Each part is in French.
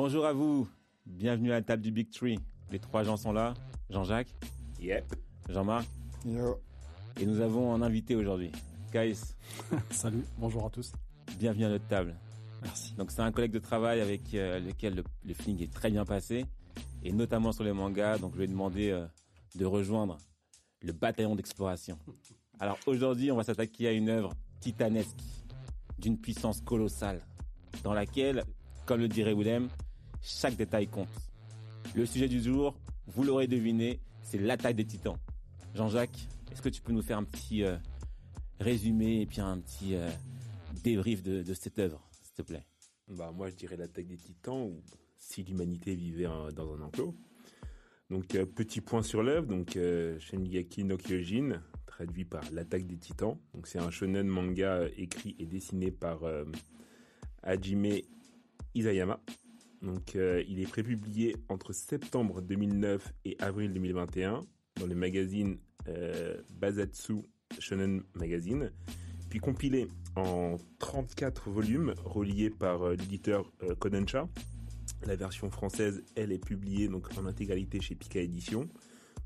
Bonjour à vous, bienvenue à la table du Big Tree. Les trois gens sont là, Jean-Jacques, Yep. Jean-Marc, Yo. et nous avons un invité aujourd'hui, Kaïs. Salut, bonjour à tous. Bienvenue à notre table. Merci. Donc c'est un collègue de travail avec euh, lequel le, le feeling est très bien passé, et notamment sur les mangas, donc je lui ai demandé euh, de rejoindre le bataillon d'exploration. Alors aujourd'hui, on va s'attaquer à une œuvre titanesque, d'une puissance colossale, dans laquelle, comme le dirait Willem, chaque détail compte. Le sujet du jour, vous l'aurez deviné, c'est l'attaque des titans. Jean-Jacques, est-ce que tu peux nous faire un petit euh, résumé et puis un petit euh, débrief de, cette œuvre, s'il te plaît? Bah moi je dirais l'attaque des titans ou si l'humanité vivait dans un enclos. Donc euh, petit point sur l'œuvre, donc Shingeki no Kyojin, traduit par l'attaque des titans. Donc c'est un shonen manga écrit et dessiné par Hajime Isayama. Donc euh, il est prépublié entre septembre 2009 et avril 2021 dans le magazine euh, Bazatsu Shonen Magazine, puis compilé en 34 volumes reliés par euh, l'éditeur euh, Kodansha. La version française, elle, est publiée donc en intégralité chez Pika Édition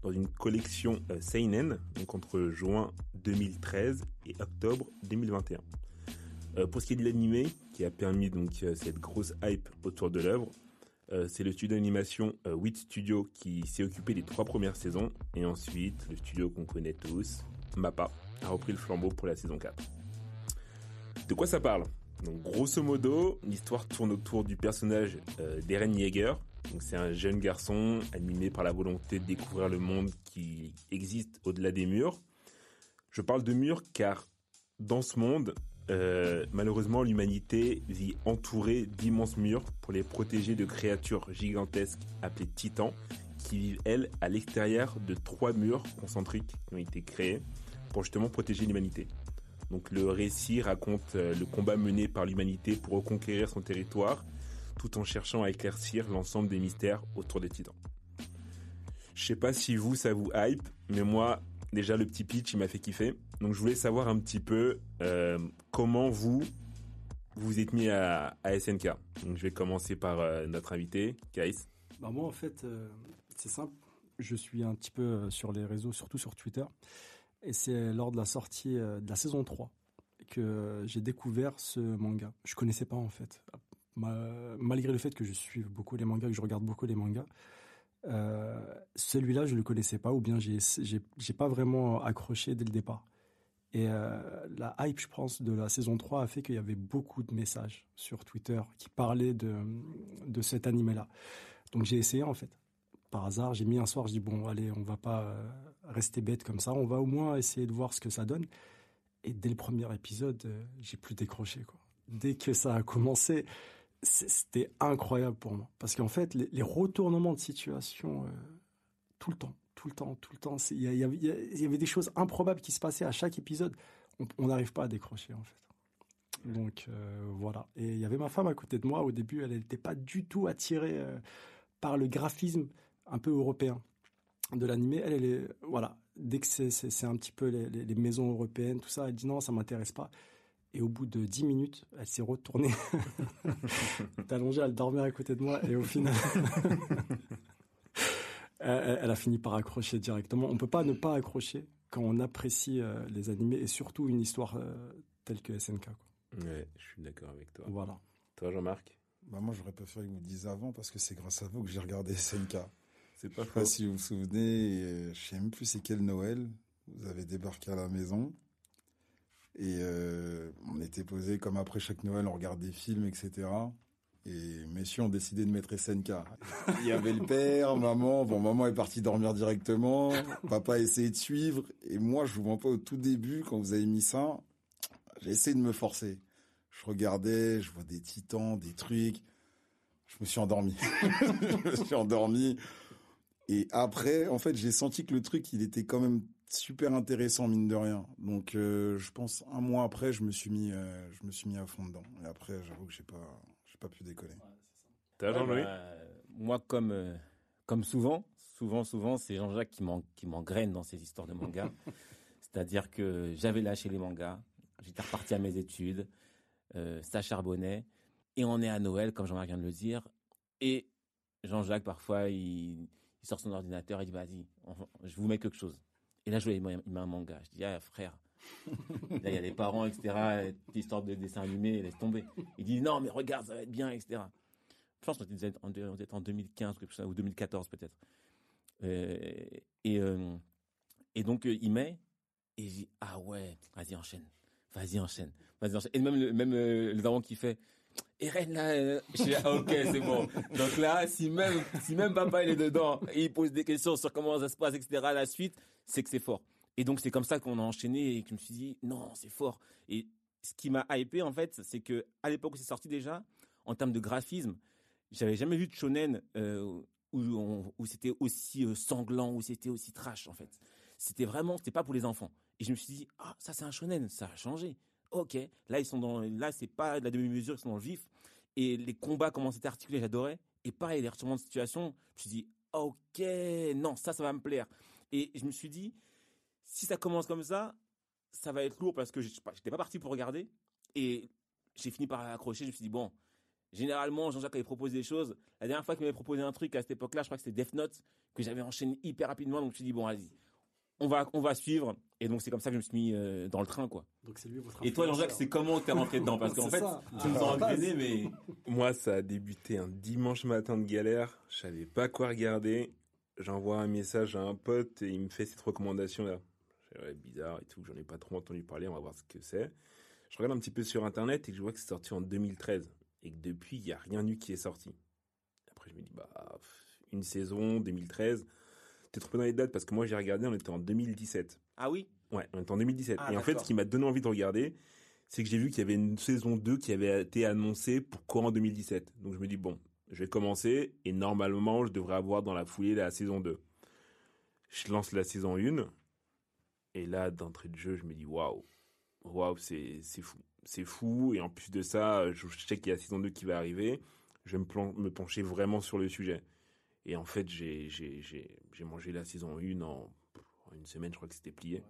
dans une collection euh, Seinen, donc entre juin 2013 et octobre 2021. Euh, pour ce qui est de l'animé, a permis donc euh, cette grosse hype autour de l'œuvre, euh, c'est le studio d'animation euh, Wit Studio qui s'est occupé des trois premières saisons, et ensuite le studio qu'on connaît tous, Mappa, a repris le flambeau pour la saison 4. De quoi ça parle? Donc grosso modo, l'histoire tourne autour du personnage d'Eren Yeager. Donc c'est un jeune garçon animé par la volonté de découvrir le monde qui existe au-delà des murs. Je parle de murs car dans ce monde, euh, malheureusement, l'humanité vit entourée d'immenses murs pour les protéger de créatures gigantesques appelées titans qui vivent, elles, à l'extérieur de trois murs concentriques qui ont été créés pour justement protéger l'humanité. Donc le récit raconte euh, le combat mené par l'humanité pour reconquérir son territoire tout en cherchant à éclaircir l'ensemble des mystères autour des titans. Je sais pas si vous, ça vous hype, mais moi, déjà le petit pitch, il m'a fait kiffer. Donc je voulais savoir un petit peu euh, comment vous vous êtes mis à, à SNK. Donc je vais commencer par euh, notre invité, Kaïs. Bah moi en fait, euh, c'est simple. Je suis un petit peu sur les réseaux, surtout sur Twitter. Et c'est lors de la sortie de la saison 3 que j'ai découvert ce manga. Je connaissais pas en fait. Ma- malgré le fait que je suive beaucoup les mangas, que je regarde beaucoup les mangas, celui-là je le connaissais pas ou bien j'ai pas vraiment accroché dès le départ. Et euh, la hype, je pense, de la saison 3 a fait qu'il y avait beaucoup de messages sur Twitter qui parlaient de, de cet animé-là. Donc j'ai essayé en fait. Par hasard, j'ai mis un soir, je dis bon, allez, on va pas euh, rester bête comme ça, on va au moins essayer de voir ce que ça donne. Et dès le premier épisode, euh, j'ai plus décroché quoi. Dès que ça a commencé, c'était incroyable pour moi parce qu'en fait, les, retournements de situation tout le temps, tout le temps, tout le temps, il y, avait- y des choses improbables qui se passaient à chaque épisode. On- n'arrive pas à décrocher en fait. Donc euh, voilà. Et il y avait ma femme à côté de moi. Au début, elle n'était pas du tout attirée euh, par le graphisme un peu européen de l'animé. Elle, elle est voilà. Dès que c'est un petit peu les, les- les maisons européennes, tout ça, elle dit non, ça m'intéresse pas. Et au bout de dix minutes, elle s'est retournée, allongée, elle dormait à côté de moi, et au final, elle, elle a fini par accrocher directement. On peut pas ne pas accrocher quand on apprécie euh, les animés et surtout une histoire euh, telle que SNK. Quoi. Ouais, je suis d'accord avec toi. Voilà. Toi, Jean-Marc? Bah moi j'aurais préféré que vous disiez avant parce que c'est grâce à vous que j'ai regardé SNK. C'est pas Je sais pas si vous vous souvenez, euh, je sais même plus c'est quel Noël. Vous avez débarqué à la maison et euh, on était posé comme après chaque Noël, on regarde des films, etc. Et messieurs ont décidé de mettre SNK. Il y avait le père, maman. Bon, maman est partie dormir directement. Papa a essayé de suivre. Et moi, je vous mens pas au tout début, quand vous avez mis ça, j'ai essayé de me forcer. Je regardais, je vois des titans, des trucs. Je me suis endormi. je me suis endormi. Et après, en fait, j'ai senti que le truc, il était quand même super intéressant mine de rien. Donc, euh, je pense un mois après, je me suis mis, euh, je me suis mis à fond dedans. Et après, j'avoue que j'ai pas, pas pu décoller. T'as Jean-Louis? Bah, Moi, comme euh, comme souvent, souvent, souvent, c'est Jean-Jacques qui m'engraine dans ces histoires de manga. C'est-à-dire que j'avais lâché les mangas, j'étais reparti à mes études, ça charbonnait, et on est à Noël, comme Jean-Marc vient de le dire, et Jean-Jacques parfois il, sort son ordinateur et dit vas-y, je vous mets quelque chose. Et là, je vois, il met un manga. Je dis, ah, frère. Il y a les parents, etc. Histoire de dessin animé, laisse tomber. Il dit, non, mais regarde, ça va être bien, etc. Je pense qu'on était en, 2015 ou 2014 peut-être. Euh, et, euh, et donc, euh, il met, et je dis, ah ouais, vas-y, enchaîne. Vas-y, enchaîne. Vas-y, enchaîne. Et même, même le daron qui fait, Eren là, je dis, ah, ok, c'est bon. Donc là, si même, si même papa est dedans et il pose des questions sur comment ça se passe, etc. la suite, c'est que c'est fort. Et donc c'est comme ça qu'on a enchaîné et que je me suis dit non, c'est fort. Et ce qui m'a hypé en fait, c'est que à l'époque où c'est sorti déjà, en termes de graphisme, j'avais jamais vu de shonen euh, où, où c'était aussi euh, sanglant, où c'était aussi trash en fait. C'était vraiment, c'était pas pour les enfants. Et je me suis dit ah ça c'est un shonen, ça a changé. Ok, là ils sont dans, là c'est pas de la demi-mesure, ils sont dans le vif. Et les combats, comment c'était articulé, j'adorais. Et pareil, les retournements de situation, je me suis dit ok, non ça ça va me plaire. Et je me suis dit, si ça commence comme ça, ça va être lourd parce que j'étais pas parti pour regarder. Et j'ai fini par accrocher. Je me suis dit, bon, généralement, Jean-Jacques avait proposé des choses. La dernière fois qu'il m'avait proposé un truc à cette époque-là, je crois que c'était Death Note, que j'avais enchaîné hyper rapidement. Donc je me suis dit, bon, vas-y, on va, on va suivre. Et donc c'est comme ça que je me suis mis euh, dans le train, quoi. Donc c'est lui votre Et toi, Jean-Jacques, c'est comment t'es rentré dedans? Parce qu'en fait, tu nous as entraîné, mais. Moi, ça a débuté un dimanche matin de galère. Je savais pas quoi regarder j'envoie un message à un pote et il me fait cette recommandation là. Ouais, bizarre et tout, j'en ai pas trop entendu parler, on va voir ce que c'est. Je regarde un petit peu sur internet et je vois que c'est sorti en 2013 et que depuis il y a rien eu qui est sorti. Après je me dis bah une saison 2013. T'es trompé dans les dates parce que moi j'ai regardé, on était en 2017. Ah oui? Ouais, on était en 2017. Ah, et en fait, ce qui m'a donné envie de regarder, c'est que j'ai vu qu'il y avait une saison 2 qui avait été annoncée pour courant 2017. Donc je me dis bon, je vais commencer et normalement, je devrais avoir dans la foulée la saison 2. Je lance la saison 1 et là, d'entrée de jeu, je me dis waouh, waouh, c'est fou. C'est fou et en plus de ça, je sais qu'il y a saison 2 qui va arriver. Je vais me, pencher vraiment sur le sujet. Et en fait, j'ai mangé la saison 1 en, en une semaine, je crois que c'était plié.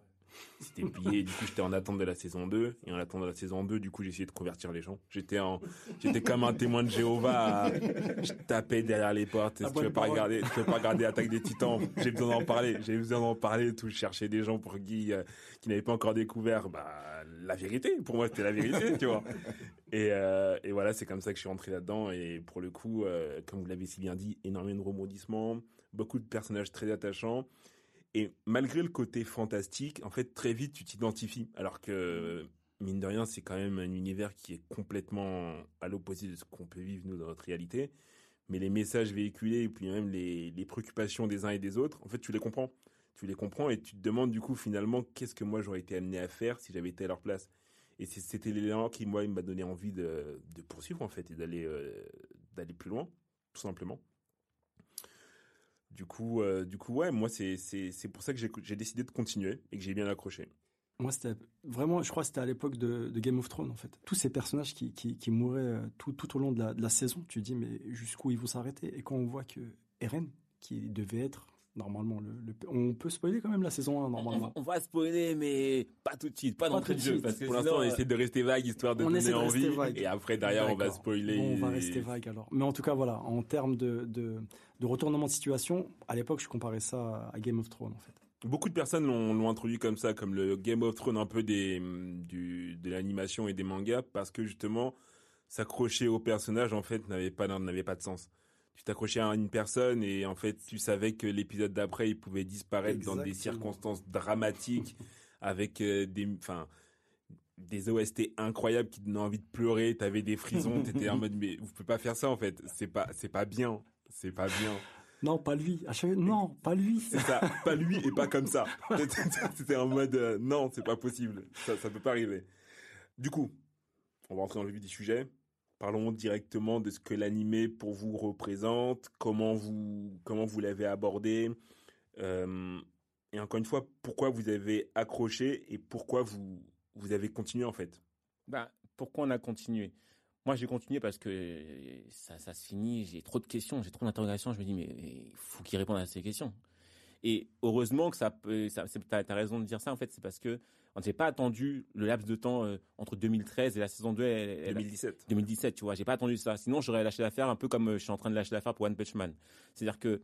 C'était plié. Du coup, j'étais en attente de la saison 2. Et en attendant la saison 2, du coup, essayé de convertir les gens. J'étais en, j'étais comme un témoin de Jéhovah. Je tapais derrière les portes. Si tu veux pas regarder, tu veux pas regarder Attaque des Titans. J'ai besoin d'en parler. J'ai besoin d'en parler. Tout, je cherchais des gens pour qui, euh, qui n'avaient pas encore découvert, bah, la vérité. Pour moi, c'était la vérité, tu vois. Et, euh, et voilà, c'est comme ça que je suis rentré là-dedans. Et pour le coup, euh, comme vous l'avez si bien dit, énormément de rebondissements, beaucoup de personnages très attachants. Et malgré le côté fantastique, en fait, très vite, tu t'identifies. Alors que, mine de rien, c'est quand même un univers qui est complètement à l'opposé de ce qu'on peut vivre, nous, dans notre réalité. Mais les messages véhiculés, et puis même les, préoccupations des uns et des autres, en fait, tu les comprends. Tu les comprends et tu te demandes, du coup, finalement, qu'est-ce que moi j'aurais été amené à faire si j'avais été à leur place. Et c'était l'élément qui, moi, m'a donné envie de, de, poursuivre, en fait, et d'aller euh, d'aller plus loin, tout simplement. Du coup, euh, du coup, ouais, moi, c'est, pour ça que j'ai, décidé de continuer et que j'ai bien accroché. Moi, c'était vraiment, je crois c'était à l'époque de, Game of Thrones, en fait. Tous ces personnages qui, qui, mouraient euh, tout, tout au long de la, de la saison, tu dis, mais jusqu'où ils vont s'arrêter? Et quand on voit que Eren, qui devait être normalement. Le, on peut spoiler quand même la saison 1, normalement. On, va spoiler, mais pas tout de suite, pas, d'entrée de jeu. Parce que pour l'instant, on essaie de rester vague, histoire de donner envie. Et après, derrière, on va spoiler. on va rester vague alors. Mais en tout cas, voilà, en termes de, de, de retournement de situation, à l'époque, je comparais ça à Game of Thrones, en fait. Beaucoup de personnes l'ont introduit comme ça, comme le Game of Thrones un peu des, du, de l'animation et des mangas, parce que justement, s'accrocher au personnage, en fait, n'avait pas, n'avait pas de sens tu t'accrochais à une personne et en fait tu savais que l'épisode d'après il pouvait disparaître dans des circonstances dramatiques avec euh, des enfin des OST incroyables qui te donnaient envie de pleurer, t'avais des frisons, t'étais en mode mais vous pouvez pas faire ça en fait, c'est pas c'est pas bien, c'est pas bien. Non, pas lui. Non, pas lui. C'est ça, pas lui et pas comme ça. C'était en mode euh, non, c'est pas possible. Ça ça peut pas arriver. Du coup, on va entrer dans le vif du sujet. Parlons directement de ce que l'animé pour vous représente, comment vous, comment vous l'avez abordé, euh, et encore une fois, pourquoi vous avez accroché et pourquoi vous, vous avez continué en fait. Ben, pourquoi on a continué? Moi, j'ai continué parce que ça, ça se finit, j'ai trop de questions, j'ai trop d'interrogations, je me dis, mais il faut qu'il réponde à ces questions. Et heureusement que ça peut, t'as as raison de dire ça en fait, c'est parce que on n'avait pas attendu le laps de temps euh, entre 2013 et la saison 2. Elle, 2017. 2017, tu vois, j'ai pas attendu ça. Sinon, j'aurais lâché l'affaire un peu comme euh, je suis en train de lâcher l'affaire pour One Punch Man. C'est-à-dire que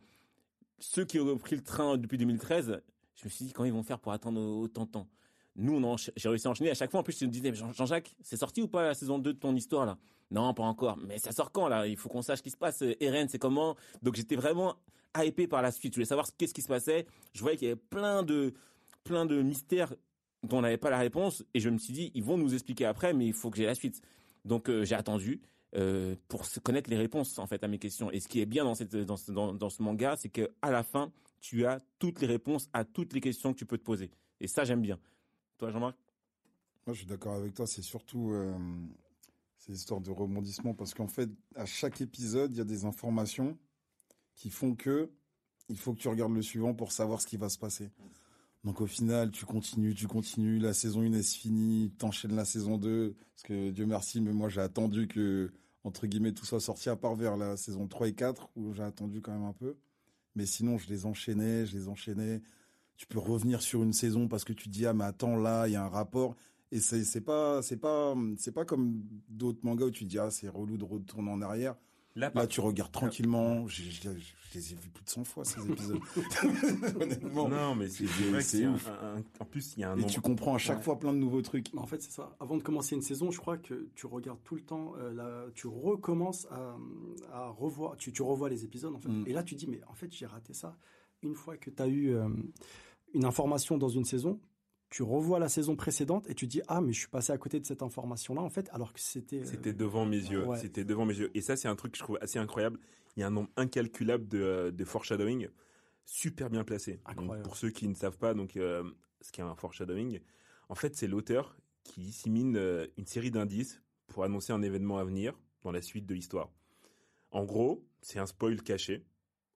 ceux qui ont pris le train depuis 2013, je me suis dit comment ils vont faire pour attendre autant de temps? Nous, on j'ai réussi à enchaîner. À chaque fois, en plus, je me disais, Jean-Jacques, c'est sorti ou pas la saison 2 de ton histoire là? Non, pas encore. Mais ça sort quand là? Il faut qu'on sache ce qui se passe. Eren, c'est comment? Donc j'étais vraiment hypé par la suite. Je voulais savoir qu'est-ce qui se passait. Je voyais qu'il y avait plein de, plein de mystères dont on n'avait pas la réponse. Et je me suis dit, ils vont nous expliquer après, mais il faut que j'ai la suite. Donc euh, j'ai attendu. Euh, pour connaître les réponses en fait à mes questions. Et ce qui est bien dans cette dans ce, dans, dans ce manga, c'est que à la fin, tu as toutes les réponses à toutes les questions que tu peux te poser. Et ça, j'aime bien. Toi, Jean-Marc? Moi, je suis d'accord avec toi. C'est surtout euh, ces histoires de rebondissement parce qu'en fait, à chaque épisode, il y a des informations qui font que il faut que tu regardes le suivant pour savoir ce qui va se passer. Donc au final, tu continues, tu continues, la saison 1 est finie, t'enchaînes la saison 2, parce que Dieu merci, mais moi j'ai attendu que, entre guillemets, tout soit sorti, à part vers la saison 3 et 4, où j'ai attendu quand même un peu. Mais sinon, je les enchaînais, je les enchaînais. Tu peux revenir sur une saison parce que tu dis, ah, mais attends, là, il y a un rapport. Et c'est, pas, c'est pas, c'est pas comme d'autres mangas où tu dis, ah, c'est relou de retourner en arrière. Là, tu regardes tranquillement. Je, les ai vus plus de 100 fois, ces épisodes. Honnêtement. Non, mais c'est ouf. en plus, il y a un Et tu comprends à chaque fois plein de nouveaux trucs. En fait, c'est ça. Avant de commencer une saison, je crois que tu regardes tout le temps, euh, tu recommences à, revoir, tu, tu, revois les épisodes, en fait. Mm. Et là, tu dis, mais en fait, j'ai raté ça. Une fois que tu as eu euh, une information dans une saison, tu revois la saison précédente et tu dis ah mais je suis passé à côté de cette information là en fait alors que c'était euh, c'était devant mes yeux. C'était devant mes yeux. Et ça c'est un truc que je trouve assez incroyable. Il y a un nombre incalculable de, euh, de foreshadowing super bien placé. Pour ceux qui ne savent pas donc euh, ce qu'est un foreshadowing en fait c'est l'auteur qui dissémine une série d'indices pour annoncer un événement à venir dans la suite de l'histoire. En gros c'est un spoil caché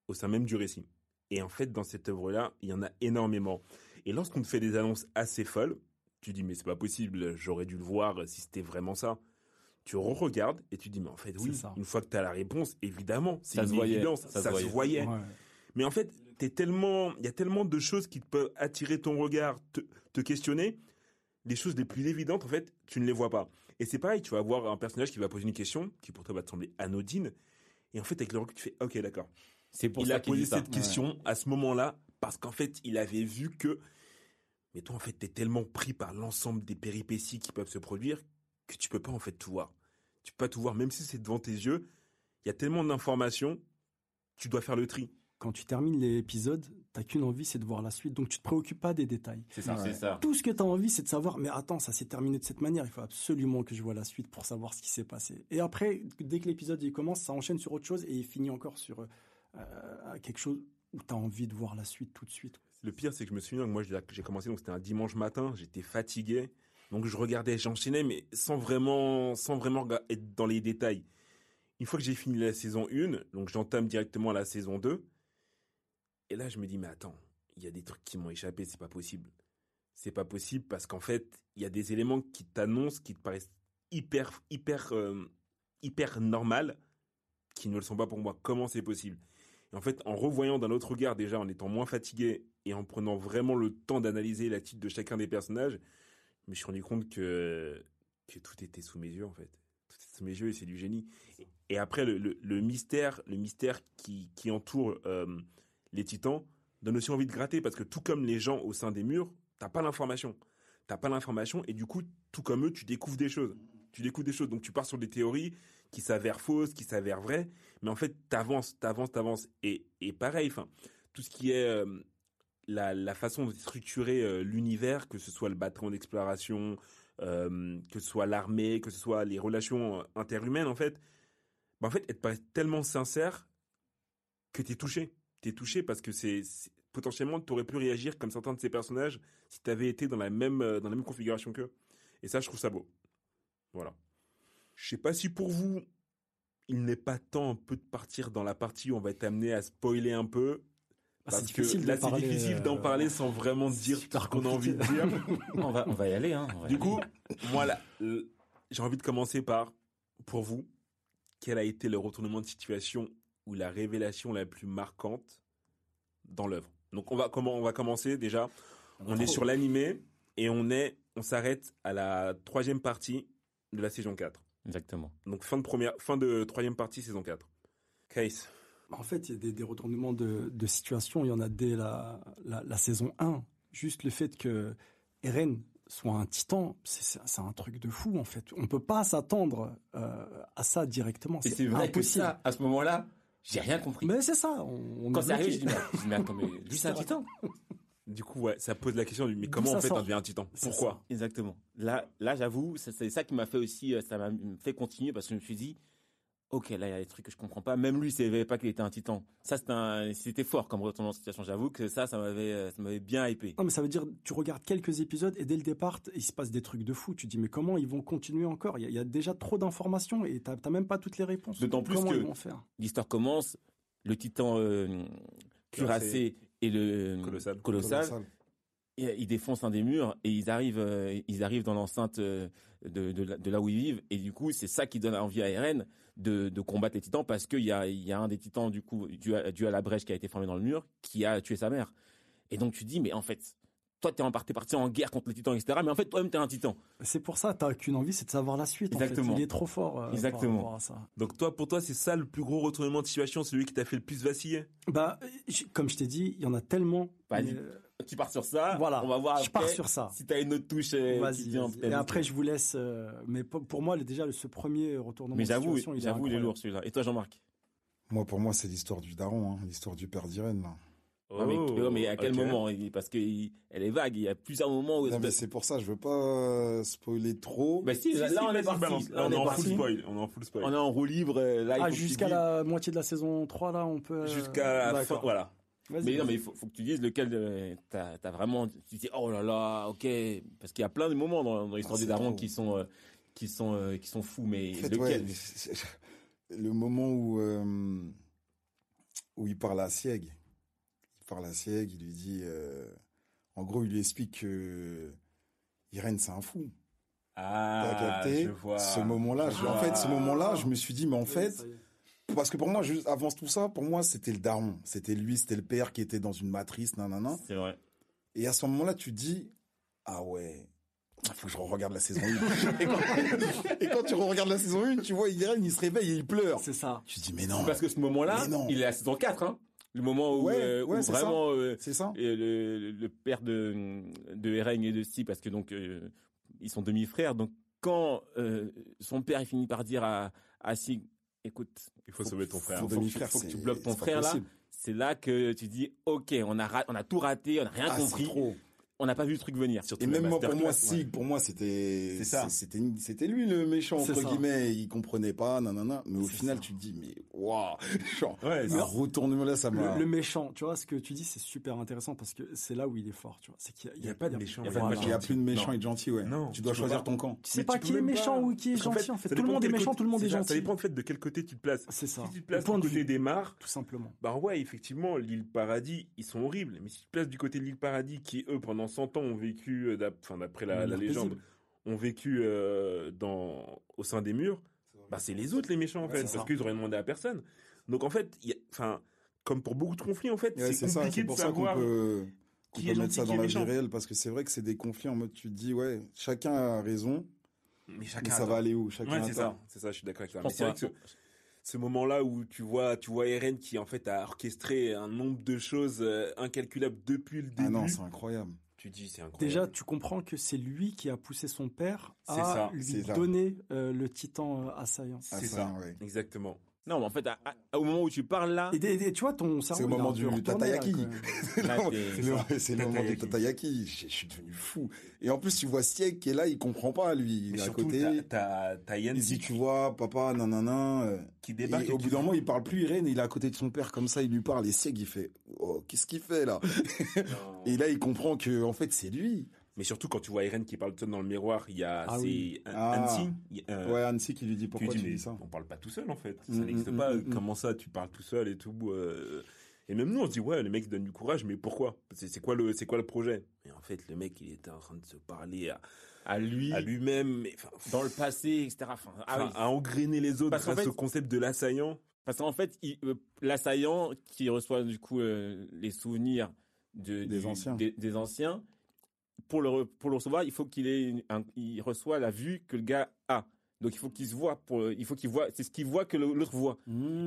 au sein même du récit. Et en fait dans cette œuvre là il y en a énormément et lorsqu'on te fait des annonces assez folles, tu dis mais c'est pas possible, j'aurais dû le voir si c'était vraiment ça. Tu re-regardes et tu dis mais en fait oui, une fois que tu as la réponse, évidemment, c'est une évidence, ça, se voyait. Mais en fait, t'es tellement, il y a tellement de choses qui peuvent attirer ton regard, te, questionner. Les choses les plus évidentes, en fait, tu ne les vois pas. Et c'est pareil, tu vas voir un personnage qui va poser une question qui pour toi va te sembler anodine, et en fait avec le recul tu fais ok d'accord. C'est pour il a posé cette question à ce moment-là parce qu'en fait, il avait vu que, mais toi, en fait, t'es tellement pris par l'ensemble des péripéties qui peuvent se produire que tu peux pas, en fait, tout voir. Tu peux pas tout voir, même si c'est devant tes yeux. Il y a tellement d'informations, tu dois faire le tri. Quand tu termines l'épisode, t'as qu'une envie, c'est de voir la suite. Donc tu te préoccupes pas des détails. C'est ça, c'est ça. Tout ce que tu as envie, c'est de savoir, mais attends, ça s'est terminé de cette manière. Il faut absolument que je vois la suite pour savoir ce qui s'est passé. Et après, dès que l'épisode il commence, ça enchaîne sur autre chose et il finit encore sur euh, quelque chose où tu as envie de voir la suite tout de suite. Le pire, c'est que je me souviens que moi, j'ai commencé, donc c'était un dimanche matin, j'étais fatigué. Donc je regardais, j'enchaînais, mais sans vraiment, sans vraiment être dans les détails. Une fois que j'ai fini la saison 1, donc j'entame directement la saison 2. Et là, je me dis, mais attends, il y a des trucs qui m'ont échappé, c'est pas possible. C'est pas possible parce qu'en fait, il y a des éléments qui t'annoncent, qui te paraissent hyper, hyper, euh, hyper normal, qui ne le sont pas pour moi. Comment c'est possible? En fait, en revoyant d'un autre regard, déjà en étant moins fatigué et en prenant vraiment le temps d'analyser l'attitude de chacun des personnages, je me suis rendu compte que, que tout était sous mes yeux, en fait. Tout était sous mes yeux et c'est du génie. Et, après, le, mystère, le mystère qui, qui entoure euh, les titans donne aussi envie de gratter parce que tout comme les gens au sein des murs, t'as pas l'information. T'as pas l'information et du coup, tout comme eux, tu découvres des choses. Tu découvres des choses. Donc tu pars sur des théories qui s'avèrent fausses, qui s'avèrent vraies, mais en fait, t'avances, t'avances, t'avances. Et, et pareil, enfin, tout ce qui est euh, la, façon de structurer euh, l'univers, que ce soit le bâtiment d'exploration, euh, que ce soit l'armée, que ce soit les relations interhumaines, en fait, bah, en fait, elle tellement sincère que t'es touché. T'es touché parce que c'est potentiellement tu aurais pu réagir comme certains de ces personnages si tu avais été dans la même dans la même configuration qu'eux. Et ça, je trouve ça beau. Voilà. Je sais pas si pour vous, il n'est pas temps un peu de partir dans la partie où on va être amené à spoiler un peu. Ah, Parce que là, c'est difficile d'en euh, parler sans vraiment dire tout ce qu'on a envie de dire. on va, on va y aller. Hein, on va y Du aller. coup, moi, là, euh, j'ai envie de commencer par, pour vous, quel a été le retournement de situation ou la révélation la plus marquante dans l'œuvre? Donc, on va, comment, on va commencer déjà. On est sur l'animé et on est, on s'arrête à la troisième partie de la saison 4. Exactement. Donc, fin de première, fin de troisième partie, saison 4. Case. En fait, il y a des, des retournements de, de situation. Il y en a dès la, la, la saison 1. Juste le fait que Eren soit un titan, c'est- un truc de fou, en fait. On peut pas s'attendre euh, à ça directement. Et c'est vrai que ça, à ce moment-là, j'ai rien compris. Mais c'est ça. On, on Quand arrivé, bloqué. je dis, mais, mais attends, mais lui, c'est un titan. Du coup, ouais, ça pose la question du mais comment en fait on devient un titan? Pourquoi? Exactement. Là, là j'avoue, c'est ça qui m'a fait aussi, euh, ça m'a fait continuer parce que je me suis dit, ok, là, il y a des trucs que je comprends pas. Même lui, il savait pas qu'il était un titan. Ça, c'était un- c'était fort comme retournement de situation. J'avoue que ça, ça m'avait, euh, ça m'avait bien hypé. Non, mais ça veut dire, tu regardes quelques épisodes et dès le départ, il se passe des trucs de fou. Tu te dis, mais comment ils vont continuer encore? Il y, a, il y a déjà trop d'informations et t'as même pas toutes les réponses. D'autant plus comment que- L'histoire commence, le titan euh, cuirassé et le Colossal. colossal Et ils défoncent un des murs et ils arrivent, euh, ils arrivent dans l'enceinte euh, de, de, là- de là où ils vivent. Et du coup, c'est ça qui donne envie à Eren de, de combattre les titans parce qu'il y a, il y a un des titans, du coup, dû à, dû à la brèche qui a été formée dans le mur, qui a tué sa mère. Et donc, tu dis, mais en fait, toi, t'es en partie parti en guerre contre les titans, etc. Mais en fait, toi-même, t'es un titan. C'est pour ça, t'as qu'une envie, c'est de savoir la suite. en fait. Exactement. Il est trop fort. euh, Exactement. par rapport à ça. Donc toi, pour toi, c'est ça le plus gros retournement de situation, celui qui t'a fait le plus vaciller? Bah, comme je t'ai dit, il y en a tellement. Vas-y. mais, euh, Tu pars sur ça. Voilà. On va voir je pars sur ça. si t'as une autre touche. euh, Vas-y, qui vient, vas-y. peut-être. Et après, je vous laisse. euh, mais pour moi, déjà, ce premier retournement Mais de j'avoue, situation, il est j'avoue, il est lourd celui-là. Et toi, Jean-Marc? Moi, pour moi, c'est l'histoire du daron, hein, l'histoire du père d'Irène. Ouais, mais, à quel Oh, ok. moment Il- Parce qu'elle est vague. Il y a plusieurs moments où. Non, mais c'est pour ça, je veux pas euh, spoiler trop. Bah si, Si, là, si, là, on est parti. Là, on est en parti. full spoil. On est en full spoil. On est en roue libre. euh, Là, Ah, que jusqu'à la moitié de la saison 3, là, on peut. euh, Jusqu'à la fin, voilà. Mais non, mais il faut, faut que tu dises lequel euh, t'as as vraiment. Tu dis oh là là, ok, parce qu'il y a plein de moments dans, dans l'histoire Ah, des darons qui sont euh, qui sont euh, qui sont fous, mais En fait, lequel ouais, le moment où, euh, où il parle à Sieg, il parle à Sieg, il lui dit, euh, en gros, il lui explique que Irène, c'est un fou. Ah, capté je vois. Ce moment-là, je- en fait, ce moment-là, je me suis dit, mais en fait, parce que pour moi, juste avant tout ça, pour moi, c'était le daron. C'était lui, c'était le père qui était dans une matrice, nanana. C'est vrai. Et à ce moment-là, tu dis, ah ouais, il faut que je regarde la saison 1. et, quand, et quand tu regardes la saison 1, tu vois, Irène, il se réveille et il pleure. C'est ça. Tu dis, mais non, Parce que ce moment-là, il est à la saison 4, hein. Le moment où, Ouais, euh, ouais, où c'est vraiment euh, ça le, le père de de Eren et de Si, parce que donc euh, ils sont demi-frères. Donc quand euh, son père il finit par dire à à Si, écoute, Il faut sauver ton frère. faut- demi-frère, faut que tu c'est- bloques ton frère, là. c'est là que tu dis ok, on a on a tout raté, on a rien Ah, compris, trop. On n'a pas vu le truc venir. Surtout Et même moi, pour moi, ouais. Sig, pour moi, c'était, c'était, c'était lui le méchant, entre ça. guillemets, il comprenait pas, nanana. Mais au final, ça. tu te dis, mais waouh, genre, Ouais, c'est- un retournement là, ça m'a. Le, le méchant, tu vois, ce que tu dis, c'est super intéressant parce que c'est là où il est fort, tu vois. C'est qu'il y y a pas de méchant, il y a y pas de a méchant. Il y a plus de méchant et de gentil, ouais. Non, tu dois tu choisir ton camp. Tu sais Mais pas tu qui est méchant ou qui est gentil, en fait. Tout le monde de est méchant, tout le monde est gentil. Ça dépend en fait de quel côté tu te places. C'est ça. Si tu te places Le point du de côté vue, des mares, tout simplement. bah ouais, effectivement, l'île Paradis, ils sont horribles. Mais si tu te places du côté de l'île Paradis, qui eux, pendant 100 ans, ont vécu, euh, enfin d'après la, légende, paisible. ont vécu euh, dans, au sein des murs, bah c'est les autres les méchants en Ouais, fait, parce ça. qu'ils auraient demandé à personne. Donc en fait, il y a- enfin, comme pour beaucoup de conflits en fait, Ouais, c'est ça, compliqué de pour ça qu'on savoir. peut, qu'on qui peut est mettre ça dans la vie méchant. réelle, parce que c'est vrai que c'est des conflits en mode, tu te dis, ouais, chacun a raison, Mais ça attend. va aller où? Chacun Ouais, c'est ça, c'est ça, je suis d'accord avec toi. Je Mais pense c'est vrai que ce, ce moment-là où tu vois, tu vois Eren qui en fait a orchestré un nombre de choses euh, incalculables depuis le début. Ah non, c'est incroyable. Tu dis c'est incroyable. Déjà, tu comprends que c'est lui qui a poussé son père à ça, lui donner euh, le titan euh, assaillant. C'est ça, ça, ouais. exactement. Non, mais en fait, à- à- au moment où tu parles là, Et, tu vois, ton cerveau. au il a moment du tatayaki. C'est le, c'est le moment du Tatayaki. Je, suis devenu fou. Et en plus, tu vois Sieg qui est là, il comprend pas, lui. Il Mais est à surtout, côté. t'as- Il dit, tu vois, papa, nanana. euh, qui Et débarque. au et bout qui- d'un moment, il parle plus Irène, il est à côté de son père comme ça, il lui parle. Et Sieg, il fait, oh, qu'est-ce qu'il fait là? Et là, il comprend que, en fait, c'est lui. Mais surtout quand tu vois Eren qui parle tout seul dans le miroir, il y a Ah c'est oui. Ah. Annecy. euh, Ouais, Annecy qui lui dit tu pourquoi tu, dis, mais dis ça. On parle pas tout seul en fait. Ça Mm, n'existe mm, pas. mm, mm. Comment ça, tu parles tout seul et tout. euh, Et même nous, on se dit ouais, le mec donne du courage, mais pourquoi? C'est c'est quoi le c'est quoi le projet? Et en fait, le mec, il était en train de se parler à, À lui, à lui-même, dans le passé, etc. Enfin, ah oui. à engrainer les autres Parce grâce fait- au concept de l'assaillant. Parce qu'en fait, euh, l'assaillant qui reçoit du coup euh, les souvenirs de, Des du- anciens. des, des anciens, pour le, pour le recevoir, il faut qu'il ait un- il reçoit la vue que le gars a. Donc il faut qu'il se voit pour, il faut qu'il voit, c'est ce qu'il voit que l'autre voit.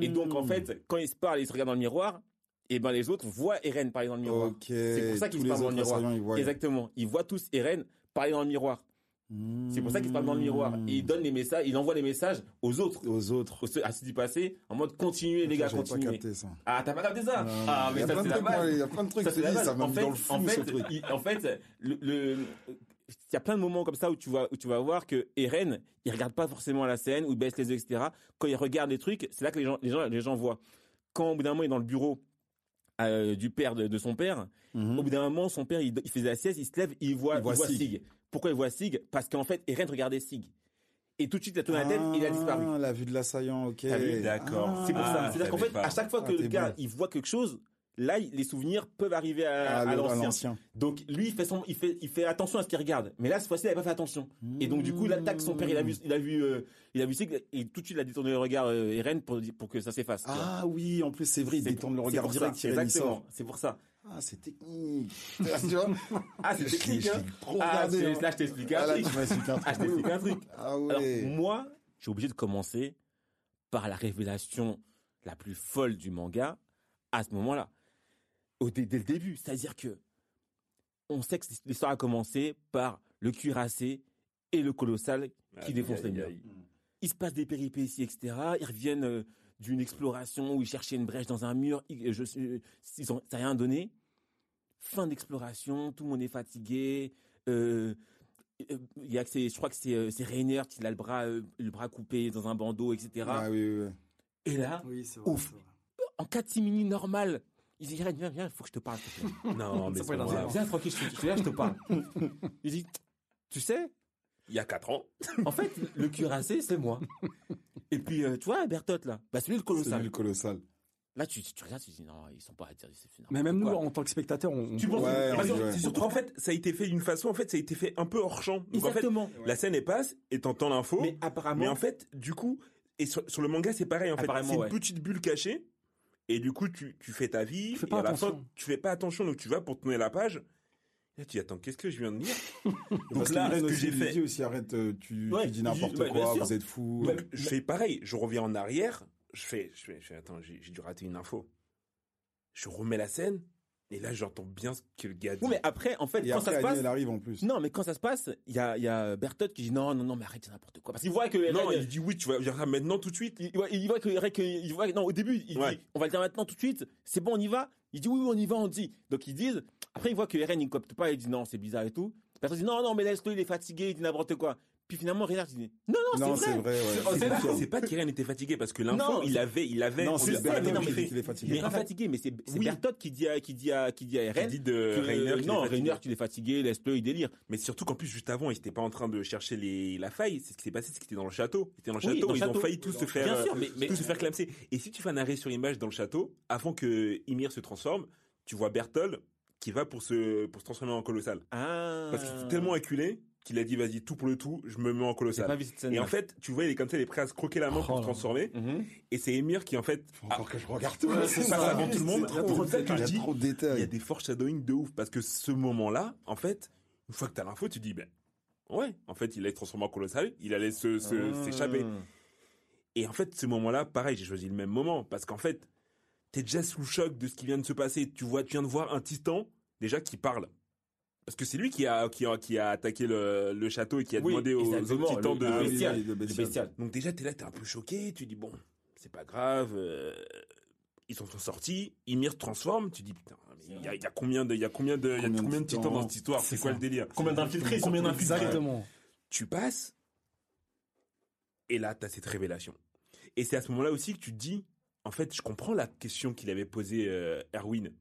Et donc en fait, quand il se parle, il se regarde dans le miroir, et ben les autres voient Eren parler dans le miroir. C'est pour ça qu'ils se parlent dans le miroir. ils. Exactement. Ils voient tous Eren parler dans le miroir. C'est pour ça qu'ils se parlent dans le miroir. Et il donne les messages, il envoie les messages aux autres, aux autres. aux ceux à ceux du passé, en mode continuez les gars, J'avais pas continuez. capté ça. Ah, t'as pas capté ça Non, Ah, il mais y a ça plein c'est de la base. il y a plein de trucs, Ça, base. ça m'a En mis fait, dans le flou, en ce fait, truc. il- en fait, le, le- il y a plein de moments comme ça où tu vas, où tu vas voir que Eren, il regarde pas forcément la scène, ou il baisse les yeux, etc. Quand il regarde les trucs, c'est là que les gens, les gens, les gens voient. Quand au bout d'un moment il est dans le bureau euh, du père de, de son père, Mhm. au bout d'un moment son père il, il faisait la sieste, il se lève, il voit, Il voit Sig. Sig. Pourquoi il voit Sig? Parce qu'en fait Eren regardait Sig. Et tout de suite il a tourné la tête, il a disparu. Ah, la vue de l'assaillant, ok. D'accord. C'est pour Ah, ça. je C'est-à-dire qu'en fait, pas. à chaque fois que Ah, le t'es gars bon. il voit quelque chose, là, les souvenirs peuvent arriver à, Ah, à le- à l'ancien. Donc lui, il fait son, il fait, il fait attention à ce qu'il regarde. Mais là, cette fois-ci, il n'a pas fait attention. Et donc du coup, il attaque son père. Il a vu, il a vu, euh, il a vu et tout de suite, il a détourné le regard euh, Eren pour pour que ça s'efface. vois. Ah oui, en plus, c'est vrai, il détourne le regard direct, ça. il Exactement. C'est pour ça. Ah, c'est technique. tu vois Ah, c'est technique. je hein. Ah, hein. là, je t'explique Ah, un truc. un Ah, je t'explique un truc. Ah Alors ouais. moi, je suis obligé de commencer par la révélation la plus folle du manga à ce moment-là, au dès, dès le début. C'est-à-dire que on sait que l'histoire a commencé par le cuirassé et le colossal qui Aïe, défoncent les murs. Il se passe des péripéties, etc. Ils reviennent euh, d'une exploration où ils cherchaient une brèche dans un mur. Ils, je, suis- ils ont, ça n'a rien donné. Fin d'exploration, tout le monde est fatigué. Euh, euh, il y a que c'est, je crois que c'est, euh, c'est Rainer qui a le bras, euh, le bras coupé dans un bandeau, etc. Ah oui, oui, oui. Et là, Oui, vrai. Ouf. en 4 minutes normal, il dit, viens, viens, viens, il faut que je te parle. s'il te plaît. Non, mais Ça c'est pourrait pas être grave. Viens, tranquille, je, je suis là, je te parle. Il dit, tu sais, Il y a 4 ans. en fait, le cuirassé, c'est moi. Et puis, euh, tu vois, Bertotte, là, bah, celui le C'est colossal. lui le colossal. Là, tu, tu regardes, tu dis, non, ils sont pas à dire, c'est Mais même nous, en tant que spectateurs, on, Tu penses- Ouais, Parce que. C'est surtout en fait, ça a été fait d'une façon, en fait, ça a été fait un peu hors champ. Donc en fait, Exactement. la scène elle passe et t'entends l'info. Mais Mais, apparemment, en fait, du coup, et sur, sur le manga c'est pareil. En fait, c'est une ouais. petite bulle cachée. Et du coup, tu, tu fais ta vie. Tu fais et pas à la fin, attention. tu fais pas attention. Donc tu vas pour tourner la page. Et là, tu dis, attends, qu'est-ce que je viens de lire Parce là, ce que j'ai fait- dit aussi, arrête, euh, tu, Ouais, tu dis n'importe quoi, vous êtes fous. Donc, je fais pareil. Je reviens en arrière. Je fais, je fais, je fais attends, j'ai j'ai dû rater une info. Je remets la scène. Et là, j'entends bien ce que le gars dit. oui, mais après, en fait, Et quand après, ça se passe, elle arrive en plus. non, mais quand ça se passe, il y a, il y a Bertotte qui dit, non, non, non, mais arrête, c'est n'importe quoi. Parce qu'il voit que, non, Eren- il dit oui, tu vas dire maintenant tout de suite. il, voit- il voit que, Eren- il voit, non, au début, il Ouais. dit, on va le dire maintenant tout de suite, c'est bon, on y va. Il dit, oui, oui, on y va, on dit. Donc, ils disent, après, il voit que Eren, il ne copte pas, il dit, non, c'est bizarre et tout. Bertotte dit, non, non, mais laisse-le, il est fatigué, il dit n'importe quoi. Puis finalement, Reinhard, il dit, non, non, Non, c'est c'est vrai. ouais. C'est pas, vrai. c'est pas qu'Irène était fatigué parce que l'info, Non, il avait, il avait, Non, on c'est mais mais- qui dit qu'il est Il fatigué. est pas fatigué, mais c'est c'est Oui. Qui dit à, qui dit à, qui dit à qui Eren. dit de que, Rainer qu'il non. Rainer, qu'il est fatigué, laisse-le, il délire. Mais surtout qu'en plus, juste avant, ils étaient pas en train de chercher les, la faille. C'est ce qui s'est passé, c'est qu'ils étaient dans le château. Ils étaient dans le Oui, château, le ils ont failli tous se faire, Bien euh, sûr, mais, mais tous se faire clamser. Et si tu fais un arrêt sur image dans le château, avant que Ymir se transforme, tu vois Bertol qui va pour se, pour se transformer en colossal. Ah. Parce qu'il est tellement acculé qu'il a dit, vas-y, tout pour le tout, je me mets en colossal. pas vu cette scène. Et en fait, tu vois, il est comme ça, il est prêt à se croquer la main pour Oh se là. transformer. Et c'est Emir qui, en fait, Faut encore que je regarde. Ouais, c'est ça, avant tout le monde. Il y a dis, trop de il y a détails. des foreshadowing de ouf. Parce que ce moment-là, en fait, une fois que t'as l'info, tu dis, ben, ouais, en fait, il allait se transformer en colossal, il allait se, se- Ah. s'échapper. Et en fait, ce moment-là, pareil, j'ai choisi le même moment. Parce qu'en fait, t'es déjà sous le choc de ce qui vient de se passer. Tu vois, tu viens de voir un titan, déjà, qui parle. Parce que c'est lui qui a, qui a, qui a attaqué le, le château et qui a Oui, demandé aux autres titans de, bestial. bestial. bestial. donc déjà, t'es là, t'es un peu choqué, tu dis, bon, c'est pas grave, euh, ils sont sortis, Ymir transforme, tu dis, putain, il y a, il y a combien de, il y a combien de, il y a Combien de titans dans cette histoire, c'est quoi ça. le délire? Combien d'infiltrés? Combien d'infiltrés? Exactement. Tu passes, et là, t'as cette révélation. Et c'est à ce moment-là aussi que tu te dis, en fait, je comprends la question qu'il avait posée euh, Erwin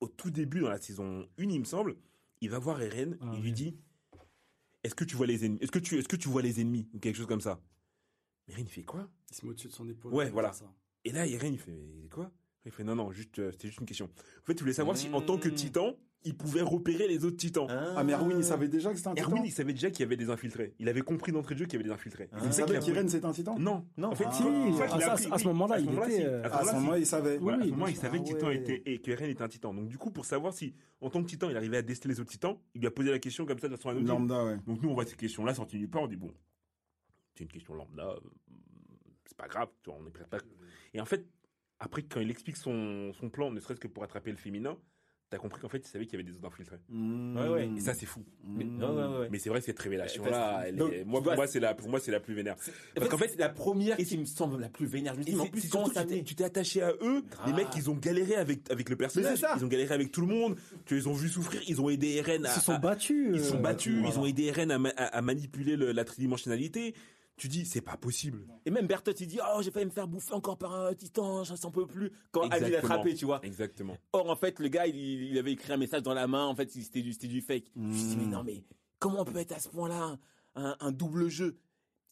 au tout début dans la saison 1, il me semble. Il va voir Eren, Ah il oui. lui dit Est-ce que tu vois les ennemis Est-ce que tu, est-ce que tu vois les ennemis ou quelque chose comme ça Eren il fait quoi? Il se met au-dessus de son épaule. Ouais, voilà. ça. Et là, Eren, il fait, mais quoi? Il fait, non, non, juste, euh, c'était juste une question. En fait, tu voulais savoir si, en tant que Mmh. titan, il pouvait repérer les autres titans. Ah, mais Erwin, il savait déjà que c'était un titan Erwin, il savait déjà qu'il y avait des infiltrés. Il avait compris d'entrée de jeu qu'il y avait des infiltrés. Ah. Il savait a- qu'Iren, c'était un titan Non, Non. En fait, Ah. si. Si, En fait, à il a ça- appris- à ce oui, moment-là, il était, si. À ce moment-là, il savait. Voilà, à Oui, ce moment, oui, il savait que ah Titan ouais. était et que Eren était un titan. Donc du coup, pour savoir si en tant que titan, il arrivait à déceler les autres titans, il lui a posé la question comme ça de façon anonyme. Lambda, ouais. Donc nous, on voit ces questions-là sorties nulle part, on dit bon, c'est une question lambda, euh, c'est pas grave, tu vois, on est prêt pas. Et en fait, après quand il explique son, son plan, ne serait-ce que pour attraper le féminin, t'as compris qu'en fait, il savait qu'il y avait des autres infiltrés. Ouais, ouais. Et ça, c'est fou. Mais- ouais, ouais, ouais. Mais c'est vrai cette révélation-là, moi, pour moi, c'est la, pour moi, c'est la plus vénère. Parce qu'en fait, c'est la première qui me semble la plus vénère. Je me dis, Et en plus, ça tu t'es- attaché à eux. Grave. Les mecs, ils ont galéré avec, avec le personnage. Ils ont galéré avec tout le monde. Tu les ont vus souffrir. Ils ont aidé Eren à. Ils se sont à- battus. ils se sont euh, battus. Ils ont aidé Eren à, ma- à- à manipuler le- la tridimensionnalité. Tu dis, c'est pas possible. Et même Bertolt, il dit, oh, j'ai failli me faire bouffer encore par un titan, j'en s'en peux plus. Quand Ali l'a Exactement. attrapé, tu vois. Exactement. Or, en fait, le gars, il, il avait écrit un message dans la main. En fait, c'était du, c'était du fake. Je me suis dit, mais non, mais comment on peut être à ce point-là un, un double jeu?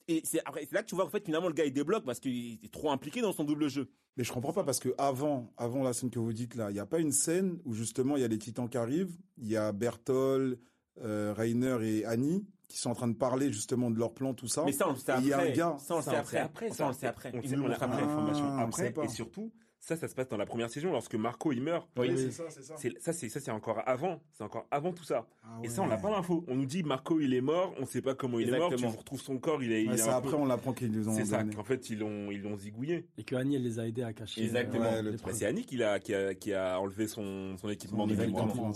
Et c'est après, c'est là que tu vois, en fait, finalement, le gars, il débloque parce qu'il est trop impliqué dans son double jeu. Mais je comprends pas parce que avant, avant la scène que vous dites là, il n'y a pas une scène où justement il y a les titans qui arrivent, il y a Bertol, euh, Rainer et Annie qui sont en train de parler justement de leur plan, tout ça. Mais ça, on le sait Et il y a après. un gars- Ça, on le sait après. Ça, on le sait après. On, le après. l'information Ah, après. Et surtout, ça, ça se passe dans la première saison lorsque Marco, il meurt. Oui, c'est ça, c'est ça. C'est, ça, c'est, ça, c'est encore avant. C'est encore avant tout ça. Ah Et ça, on n'a pas l'info. On nous dit Marco, il est mort. On sait pas comment il est mort. Tu retrouves son corps. Il est, il Ouais, est un après, peu- on l'apprend qu'ils les ont C'est ça. Qu'en fait, ils l'ont, ils l'ont zigouillé. Et que Annie, elle les a aidés à cacher. Exactement. Ouais. Bah, c'est Annie qui a, qui a, qui a enlevé son, son équipement de Exactement. mémoire.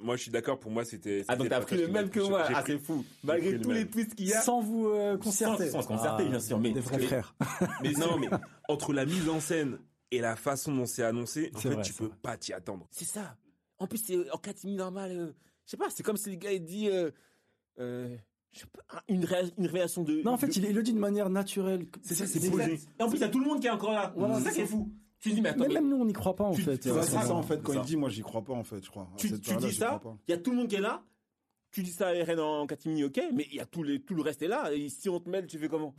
Moi, je suis d'accord. Pour moi, c'était. Ah, donc t'as le pris le même que moi. Ah, c'est fou. Malgré tous les twists qu'il y a. Sans vous euh, concerter. Sans- concerter, Ah, bien sûr, mais- Des vrais frères. Mais non, mais entre la mise en scène et la façon dont c'est annoncé, en fait, vrai, tu peux vrai. pas t'y attendre. C'est ça. En plus, c'est en catimini normal. euh, je sais pas, c'est comme si le gars il dit. Euh, euh, je sais pas, une, ré- une réaction de. Non, en fait, de- il, il le dit de manière naturelle. C'est ça, c'est posé. Et en plus, il y a tout le monde qui est encore là. Voilà, c'est ça qui est ça. fou. Tu dis, mais attends, Mais mais même nous, on n'y croit pas, en Tu- fait. c'est ça en fait, quand ça. il dit, moi j'y crois pas en fait, je crois. Tu, dis ça, il y a tout le monde qui est là. Tu dis ça à RN en catimini, ok, mais il y a tout, les, tout le reste est là. Et si on te mêle, tu fais comment?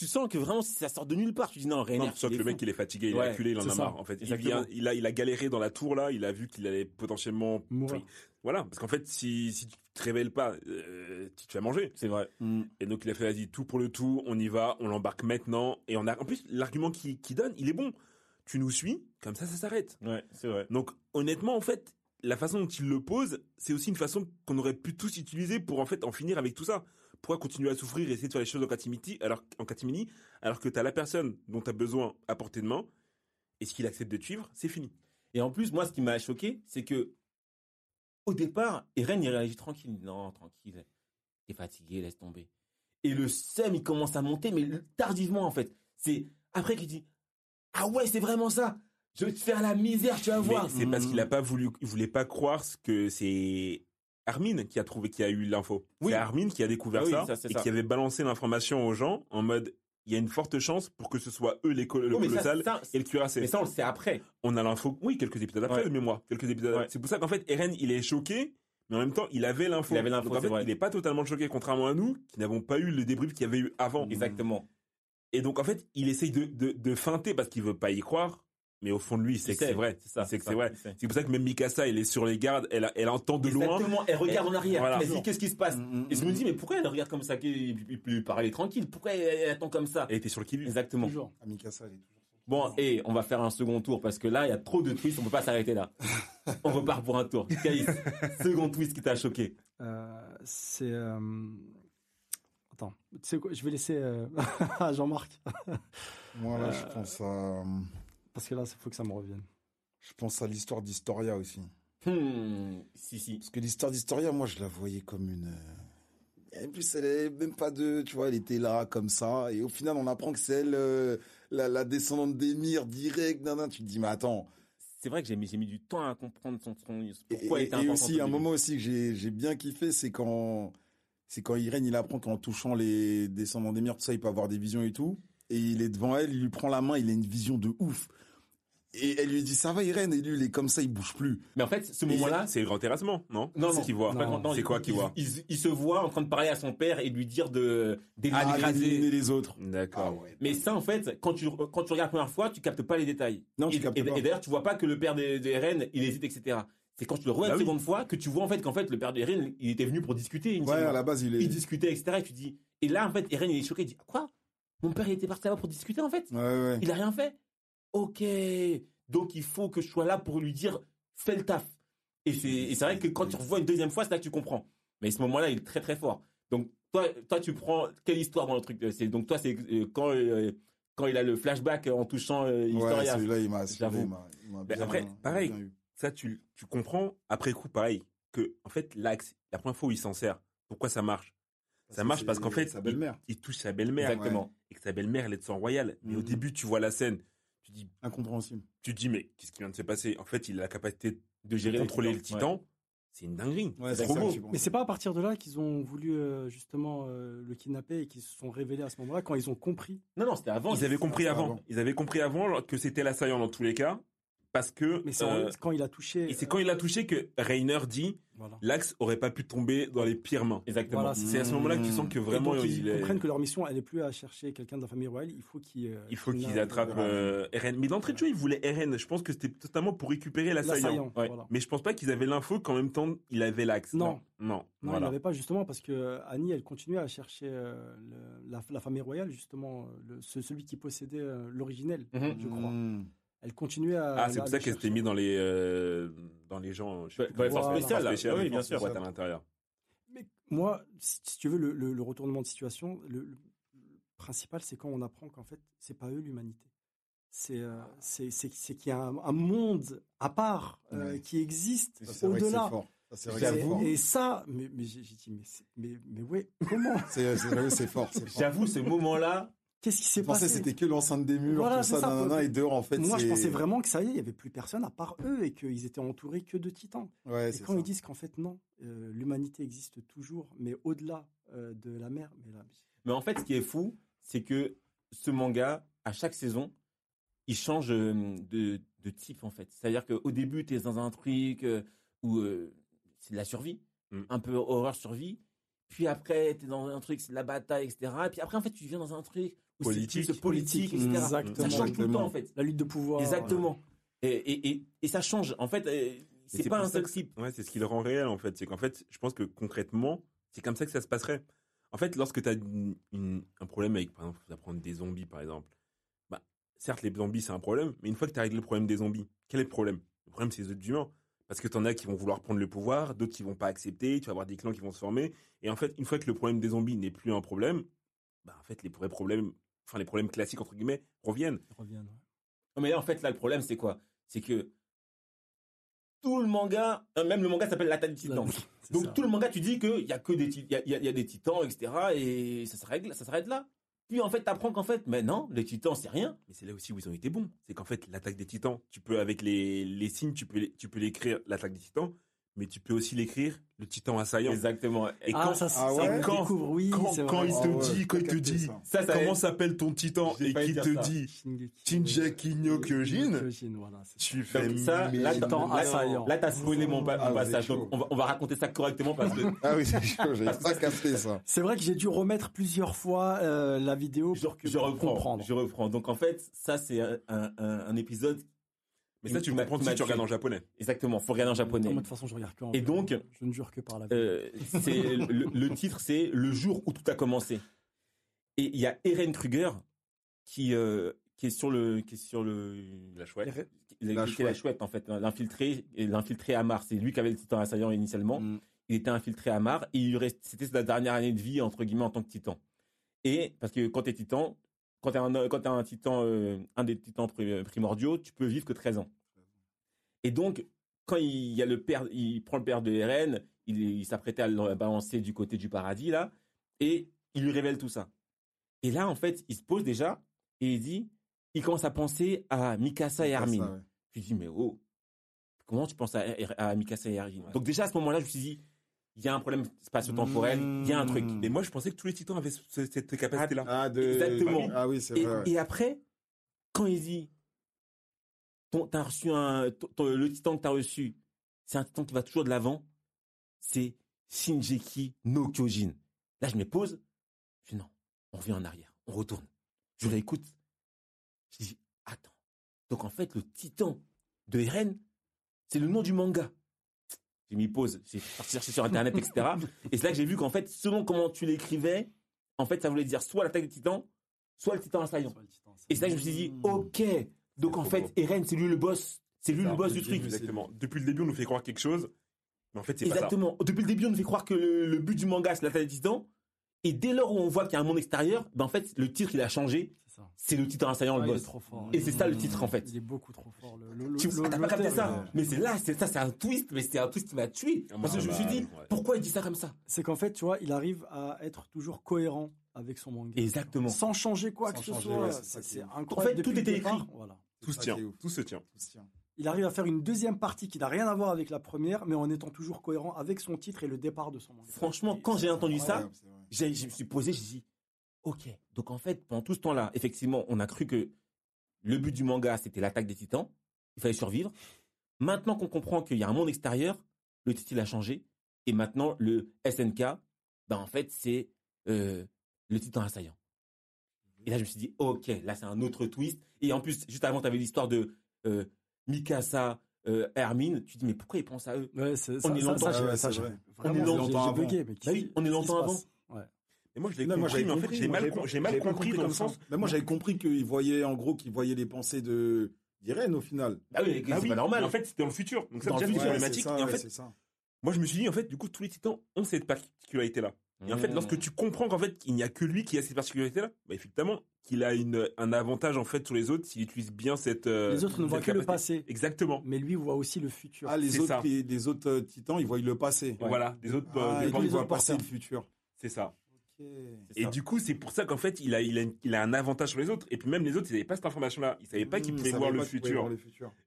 Tu sens que vraiment, ça sort de nulle part. Tu dis non, Rainer. Non, tu sens que le mec, il est fatigué, il est Ouais, acculé, il en a marre. En fait, il, vient, il, a, il a galéré dans la tour là, il a vu qu'il allait potentiellement Mourir. Voilà, parce qu'en fait, si, si tu te révèles pas, euh, tu te fais manger. C'est vrai. Mm. Et donc il a fait, vas-y, tout pour le tout, on y va, on l'embarque maintenant. Et on a, en plus, l'argument qu'il qu'il donne, il est bon. Tu nous suis, comme ça, ça s'arrête. Ouais, c'est vrai. Donc honnêtement, en fait, la façon dont il le pose, c'est aussi une façon qu'on aurait pu tous utiliser pour en fait en finir avec tout ça. Pourquoi continuer à souffrir et essayer de faire les choses en catimini alors, en catimini, alors que tu as la personne dont tu as besoin à portée de main, et ce qu'il accepte de te suivre, c'est fini. Et en plus, moi, ce qui m'a choqué, c'est que au départ, Eren, il réagit tranquille. Non, tranquille. T'es fatigué, laisse tomber. Et le seum, il commence à monter, mais tardivement, en fait. C'est après qu'il dit Ah ouais, c'est vraiment ça. Je vais te faire la misère, tu vas voir. c'est parce Mm. qu'il a pas voulu, il voulait pas croire ce que c'est Armin qui a trouvé, qui a eu l'info. Oui. C'est Armin qui a découvert Ah oui, ça, et ça. qui avait balancé l'information aux gens en mode il y a une forte chance pour que ce soit eux les col- le colossal ça, et le cuirassé. mais ça, on le sait après. On a l'info, oui, quelques épisodes après Ouais. de mémoire, quelques épisodes. Ouais. C'est pour ça qu'en fait Eren il est choqué, mais en même temps il avait l'info. Il avait l'info, en fait vrai. il est pas totalement choqué, contrairement à nous qui n'avons pas eu le débrief qu'il y avait eu avant. Exactement. Et donc en fait il essaye de, de, de feinter parce qu'il veut pas y croire, mais au fond de lui c'est Il que c'est sait, vrai. C'est ça. C'est que c'est vrai. C'est pour ça que même Mikasa, elle est sur les gardes, elle, elle entend de loin. Exactement. Elle regarde en arrière. Voilà. Elle se dit qu'est-ce qui se passe? Mm, mm, Et je me mm. dis mais pourquoi elle regarde comme ça? Qu'il il peut parler tranquille Pourquoi elle, elle attend comme ça? Elle était sur le qui Exactement. Toujours. Ah, Mikasa, elle est toujours. Bon, et on va faire un second tour parce que là, il y a trop de twists, on peut pas s'arrêter là. on repart pour un tour. Caïs, second twist qui t'a choqué. Euh, c'est. euh, Attends, tu sais quoi, je vais laisser euh, à Jean-Marc. Moi là, Euh, je pense à, Parce que là, il faut que ça me revienne. je pense à l'histoire d'Historia aussi. Hmm, si, si. Parce que l'histoire d'Historia, moi, je la voyais comme une. euh, Et en plus, elle est même pas de, tu vois, elle était là comme ça, et au final, on apprend que c'est elle, euh, la, la descendante d'Emir direct. nan, nan. Tu te dis, mais attends. C'est vrai que j'ai mis, j'ai mis du temps à comprendre son, son- pourquoi et- était et aussi, au un moment aussi que j'ai j'ai bien kiffé, c'est quand c'est quand Irène, il apprend qu'en touchant les descendants d'Emir, tout ça, il peut avoir des visions et tout. Et il est devant elle, il lui prend la main, il a une vision de ouf. Et elle lui dit ça va Irène et lui il est comme ça, il bouge plus. Mais en fait, ce moment-là, c'est le grand terrassement, non? Non, C'est non, ce qu'il voit. c'est quoi il- qu'il voit il, il- il se voit en train de parler à son père et lui dire de Ah, d'éliminer d'éliminer les autres. D'accord. ouais. Mais ça, en fait, quand tu, quand tu regardes la première fois, tu captes pas les détails. Non, tu et, captes et- pas. et d'ailleurs, tu vois pas que le père de, de RN, il hésite, etc. C'est quand tu le regardes Bah une oui. seconde fois que tu vois en fait qu'en fait le père de RN, il était venu pour discuter. Ouais, à la base il est. Il discutait, etc. Et tu dis. Et là, en fait, RN, il est choqué. Il dit quoi? Mon père, il était parti là-bas pour discuter, en fait? Ouais, ouais. Il a rien fait. Ok. Donc il faut que je sois là pour lui dire fais le taf. Et c'est vrai que quand tu revois une deuxième fois, c'est là que tu comprends. Mais à ce moment-là, il est très très fort. Donc toi, toi tu prends quelle histoire dans le truc C'est donc toi c'est euh, quand euh, quand il a le flashback en touchant euh, Ouais, Historia. celui-là il m'a. celui-là, J'avoue. il m'a- il Ben après, il pareil. Ça, tu, tu comprends après coup, pareil, que en fait, l'axe, la première fois où il s'en sert, pourquoi ça marche? Ça marche parce qu'en fait, sa belle-mère. il touche sa belle-mère Exactement. et que sa belle-mère, elle est de sang royal. Mais au Mhm. début, tu vois la scène, tu dis, Incompréhensible. tu dis, mais qu'est-ce qui vient de se passer? En fait, il a la capacité De gérer contrôler le titan. C'est une dinguerie. Ouais, c'est trop ça beau. Mais c'est pas à partir de là qu'ils ont voulu euh, justement euh, le kidnapper et qu'ils se sont révélés à ce moment-là quand ils ont compris? Non non, c'était avant. Ils avaient compris c'est avant. avant. Ils avaient compris avant que c'était l'assaillant dans tous les cas. Parce que. Mais c'est euh, quand il a touché. et c'est quand il a touché que Rainer dit Voilà. l'axe aurait pas pu tomber dans les pires mains. Exactement. Voilà, C'est à ce moment-là que tu sens que Et vraiment donc, ils il est- comprennent que leur mission, elle est plus à chercher quelqu'un de la famille royale. Il faut qu'ils. euh, Il faut qu'ils n'arrivent- attrapent euh, RN. Mais d'entrée de jeu, ils voulaient RN. Je pense que c'était totalement pour récupérer l'assaillant. Ouais. Voilà. Mais je pense pas qu'ils avaient l'info qu'en même temps, il avait l'axe. Non. Non. Non, il n'avait pas justement parce que euh, Annie, elle continuait à chercher euh, le- la, la famille royale justement, le- celui qui possédait euh, l'originel, Mhm. je crois. Mmh. Elle continuait à. Ah, c'est pour ça qu'elle s'était chercher. mis dans les, euh, dans les gens. Je sais Ouais, plus dans les comment forces ça s'appelle, spéciales, forces là. spéciales, Oui, bien sûr. à l'intérieur. Mais moi, si si tu veux, le, le- le retournement de situation, le, le principal, c'est quand on apprend qu'en fait, c'est pas eux l'humanité. C'est euh, c'est- c'est- c'est qu'il y a un, un monde à part euh, Ouais. qui existe Ça, c'est vrai que c'est au-delà. fort. Ça, c'est vrai que c'est J'avoue. fort. Et, et ça, mais, mais j'ai dit, mais, mais, mais ouais, comment? C'est c'est vrai que c'est fort. c'est fort. J'avoue ce moment-là. Qu'est-ce qui s'est Je pensais passé que c'était que l'enceinte des murs, Voilà, tout ça, ça, nanana, et dehors, en fait, Moi, je pensais vraiment que ça y est, il y avait plus personne à part eux et qu'ils étaient entourés que de titans. Ouais, Et c'est quand ça. ils disent qu'en fait non, euh, l'humanité existe toujours, mais au-delà euh, de la mer, mais là, Mais en fait, ce qui est fou, c'est que ce manga, à chaque saison, il change euh, de, de type en fait. C'est-à-dire qu'au début, tu es dans un truc où euh, c'est de la survie, Mm. un peu horreur survie. Puis après, tu es dans un truc, c'est de la bataille, etc. Et puis après, en fait, tu viens dans un truc Politique. politique, etc. Exactement. Ça change tout le temps en fait. la lutte de pouvoir. Exactement. Et, et, et, et ça change. En fait, euh, c'est pas un seul type. Ouais, c'est ce qui le rend réel en fait. C'est qu'en fait, je pense que concrètement, c'est comme ça que ça se passerait. En fait, lorsque tu as un problème avec, par exemple, d'apprendre des zombies par exemple, bah, certes, les zombies c'est un problème, mais une fois que tu as réglé le problème des zombies, quel est le problème? Le problème, c'est les autres humains. Parce que tu en as qui vont vouloir prendre le pouvoir, d'autres qui vont pas accepter, tu vas avoir des clans qui vont se former. Et en fait, une fois que le problème des zombies n'est plus un problème, bah, en fait, les vrais problèmes, enfin, les problèmes classiques, entre guillemets, reviennent. Reviennent, ouais. Non, Mais là, en fait, là, le problème, c'est quoi? C'est que tout le manga, euh, même le manga s'appelle l'attaque des titans. Donc ça. tout le manga, tu dis qu'il y a que des, il y a, y a- il y a des titans, etc. Et ça s'arrête, ça s'arrête là. Puis en fait, t'apprends qu'en fait, mais non, les titans, c'est rien. Mais c'est là aussi où ils ont été bons. C'est qu'en fait, l'attaque des titans, tu peux, avec les, les signes, tu peux, tu peux l'écrire, l'attaque des titans, mais tu peux aussi l'écrire, le titan assaillant. Exactement. Et ah, quand ça, ah ouais Quand- découvre, oui, quand, il Ah te ouais, dit, quand il te dit, ça. comment s'appelle ton titan et dire te ça. dit. Shinjeki no Kyojin, voilà, tu fais Donc ça, mais- là, Titan assaillant. là, t'as spoilé mon, pa- Ah, passage. Donc, on va, on va raconter ça correctement parce que Ah oui, c'est chaud, pas capté ça. C'est vrai que j'ai dû remettre plusieurs fois euh, la vidéo je, pour, que, je pour reprends. comprendre. Je reprends. Donc en fait, ça, c'est un, un- un- un épisode. Mais ça, tu m'a- comprends si tu regardes en japonais. Exactement. Faut regarder en japonais. Non, de toute façon, je regarde que en Et donc, je ne jure que par la. Euh, c'est le, le titre, c'est le jour où tout a commencé. Et il y a Eren Kruger qui euh, qui est sur le qui est sur le La chouette. qui- La qui la chouette. en fait, l'infiltré et l'infiltré à Mars. C'est lui qui avait le titan assaillant initialement. Mm. Il était infiltré à Mars et il lui reste- c'était sa dernière année de vie entre guillemets en tant que titan. Et parce que quand t'es titan, quand quand t'es un titan, euh, un des titans pri- primordiaux, tu peux vivre que 13 ans. Et donc quand il y a le père, il prend le père de Eren, il, il s'apprêtait à le balancer du côté du paradis là, et il lui révèle tout ça. Et là en fait, il se pose déjà et il dit, il commence à penser à Mikasa et Armin. Ouais. Je lui dis, mais oh, comment tu penses à, à Mikasa et Armin Donc déjà à ce moment-là, je me suis dit, il y a un problème spatio-temporel, il y a un truc. Mmh. Mais moi, je pensais que tous les titans avaient ce- cette capacité-là. Ah, de... Exactement. Ah oui, c'est Et, vrai. ouais. et après, quand il dit, t'as reçu un, ton- le titan que t'as reçu, c'est un titan qui va toujours de l'avant. C'est Shinjeki no Kyojin. Là, je me pose. Je dis non, on revient en arrière, on retourne. Je l'écoute. Je dis attends. Donc en fait, le titan de Eren, c'est le nom du manga. J'ai mis pause, j'ai cherché sur internet, etc. Et c'est là que j'ai vu qu'en fait, selon comment tu l'écrivais, en fait, ça voulait dire soit l'attaque des titans, soit le titan assaillant. Et c'est là que je me suis dit, Mmh. ok, donc en fait, beau. Eren, c'est lui le boss. C'est lui le boss du truc. Exactement. Depuis le début, on nous fait croire quelque chose, mais en fait, c'est pas ça. Exactement. Depuis le début, on nous fait croire que le, le but du manga, c'est l'attaque des titans. Et dès lors où on voit qu'il y a un monde extérieur, ben en fait, le titre, il a changé. C'est le titan assaillant, Ah, le il est boss. trop fort. Et c'est ça le titre, en fait. Il est beaucoup trop fort. Le, le, Tu le- t'as pas capté ça Mais c'est là, c'est ça, c'est un twist, mais c'est un twist qui m'a tué. Ah, Parce que je me suis bah, dit, ouais. pourquoi il dit ça comme ça? C'est qu'en fait, tu vois, il arrive à être toujours cohérent avec son manga. Exactement. Sans changer quoi Sans que ce soit. ouais, c'est incroyable. En fait, depuis tout était départ, écrit. Voilà. Tout se tient. Tout se tient. Tout se tient. Il arrive à faire une deuxième partie qui n'a rien à voir avec la première, mais en étant toujours cohérent avec son titre et le départ de son manga. Franchement, quand j'ai entendu ça, Je me suis posé, j'ai dit, ok. Donc en fait, pendant tout ce temps-là, effectivement, on a cru que le but du manga, c'était l'attaque des titans. Il fallait survivre. Maintenant qu'on comprend qu'il y a un monde extérieur, le titre il a changé. Et maintenant, le SNK, ben en fait, c'est euh, le titan assaillant. Et là, je me suis dit, ok, là, c'est un autre twist. Et en plus, juste avant, tu avais l'histoire de euh, Mikasa, euh, Hermine. Tu te dis, mais pourquoi ils pensent à eux? Ouais, On ça, est ça, longtemps- ça, On est avant. bugué, mais Bah oui, on est longtemps avant. Et moi, je l'ai Non, moi, compris, j'avais mais en fait, compris, j'ai mal, com- mal compris dans le sens. Mais moi, j'avais compris qu'il voyait, en gros, qu'il voyait les pensées de d'Irène au final. Ah oui, Ah c'est oui, pas normal. En fait, c'était dans le futur. Donc, ça déjà, c'est problématique. Et en fait, moi, je me suis dit, en fait, du coup, tous les titans ont cette particularité-là. Et en fait, Mmh. lorsque tu comprends qu'en fait, il n'y a que lui qui a cette particularité-là, bah, effectivement, qu'il a une, un avantage, en fait, sur les autres s'il utilise bien cette, euh, Les autres ne voient que le passé, Exactement. mais lui voit aussi le futur. Ah, les autres, les, les autres euh, titans, ils voient le passé. Voilà. Des autres, euh, Ah, lui, les ils voient autres passer le futur. c'est ça. Et du coup, c'est pour ça qu'en fait, il a, il a, il a un avantage sur les autres. Et puis même les autres, ils n'avaient pas cette information-là. Ils savaient pas qu'ils Mmh, pouvaient voir le futur.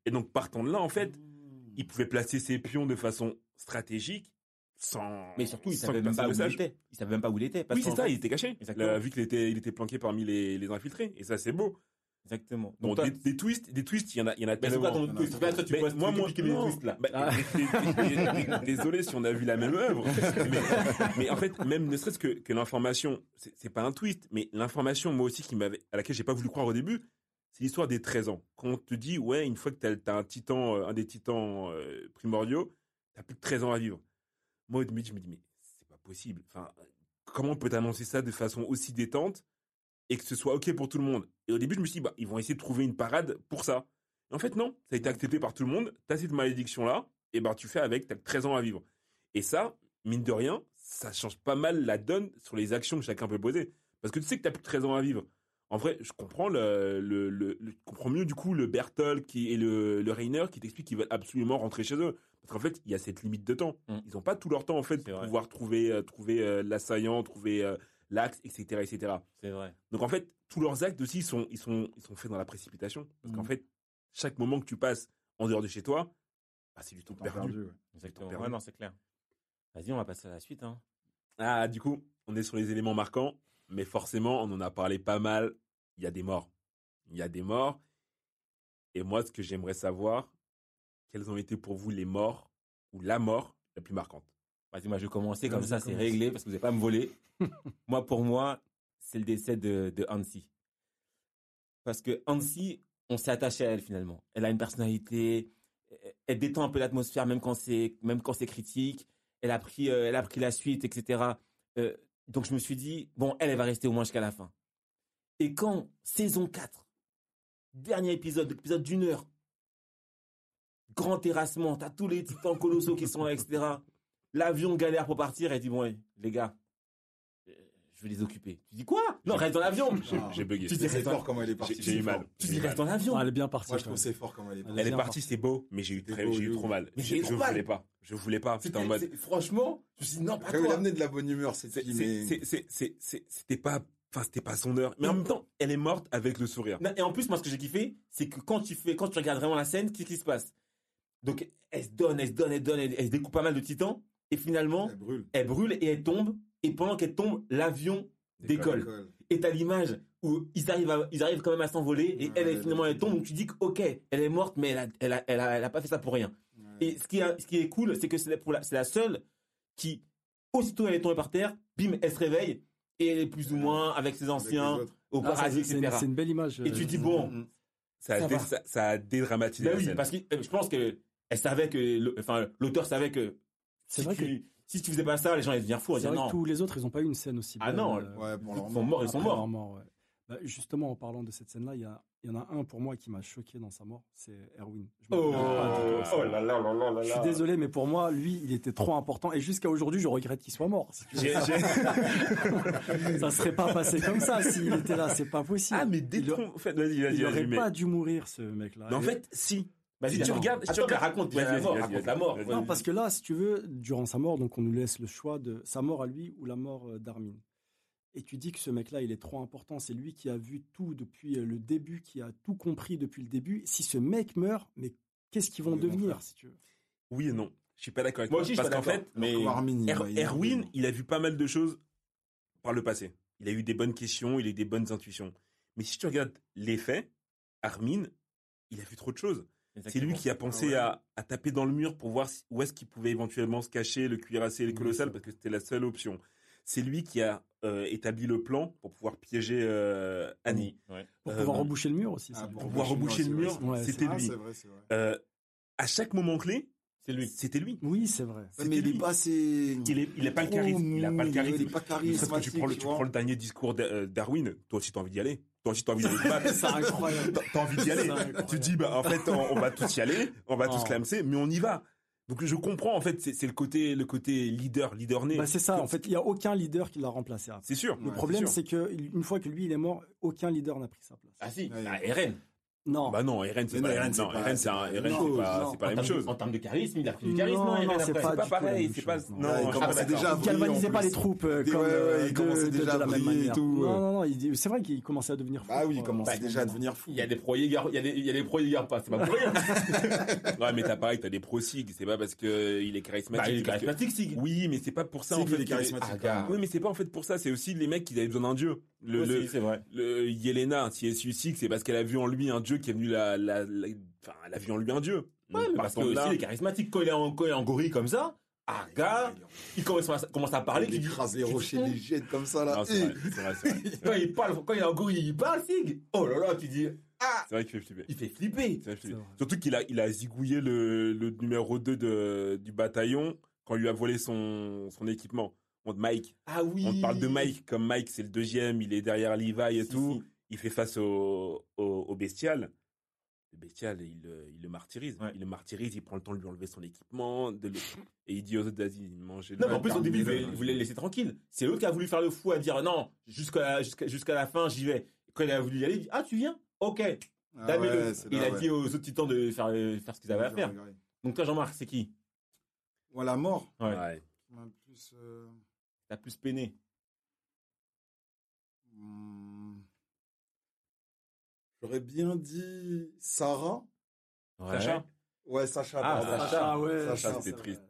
Et donc, partant de là, en fait, Mmh. il pouvait placer ses pions de façon stratégique, sans. Mais surtout, il savait même pas où il était. Il savait même pas où il était. parce Oui, c'est ça, il était caché. Vu qu'il était, il était planqué parmi les, les infiltrés. Et ça, c'est beau. Exactement. Bon, Donc, des, des twists, des twists, il y en a, il y en a mais c'est quoi tellement. ton non, twist non, Là, toi, tu Mais moi, moi, non. twists là. Bah, Ah. Désolé si on a vu la même œuvre, mais, mais en fait, même ne serait-ce que, que l'information, c'est pas un twist, mais l'information, moi aussi, qui m'avait, à laquelle j'ai pas voulu croire au début, c'est l'histoire des 13 ans. Quand on te dit, ouais, une fois que t'as as un titan, euh, un des titans euh, primordiaux, t'as plus de 13 ans à vivre. Moi, au début, je me dis, mais c'est pas possible. Enfin, comment on peut t'annoncer ça de façon aussi détente et que ce soit OK pour tout le monde Et au début, je me suis dit, bah, ils vont essayer de trouver une parade pour ça. En fait, non, ça a été accepté par tout le monde. T'as cette malédiction-là, et ben tu fais avec, t'as que 13 ans à vivre. Et ça, mine de rien, ça change pas mal la donne sur les actions que chacun peut poser. Parce que tu sais que t'as plus de 13 ans à vivre. En vrai, je comprends le, le, le- le- je comprends mieux du coup le Berthold qui et le, le Rainer qui t'expliquent qu'ils veulent absolument rentrer chez eux. Parce qu'en fait, il y a cette limite de temps. Mm. Ils ont pas tout leur temps en fait pour vrai. pouvoir trouver, euh, trouver euh, l'assaillant, trouver euh, l'axe, etc., etc. C'est vrai. Donc en fait, tous leurs actes aussi ils sont, ils sont, ils sont faits dans la précipitation. Parce qu'en Mhm. fait, chaque moment que tu passes en dehors de chez toi, bah, c'est du temps perdu. Exactement. perdu. Ouais, non, c'est clair. Vas-y, on va passer à la suite. Hein. Ah, du coup, on est sur les éléments marquants, mais forcément, on en a parlé pas mal. Il y a des morts. Il y a des morts. Et moi, ce que j'aimerais savoir, quelles ont été pour vous les morts ou la mort la plus marquante? Vas-y, moi, je vais commencer comme ça, c'est réglé parce que vous n'allez pas me voler. moi, pour moi, c'est le décès de, de Hansi. Parce que Hansi, on s'est attaché à elle finalement. Elle a une personnalité, elle détend un peu l'atmosphère même quand c'est même quand c'est critique. Elle a pris, euh, elle a pris la suite, etc. Euh, donc je me suis dit bon, elle, elle va rester au moins jusqu'à la fin. Et quand saison 4, dernier épisode, épisode d'une heure, grand terrassement, t'as tous les titans colossaux qui sont là, etc. L'avion galère pour partir, elle dit bon, ouais, les gars, je vais les occuper. Tu dis quoi? Non, reste dans l'avion. J'ai bugué. Tu dis C'est reste dans, fort comment elle est partie. J'ai- eu mal. tu dis reste dans l'avion. Elle est bien partie. Moi, je trouve c'est fort comment elle est Elle partie. Elle est partie, c'est beau, mais j'ai eu, très, j'ai trop mal. Je, voulais pas. Je voulais pas. En mode. Franchement, je me suis dit non, pas toi. amenait de la bonne humeur, C'était pas. Enfin, c'était pas son heure. Mais en même temps, elle est morte avec le sourire. Et en plus, moi, ce que j'ai kiffé, c'est que quand tu fais, quand tu regardes vraiment la scène, qu'est-ce qui se passe? Donc, elle se donne, elle se donne, elle se donne, elle, elle se découpe pas mal de titans, et finalement, Elle brûle. elle brûle et elle tombe. Et pendant qu'elle tombe, l'avion décolle. Et t'as l'image où ils arrivent, à- ils arrivent quand même à s'envoler et Ouais, elle, finalement, elle tombe. Donc tu dis que, ok, elle est morte, mais elle a, elle a, elle a, elle a pas fait ça pour rien. Ouais. Et ce qui est, ce qui est cool, c'est que c'est la, seule qui, aussitôt elle est tombée par terre, bim, elle se réveille et elle est plus ou moins avec ses anciens, au Ah, paradis, c'est une, etc. c'est une belle image. Et tu euh, dis, bon, Mm, mm. Ça a, Ça dé- va. ça, ça a dédramatisé bah la oui, scène. parce que euh, je pense que elle savait que, enfin, l'auteur savait que C'est si vrai que tu, si tu faisais pas ça, les gens allaient devenir fous. C'est vrai que tous les autres, ils ont pas eu une scène aussi Ah belle, non, euh, Ouais, Ils sont morts, ils sont morts. leur mort, ouais. Bah, justement, en parlant de cette scène-là, il y, a- en a un pour moi qui m'a choqué dans sa mort, c'est Erwin. Je me Oh, oh là là là là là Je suis désolé, mais pour moi, lui, il était trop important. Et jusqu'à aujourd'hui, je regrette qu'il soit mort. si ça serait pas passé comme ça s'il était là. C'est pas possible. Ah, mais il, détron... en fait, vas-y, il vas-y, aurait vas-y. Mais... pas dû mourir, ce mec-là. mais en fait, si. Si tu regardes- raconte la mort. Non, parce que là, si tu veux, durant sa mort, donc on nous laisse le choix de sa mort à lui ou la mort euh, d'Armin. Et tu dis que ce mec-là, il est trop important. C'est lui qui a vu tout depuis euh, le début, qui a tout compris depuis le début. Si ce mec meurt, mais qu'est-ce qu'ils vont devenir, si tu veux? Oui et non. Je suis pas d'accord avec Moi toi. aussi, parce qu'en d'accord. fait, Mais Pour Armin, il Er- Erwin, il a vu pas mal de choses par le passé. Il a eu des bonnes questions, il a eu des bonnes intuitions. Mais si tu regardes les faits, Armin, il a vu trop de choses. C'est lui qui a pensé Ah ouais. à, à taper dans le mur pour voir si- où est-ce qu'il pouvait éventuellement se cacher, le cuirassé et le colossal, parce que c'était la seule option. C'est lui qui a euh, établi le plan pour pouvoir piéger euh, Annie. Ouais. Pour Euh, pouvoir reboucher le mur aussi. Ah, pour Pour pouvoir reboucher le mur, c'était Ah, lui. vrai. Euh, à chaque moment clé, C'est lui. c'était lui. Oui, c'est vrai. Mais il lui. est pas assez. Il est, il a pas le charisme. Il a pas le charisme. Il est pas Parce que charismatique. tu prends le, tu prends le dernier discours d'A- euh, d'Arwin, toi aussi t'as envie d'y aller. Toi aussi t'as envie d'aller te battre. C'est incroyable. T'as- envie d'y aller. Tu te dis, bah, en fait, on, on va tous y aller, on va tous Oh. clamser, mais on y va. Donc, je comprends, en fait, c'est le côté, le côté leader, leader né. Bah, c'est ça. En fait, il y a aucun leader qui l'a remplacé. C'est sûr. Le Ouais, problème, c'est que une fois que lui il est mort, aucun leader n'a pris sa place. Ah si, Ouais. ah, Eren. Non. Bah non, Eren, c'est Mais pas, non, Eren, c'est pas- la même pas, chose. En la même termes de- chose. En termes de charisme, il a pris du charisme, Non, non, Eren, non, c'est pas pareil, c'est pas- non, il déjà. Il galvanisait pas les troupes euh, comme ouais, euh, il de, commençait de- déjà de à la même briller et manière. tout, Non, non, non, il- c'est vrai qu'il commençait à devenir fou. Ah oui, il commençait Bah, déjà à devenir fou. Il y a des pros, il y a des, il y a des il pas. C'est pas pour rien. Ouais, mais t'as pareil, t'as des pro sig, c'est pas parce que il est charismatique. Bah, il est charismatique, Sig. Oui, mais c'est pas pour ça, en fait. est que- charismatique. Ah, gars. Oui, mais c'est pas en fait pour ça, c'est aussi les mecs qui avaient besoin d'un dieu. Le, le, Aussi, c'est vrai. le Yelena, si elle suicide, c'est parce qu'elle a vu en lui un dieu qui est venu la, la, la- enfin, elle a vu en lui un dieu. Donc, Ouais, à parce que aussi, là- il est charismatique. Quand il est en, quand il est en gorille comme ça, ah, gars, il commence à, commence à parler. Il écrase les rochers, les jette comme ça là. Non, c'est Et- vrai, c'est vrai, c'est vrai. Quand il parle, quand il est en gorille, il parle, Sig. Oh là là, tu dis, ah, C'est vrai qu'il fait flipper. il fait flipper. C'est vrai C'est. Surtout qu'il a, il a zigouillé le, le numéro 2 de, du bataillon quand il lui a volé son, son équipement. On, Mike. Ah oui. On parle de Mike, comme Mike c'est le deuxième, il est derrière Levi et Si, tout. si. Il fait face au, au, au bestial. Le bestial, il, le- il le martyrise. Ouais. Il le martyrise, il prend le temps de lui enlever son équipement. De le- Et il dit aux autres, vas-y, mangez Non, mais en plus, au début, il voulait, il voulait le laisser tranquille. C'est l'autre qui a voulu faire le fou à dire non, jusqu'à la, jusqu'à, jusqu'à la fin, j'y vais. Quand il a voulu y aller, il dit ah, tu viens? Ok. Ah ouais, il là, a ouais. dit aux autres titans de faire, euh, faire ce qu'ils avaient à faire. Donc, toi, Jean-Marc, c'est qui? Ouais, la mort. Ouais. Plus, euh, T'as plus peiné. hmm, J'aurais bien dit Sarah. Sacha Ouais, Sacha. Ah, pardon. Sacha. Ah ouais, Sacha, c'est c'était triste.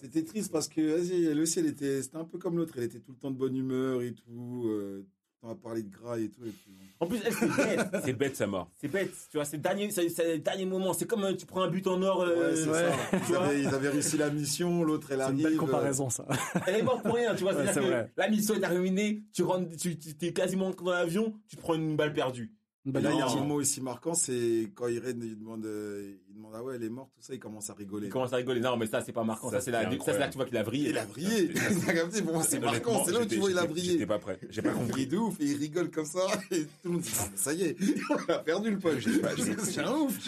C'était triste parce que, vas-y, elle aussi, elle était, c'était un peu comme l'autre. Elle était tout le temps de bonne humeur et tout. Euh, temps à parler de gras et tout. Et puis, bon. En plus, elle, c'est bête. C'est bête sa mort. C'est bête. Tu vois, c'est le dernier, c'est, c'est le dernier moment. C'est comme euh, tu prends un but en or. euh, Ouais, c'est ouais. ça. Ils avaient, ils avaient réussi la mission, l'autre, elle C'est arrive. une belle euh, comparaison, ça. Elle est morte pour rien, tu vois. Ouais, C'est-à-dire c'est que vrai. la mission est terminée, tu rentres, tu, tu es quasiment dans l'avion, tu te prends une balle perdue. Là, il y a un moment aussi marquant, c'est quand Irène il demande, euh, il demande ah ouais, elle est morte, tout ça, il commence à rigoler. Il commence à rigoler. Non, mais ça, c'est pas marquant. Ça, Ça, c'est, ça, là que tu vois qu'il a brillé. Il a brillé. Capté Pour moi, c'est marquant. C'est là où tu vois, il a brillé. J'étais pas prêt. J'ai pas Il compris. de ouf et il rigole comme ça. Et tout le monde dit, Ah, ça y est, on a perdu le pote. J'ai pas- j'ai- C'est un ouf.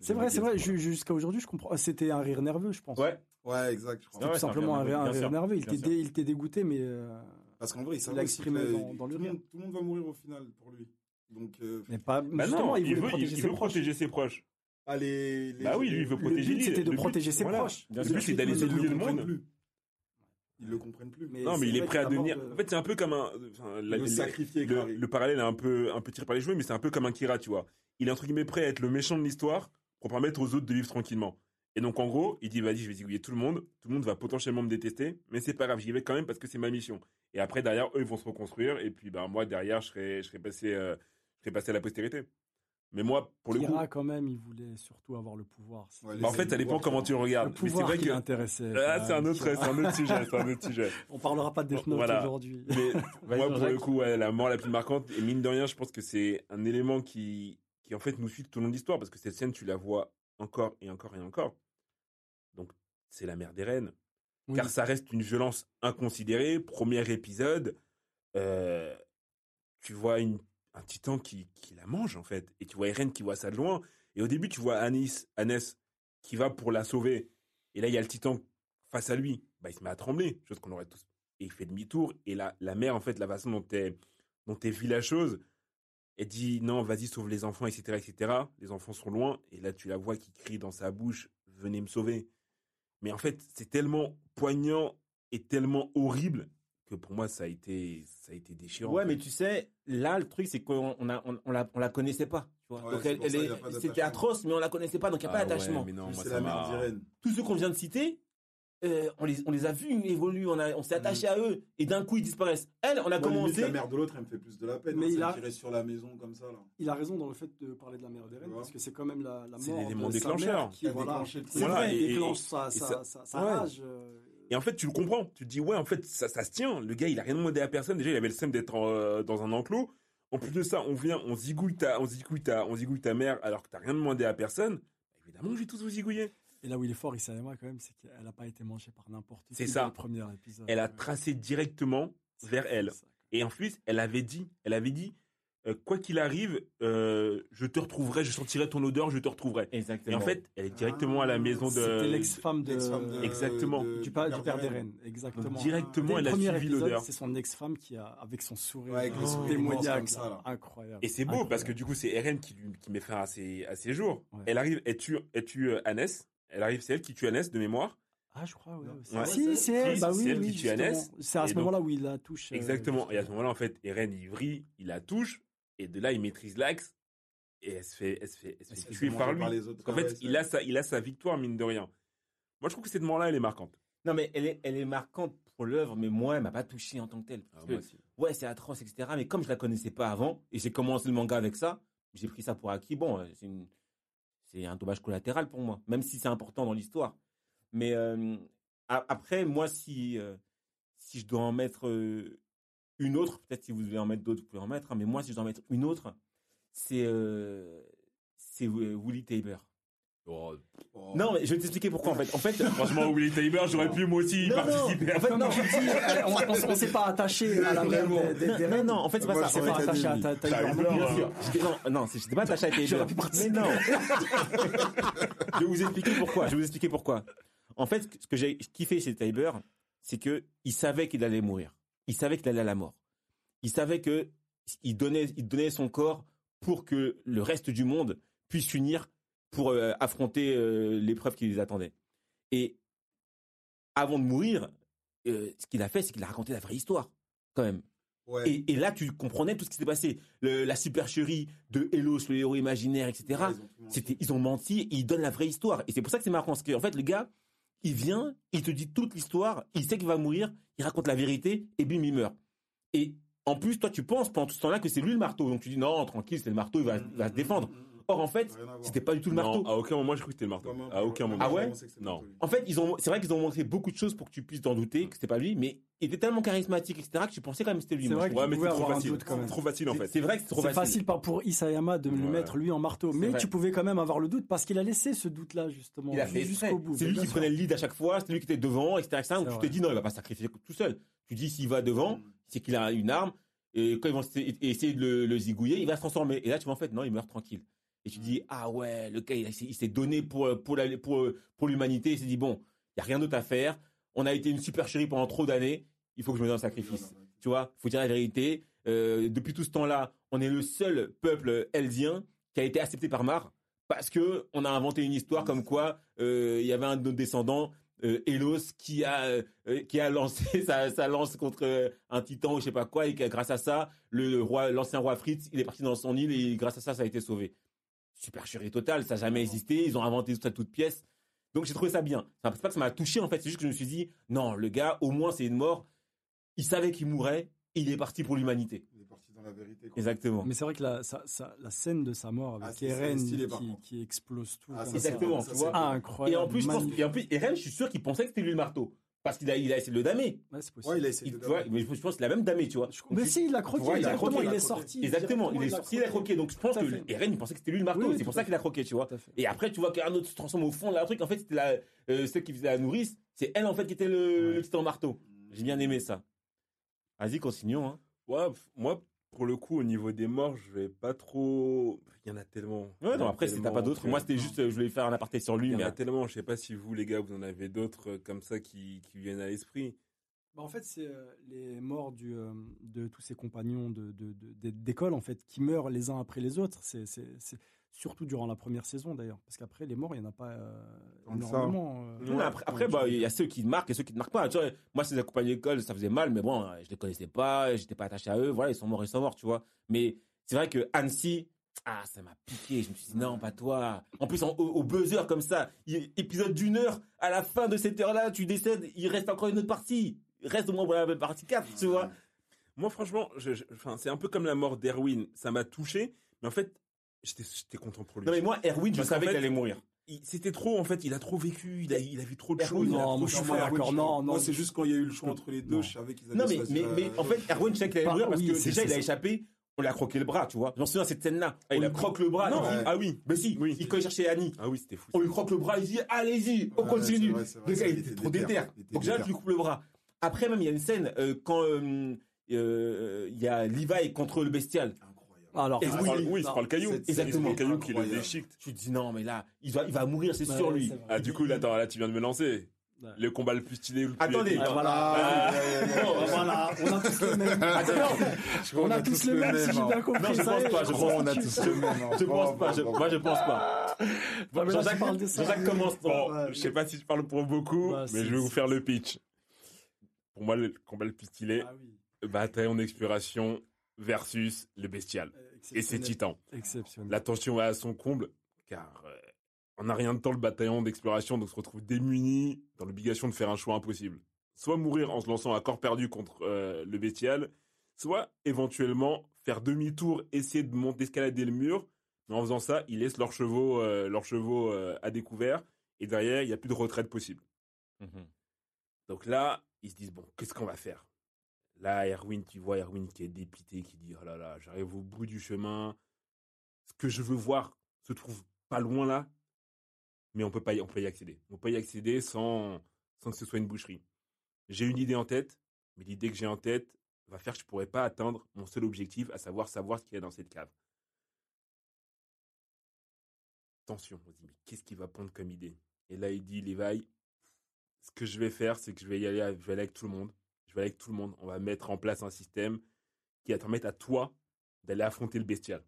C'est vrai, c'est vrai. ju- Jusqu'à aujourd'hui, je comprends. C'était un rire nerveux, je pense. Ouais. Ouais, exact, je crois. Tout simplement un rire nerveux. Il était, dégoûté, mais euh, Parce qu'en vrai, il savait a aussi exprimé que tout le monde va mourir au final pour lui. Donc, euh, mais pas. Bah justement, non, il veut, protéger il ses veut proches. protéger ses proches. ah, les, les- Bah oui, lui, il veut Le protéger but, lui. c'était de Le but, protéger ses voilà. proches. Le but, c'est d'aller Ils le le monde. plus. Ils le comprennent plus. Non, mais il est prêt à devenir. de- En fait, c'est un peu comme un. enfin, la- le sacrifier, le, le parallèle est un peu, un peu tiré par les cheveux, mais c'est un peu comme un Kira, tu vois. Il est entre guillemets prêt à être le méchant de l'histoire pour permettre aux autres de vivre tranquillement. Et donc, en gros, il dit, vas-y, je vais zigouiller tout le monde. Tout le monde va potentiellement me détester, mais c'est pas grave, j'y vais quand même parce que c'est ma mission. Et après, derrière, eux, ils vont se reconstruire. Et puis, ben, moi, derrière, je serai, je serai passé, euh, passé à la postérité. Mais moi, pour le coup. Kira, quand même, il voulait surtout avoir le pouvoir. Ouais, Bah, en fait, ça dépend comment tu le regardes. Le Mais c'est vrai qui que. l'intéressait. Ah, c'est un autre, c'est un autre sujet, c'est un autre sujet. On parlera pas de Death Note Voilà. aujourd'hui. Mais moi, pour le coup, ouais, la mort la plus marquante, et mine de rien, je pense que c'est un élément qui, qui en fait nous suit tout au long de l'histoire, parce que cette scène, tu la vois encore et encore et encore. Donc, c'est la mère des reines. Oui. Car ça reste une violence inconsidérée. Premier épisode, euh, tu vois une, un titan qui, qui la mange, en fait. Et tu vois Eren qui voit ça de loin. Et au début, tu vois Anis, Anes qui va pour la sauver. Et là, il y a le titan face à lui. Bah, il se met à trembler, chose qu'on aurait tous. Et il fait demi-tour. Et la, la mère, en fait, la façon dont elle, dont vit la chose, elle dit non, vas-y, sauve les enfants, etc., etc. Les enfants sont loin. Et là, tu la vois qui crie dans sa bouche, venez me sauver. Mais en fait, c'est tellement poignant et tellement horrible que pour moi, ça a été, ça a été déchirant. Ouais, mais tu sais, là, le truc, c'est qu'on on a, on, on la, on la connaissait pas. Tu vois. Ouais, donc, c'est elle, elle ça, y c'était atroce, mais on la connaissait pas, donc il n'y a Ah pas ouais, d'attachement. mais non, Plus moi, c'est ça la mère m'a- d'Irène. Tous ceux qu'on vient de citer, euh, on, les, on les a vus évoluer, on, a, on s'est attaché à eux, et d'un coup, ils disparaissent. Elle, on a Moi, limite, commencé. la mère de l'autre, elle me fait plus de la peine. Mais hein, il a- reste sur la maison comme ça, là. Il a raison dans le fait de parler de la mère Tu vois. parce que c'est quand même la, la C'est mort l'élément de sa déclencheur. mère qui voilà, c'est déclenche ça- ouais. rage. Et en fait, tu le comprends. Tu te dis, ouais, en fait, ça, ça se tient. Le gars, il a rien demandé à personne. Déjà, il avait le seum d'être euh, dans un enclos. En plus de ça, on vient, on zigouille ta, on zigouille ta, on zigouille ta mère alors que t'as rien demandé à personne. Évidemment, je vais tous vous zigouiller. Et là où il est fort, Isayama, quand même, c'est qu'elle n'a pas été mangée par n'importe qui. C'est ça. Le premier épisode. Elle a tracé directement vers elle. Ça. Et en plus, elle avait dit, elle avait dit, euh, quoi qu'il arrive, euh, je te retrouverai, je sentirai ton odeur, je te retrouverai. Exactement. Et en fait, elle est directement à la maison de. C'était l'ex-femme de, L'ex-femme de- Exactement. de- du, pa- du père d'Eren. d'Eren. Exactement. Donc, directement, Dès elle le a suivi l'odeur. C'est son ex-femme qui a, avec son sourire Ouais, avec le euh, sourire démoniaque, ça, incroyable. Et c'est beau parce que du coup, c'est Eren qui, lui- qui met fin à ses, à ses jours. Ouais. Elle arrive, elle tue, elle tue euh, Annès. Elle arrive, c'est elle qui tue Annès de mémoire. Ah, je crois, ouais. Ouais. Si, c'est elle, bah c'est oui, elle oui, qui tue. Annès. C'est à ce moment-là où il la touche. Exactement. Et à ce moment-là, en fait, Eren, il vrille, il la touche. Et de là, il maîtrise l'axe. Et elle se fait, elle se fait, elle se fait tuer par lui. par les autres. Ouais, fait, il a, sa, il a sa victoire, mine de rien. Moi, je trouve que cette mort-là, elle est marquante. Non, mais elle est, elle est marquante pour l'œuvre, mais moi, elle m'a pas touché en tant que telle. Que, ouais, c'est atroce, etc. Mais comme je la connaissais pas avant, et j'ai commencé le manga avec ça, j'ai pris ça pour acquis. Bon, euh, c'est un dommage collatéral pour moi, même si c'est important dans l'histoire. Mais euh, après, moi, si, euh, si je dois en mettre euh, une autre, peut-être si vous voulez en mettre d'autres, vous pouvez en mettre, hein, mais moi, si je dois en mettre une autre, c'est euh, c'est euh, Willy Tabor. Oh. Non, mais je vais t'expliquer pourquoi en fait. En fait, Franchement, Willy Tabor, j'aurais pu moi aussi y Non, non. participer. En fait, non. on, on, on s'est pas attaché à la Vraiment. des- des- des Non, non, en fait, c'est pas Moi, ça. je serais fait, pas attaché à Académie. ta T'as taille. eu peur, Bien hein. sûr. Non, non, j'étais pas attaché à Taylor. J'aurais pu participer. Mais non. je vais vous expliquer pourquoi. Je vais vous expliquer pourquoi. En fait, ce que j'ai kiffé chez Taylor, c'est que il savait qu'il allait mourir. Il savait qu'il allait à la mort. Il savait que il donnait, il donnait son corps pour que le reste du monde puisse s'unir pour euh, affronter euh, l'épreuve qui les attendait. Et avant de mourir, euh, ce qu'il a fait, c'est qu'il a raconté la vraie histoire, quand même. Ouais. Et, et là, tu comprenais tout ce qui s'était passé. Le- la supercherie de Elos, le héros imaginaire, etc. Ouais, ils ont ils ont menti et ils donnent la vraie histoire. Et c'est pour ça que c'est marquant. Parce qu'en fait, le gars, il vient, il te dit toute l'histoire, il sait qu'il va mourir, il raconte la vérité et bim, il meurt. Et en plus, toi, tu penses pendant tout ce temps-là que c'est lui le marteau. Donc tu dis non, tranquille, c'est le marteau, il va, se défendre. Or, en fait, c'était pas du tout le marteau. Non, à aucun moment, je crois que c'était le marteau. À aucun moment. Ah ouais c'est c'est Non. En fait, ils ont, c'est vrai qu'ils ont montré beaucoup de choses pour que tu puisses t'en douter que c'était pas lui, mais il était tellement charismatique, etc., que tu pensais quand même que c'était lui. C'est moi, vrai Ouais, mais c'est trop avoir un facile. doute quand même. C'est trop facile, en C'est- fait. C'est vrai que c'est trop C'est facile. facile par- pour Isayama de le Ouais. mettre lui en marteau, mais vrai. tu pouvais quand même avoir le doute parce qu'il a laissé ce doute-là justement Il a fait jusqu'au bout. C'est lui qui prenait le lead à chaque fois, c'est lui qui était devant, etc. etc. Donc C'est tu te dis non, il va pas se sacrifier tout seul. Tu dis s'il va devant, Mm. c'est qu'il a une arme, et quand ils vont essa- essayer de le, le zigouiller, il va se transformer. Et là, tu vois, en fait, non, il meurt tranquille. Et tu dis, ah ouais, le gars, il, s'est donné pour, pour, la- pour, pour l'humanité. Il s'est dit, bon, il n'y a rien d'autre à faire. On a été une super chérie pendant trop d'années. Il faut que je me donne un sacrifice. Tu vois, faut dire la vérité. Euh, depuis tout ce temps-là, on est le seul peuple eldien qui a été accepté par Mar parce que on a inventé une histoire comme quoi euh, il y avait un de nos descendants, euh, Elos, qui a euh, qui a lancé sa, sa lance contre un titan ou je sais pas quoi et que grâce à ça, le roi, l'ancien roi Fritz, il est parti dans son île et grâce à ça, ça a été sauvé. Super chérie totale, ça n'a jamais existé. Ils ont inventé tout ça de toutes pièces. Donc j'ai trouvé ça bien. C'est pas que ça m'a touché en fait, c'est juste que je me suis dit, non, le gars, au moins c'est une mort. Il savait qu'il mourrait, il est parti pour l'humanité. Il est parti dans la vérité. quoi. Exactement. Mais c'est vrai que la, ça- ça- la scène de sa mort Ah, avec c'est Eren stylé, qui, explose tout. Ah. Exactement, ça, tu c'est vois. bien. Et Incroyable. en plus, je pense, magnifique. et en plus, Eren, je suis sûr qu'il pensait que c'était lui le marteau. Parce qu'il a, il a essayé de le damer. Ouais, c'est possible. Ouais, il a essayé mais je pense qu'il a même damé, tu vois. Je- Mais si, il a croqué. Il a croqué, il est sorti. Exactement, il est sorti, il a croqué. Donc je pense que. Eren, il pensait que c'était lui le marteau. Oui, c'est pour ça qu'il a croqué, tu vois. Et après, tu vois qu'un autre se transforme au fond, là, un truc, en fait, c'était la, euh, celle qui faisait la nourrice. C'est elle, en fait, qui était le, le titan marteau. J'ai bien aimé ça. Vas-y, continuons, hein. Ouais, moi, pour le coup, au niveau des morts, je vais pas trop. Il y en a tellement. Ouais, non, après, si t'as pas d'autres, moi, c'était juste, je voulais faire un aparté sur lui, Il y en mais a tellement. Je sais pas si vous, les gars, vous en avez d'autres euh, comme ça qui, qui viennent à l'esprit. Bah, en fait, c'est euh, les morts du, euh, de tous ses compagnons de, de- de- de- d'école en fait qui meurent les uns après les autres. C'est surtout durant la première saison d'ailleurs, parce qu'après les morts, il y en a pas euh, énormément. euh. Non, après, après, bah, il y a ceux qui marquent et ceux qui ne marquent pas. Tu vois, moi, ces accompagnés d'école, ça faisait mal, mais bon, euh, je les connaissais pas, j'étais pas attaché à eux. Voilà, ils sont morts, ils sont morts, tu vois. Mais c'est vrai que Annecy, ah, ça m'a piqué. Je me suis dit, non, pas toi. En plus, en- au, au buzzer comme ça, il- épisode d'une heure, à la fin de cette heure-là, tu décèdes, il reste encore une autre partie. Il reste au moins pour la partie 4, tu vois. Moi, franchement, je- c'est un peu comme la mort d'Erwin. Ça m'a touché, mais en fait, j'étais j'étais content pour lui. Non, mais moi, Erwin, je savais fait, qu'il allait mourir. C'était trop, en fait. Il a trop vécu. Il a, il a vu trop de choses. il a non, trop moi, je suis souffert. pas d'accord. Non, non. Moi, c'est juste quand il y a eu le choix entre les deux, Non. je savais qu'ils avaient Non, mais, mais, en fait, Erwin, je savais qu'il allait mourir parce oui, que déjà, il a échappé. On lui a croqué le bras, tu vois. J'en souviens cette scène-là. Ah, il a lui- croqué le bras. Non, il- Ouais. ah oui. Mais si, Oui. il, quand il cherchait Annie, Ah oui, c'était fou. on lui croque le bras, il dit allez-y, on Ouais, continue. c'est vrai, c'est vrai, le c'est gars, vrai, il était trop déter. Donc déjà, tu lui coupes le bras. Après, même, il y a une scène euh, quand euh, euh, il y a Levi contre le bestial. Incroyable. Alors, Et Il se oui, prend- oui, se prend le caillou. c'est- Il se exactement. prend le caillou qui le déchiquette. Tu te dis non, mais là, il va, il va mourir, c'est Ouais, sur lui. c'est. Ah, du coup, là, attends, là, tu viens de me lancer. Ouais. Le combat le plus stylé. le plus Attendez. Ah, voilà. Ah, voilà, on a tous le même. Attends, On a tous le même, si j'ai bien compris. Non, je pense pas, je pense- on a tous le même. hein. je pense pas. je- moi, je pense pas. Jean-Jacques tu parles de ça. Jean-Jacques commence. Je sais pas si je parle pour beaucoup, Bah, mais c'est- je vais vous c'est- faire le pitch. Pour moi, le combat le plus stylé, Ah oui. bataillon d'exploration versus le bestial. Et c'est exceptionnel. titan. Exceptionnel. La tension va à son comble, car euh, on n'a rien de temps le bataillon d'exploration, donc se retrouve démuni dans l'obligation de faire un choix impossible. Soit mourir en se lançant à corps perdu contre euh, le bestial, soit éventuellement faire demi-tour, essayer de monter, escalader le mur, mais en faisant ça, ils laissent leurs chevaux, euh, leurs chevaux euh, à découvert, et derrière, il n'y a plus de retraite possible. Mhm. Donc là, ils se disent, bon, qu'est-ce qu'on va faire? Là, Erwin, tu vois Erwin qui est dépité, qui dit, oh là là, j'arrive au bout du chemin. Ce que je veux voir se trouve pas loin là, mais on peut pas y, accéder. On peut y accéder sans, sans que ce soit une boucherie. J'ai une idée en tête, mais l'idée que j'ai en tête va faire que je pourrais pas atteindre mon seul objectif, à savoir savoir ce qu'il y a dans cette cave. Attention, on se dit, mais qu'est-ce qu'il va prendre comme idée? Et là, il dit, Levi, ce que je vais faire, c'est que je vais y aller avec tout le monde. Aller avec tout le monde. On va mettre en place un système qui va te permettre à toi d'aller affronter le bestial.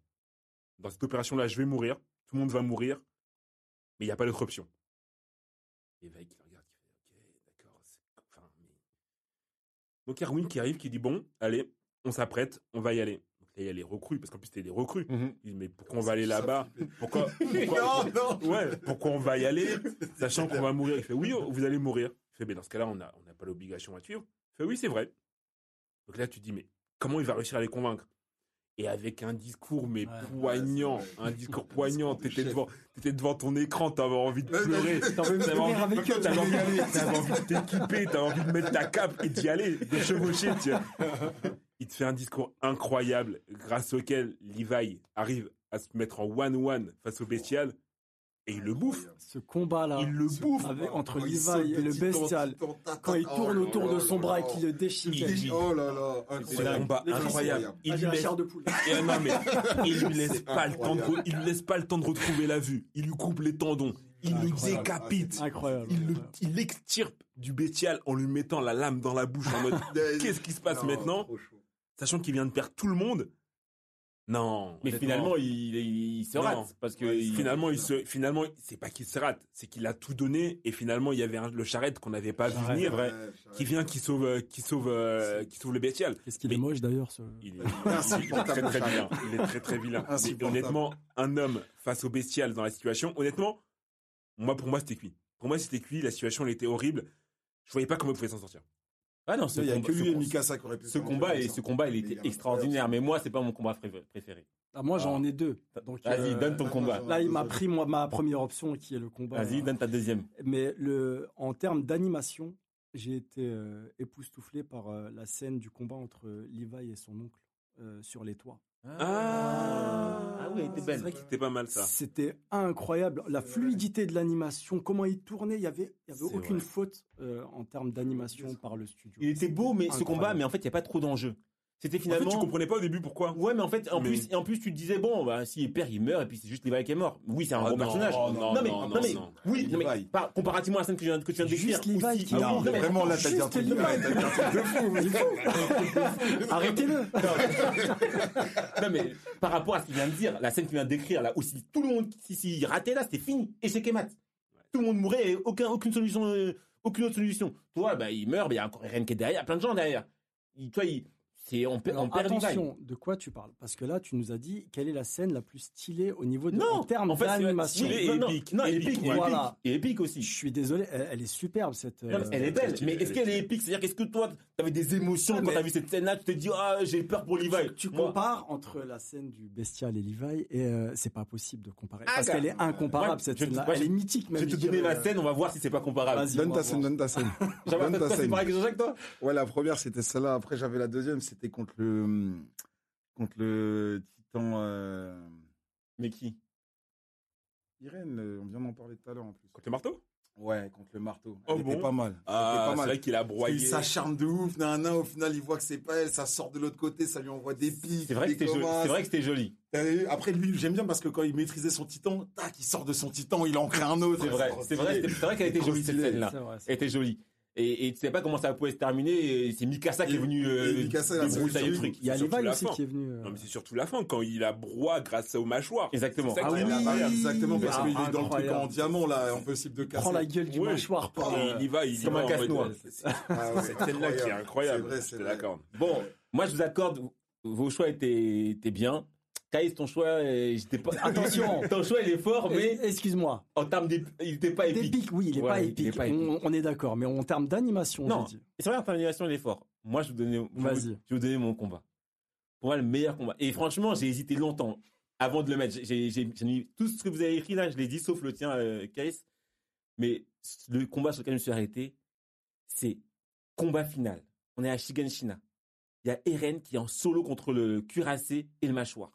Dans cette opération-là, je vais mourir. Tout le monde va mourir. Mais il n'y a pas d'autre option. Et Veil qui regarde, qui fait Ok, d'accord. c'est- Enfin, mais... Donc Erwin qui arrive, qui dit Bon, allez, on s'apprête, on va y aller. Donc là, il y a les recrues, parce qu'en plus, c'était des recrues. Mhm. Il dit Mais pourquoi on va aller là-bas Pourquoi, pourquoi, Non, non. Ouais, pourquoi on va y aller, sachant qu'on va mourir Il fait oui, vous allez mourir. Il fait, mais dans ce cas-là, on n'a on n'a pas l'obligation à suivre. Fait oui, c'est vrai. Donc là, tu te dis, mais comment il va réussir à les convaincre? Et avec un discours, mais Ouais. poignant, Ouais, un discours poignant, t'étais devant, t'étais devant ton écran, t'avais envie de pleurer. T'as envie de T'avais envie, t'avais t'avais de t'équiper, t'avais envie de mettre ta cape et d'y aller, de chevaucher. tu vois. Il te fait un discours incroyable, grâce auquel Levi arrive à se mettre en one-one face au bestial, et il le bouffe. Ce combat-là, Il le bouffe. avec- entre il Levi et le bestial, quand il tourne oh autour là de son là bras et qu'il le déchire. Il Oh là là, C'est un incroyable. combat incroyable. Il Ah, lui laisse chair de poule. Et non, mais il lui laisse pas le temps de, il lui laisse pas le temps de retrouver la vue. Il lui coupe les tendons. Il le décapite. Incroyable. Il le, il l'extirpe du bestial en lui mettant la lame dans la bouche en mode, qu'est-ce qui se passe maintenant? Sachant qu'il vient de perdre tout le monde. Non. Mais finalement, il, il, il se Non. rate. Parce que Ouais, il- finalement, il se, finalement, c'est pas qu'il se rate, c'est qu'il a tout donné et finalement, il y avait un- le charrette qu'on n'avait pas vu venir, Ouais, qui vient, qui sauve, euh, qui sauve, euh, qui sauve le bestial. Qu'est-ce qu'il est moche d'ailleurs ce... Il est, il est très très vilain. Il est très très vilain. Mais honnêtement, un homme face au bestial dans la situation, honnêtement, moi pour moi c'était cuit. Pour moi, c'était cuit. La situation, elle était horrible. Je voyais pas comment il pouvait s'en sortir. Ah non, ce Il y a combat, que lui ce- et Mikasa qui auraient pu ce combat, et ce combat, il était extraordinaire. Mais moi, c'est pas mon combat pré- préféré. Ah, moi, j'en Ah. ai deux. Donc, Vas-y, euh, donne ton combat. Là, il m'a pris moi, ma première option qui est le combat. Vas-y, donne ta deuxième. Mais le, en termes d'animation, j'ai été euh, époustouflé par euh, la scène du combat entre Levi et son oncle euh, sur les toits. Ah, oui, elle était C'est belle. vrai qu'il était pas mal, ça. C'était incroyable. La fluidité de l'animation, comment il tournait, il y avait, il y avait aucune vrai. faute euh, en termes d'animation par le studio. Il était beau, mais ce combat, mais en fait, il n'y a pas trop d'enjeu. C'était En fait, finalement. tu comprenais pas au début pourquoi. Ouais, mais en fait, en Mais- plus, et en plus, tu te disais bon, bah, s'il perd, il meurt, et puis c'est juste Levi qui est mort. Oui, c'est un Ah gros non, personnage. oh non, mais, non, non, non, mais, non. oui, non, mais, par- comparativement à la scène que tu viens, que tu viens de décrire. Juste Levi aussi- qui- Ah oui, non, non, mais- Vraiment, là, t'as dit un truc de fou. Arrêtez-le Non, mais par rapport à ce qu'il vient de dire, la scène qu'il vient de décrire, là, aussi, tout le monde, si, si ratait là, c'était fini. Et c'est mat. Tout le monde mourait et aucun, aucune solution, euh, aucune autre solution. Toi, bah, il meurt, mais il y a encore Eren qui est derrière, il y a plein de gens derrière. Il- toi, il, c'est, on, Alors, on perd attention, de quoi tu parles? Parce que là, tu nous as dit quelle est la scène la plus stylée au niveau de Non, en termes en fait, c'est- d'animation? Et non, non, épique. Non, Épique, épique, et voilà. épique, et épique aussi. Je suis désolé, elle, elle est superbe cette. Non, euh, elle est belle, elle mais est est-ce qu'elle est épique? C'est-à-dire qu'est-ce que toi, t'avais des émotions Ah, quand t'as vu cette scène-là? Tu t'es dit, ah, j'ai peur pour Levi. Tu compares entre la scène du bestial et Levi et euh, c'est pas possible de comparer Ah, parce qu'elle est incomparable Ouais, cette je- scène-là. moi, Elle je- est mythique Je même. vais te je donner la scène, on va voir si c'est pas comparable. Vas-y. Donne on ta scène, donne ta scène. J'avais Donne ta scène. toi Ouais, la première, c'était celle-là. Après, j'avais la deuxième, c'était contre le, contre le titan, euh, Mais qui? Irène, euh, on vient d'en parler tout à l'heure en plus. Contre le marteau? Ouais, contre le marteau. Oh Elle était bon? pas mal. Ah, c'est vrai qu'il a broyé. s'acharne de ouf, nan, nan, au final, il voit que c'est pas elle, ça sort de l'autre côté, ça lui envoie des pics. C'est vrai que c'était joli. commences. C'est vrai que c'était joli. T'as vu? Après, lui, j'aime bien parce que quand il maîtrisait son titan, tac, il sort de son titan, il en crée un autre. C'est vrai. C'est vrai. vrai qu'elle était jolie cette scène-là. Elle était jolie. Et, et tu sais pas comment ça pouvait se terminer. et C'est Mikasa qui est venu euh, Mikasa, débroussailler le truc. Il y a la aussi qui est venu. euh, Non, mais c'est surtout la fin, quand il a broie grâce aux mâchoires. Exactement. Ah oui. Exactement, parce Ah, qu'il est dans le truc en diamant, là, impossible de casser. Prends la gueule du Ouais. mâchoire par. Et euh, il y va, il y comme va un en casse-noix. mode- Ah Cette scène-là qui est incroyable. C'est vrai, c'est l'accorde. Bon, moi je vous accorde, vos choix étaient, étaient bien. Caïs, ton choix, euh, j'étais pas. Attention. ton choix il est fort, mais Eh, Excuse-moi. en termes d'ép- il était pas épique. D'épique, oui, il est Ouais, pas il est épique. pas épique. On, on est d'accord, mais en termes d'animation, Non. j'ai dit. Et c'est vrai, en termes d'animation, il est fort. Moi, je vais vous je Vas-y. vous- je vous donner mon combat. Pour moi, le meilleur combat. Et franchement, j'ai hésité longtemps avant de le mettre. J'ai, j'ai, j'ai mis tout ce que vous avez écrit là, je l'ai dit, sauf le tien, euh, Caïs. Mais le combat sur lequel je me suis arrêté, c'est combat final. On est à Shiganshina. Il y a Eren qui est en solo contre le cuirassé et le mâchoire.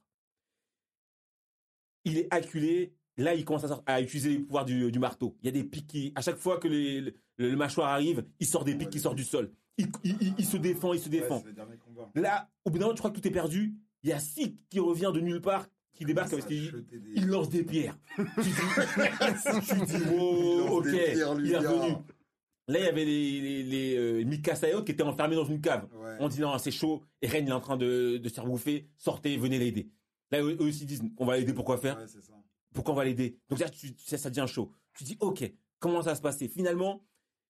Il est acculé. Là, il commence à, utiliser les pouvoirs du, du marteau. Il y a des pics qui, à chaque fois que les- le, le mâchoire arrive, il sort des pics qui sortent du sol. Il, il- il- il se défend, il se défend. Ouais. Là, au bout d'un moment, tu crois que tout est perdu. Il y a Sik qui revient de nulle part, qui débarque Ça parce qu'il des- il lance des pierres. tu dis, tu lance ok, des pierres, lui, il est revenu. Là, il y avait les, les, les euh, Mikasa et autres qui étaient enfermés dans une cave. Ouais. On dit non, c'est chaud. Et Ren, il est en train de, de se faire bouffer. Sortez, venez l'aider. Là, eux aussi disent, on va l'aider, pourquoi faire Ouais, ça. Pourquoi on va l'aider? Donc là, tu, ça, ça devient chaud. Tu dis, ok, comment ça va se passer? Finalement,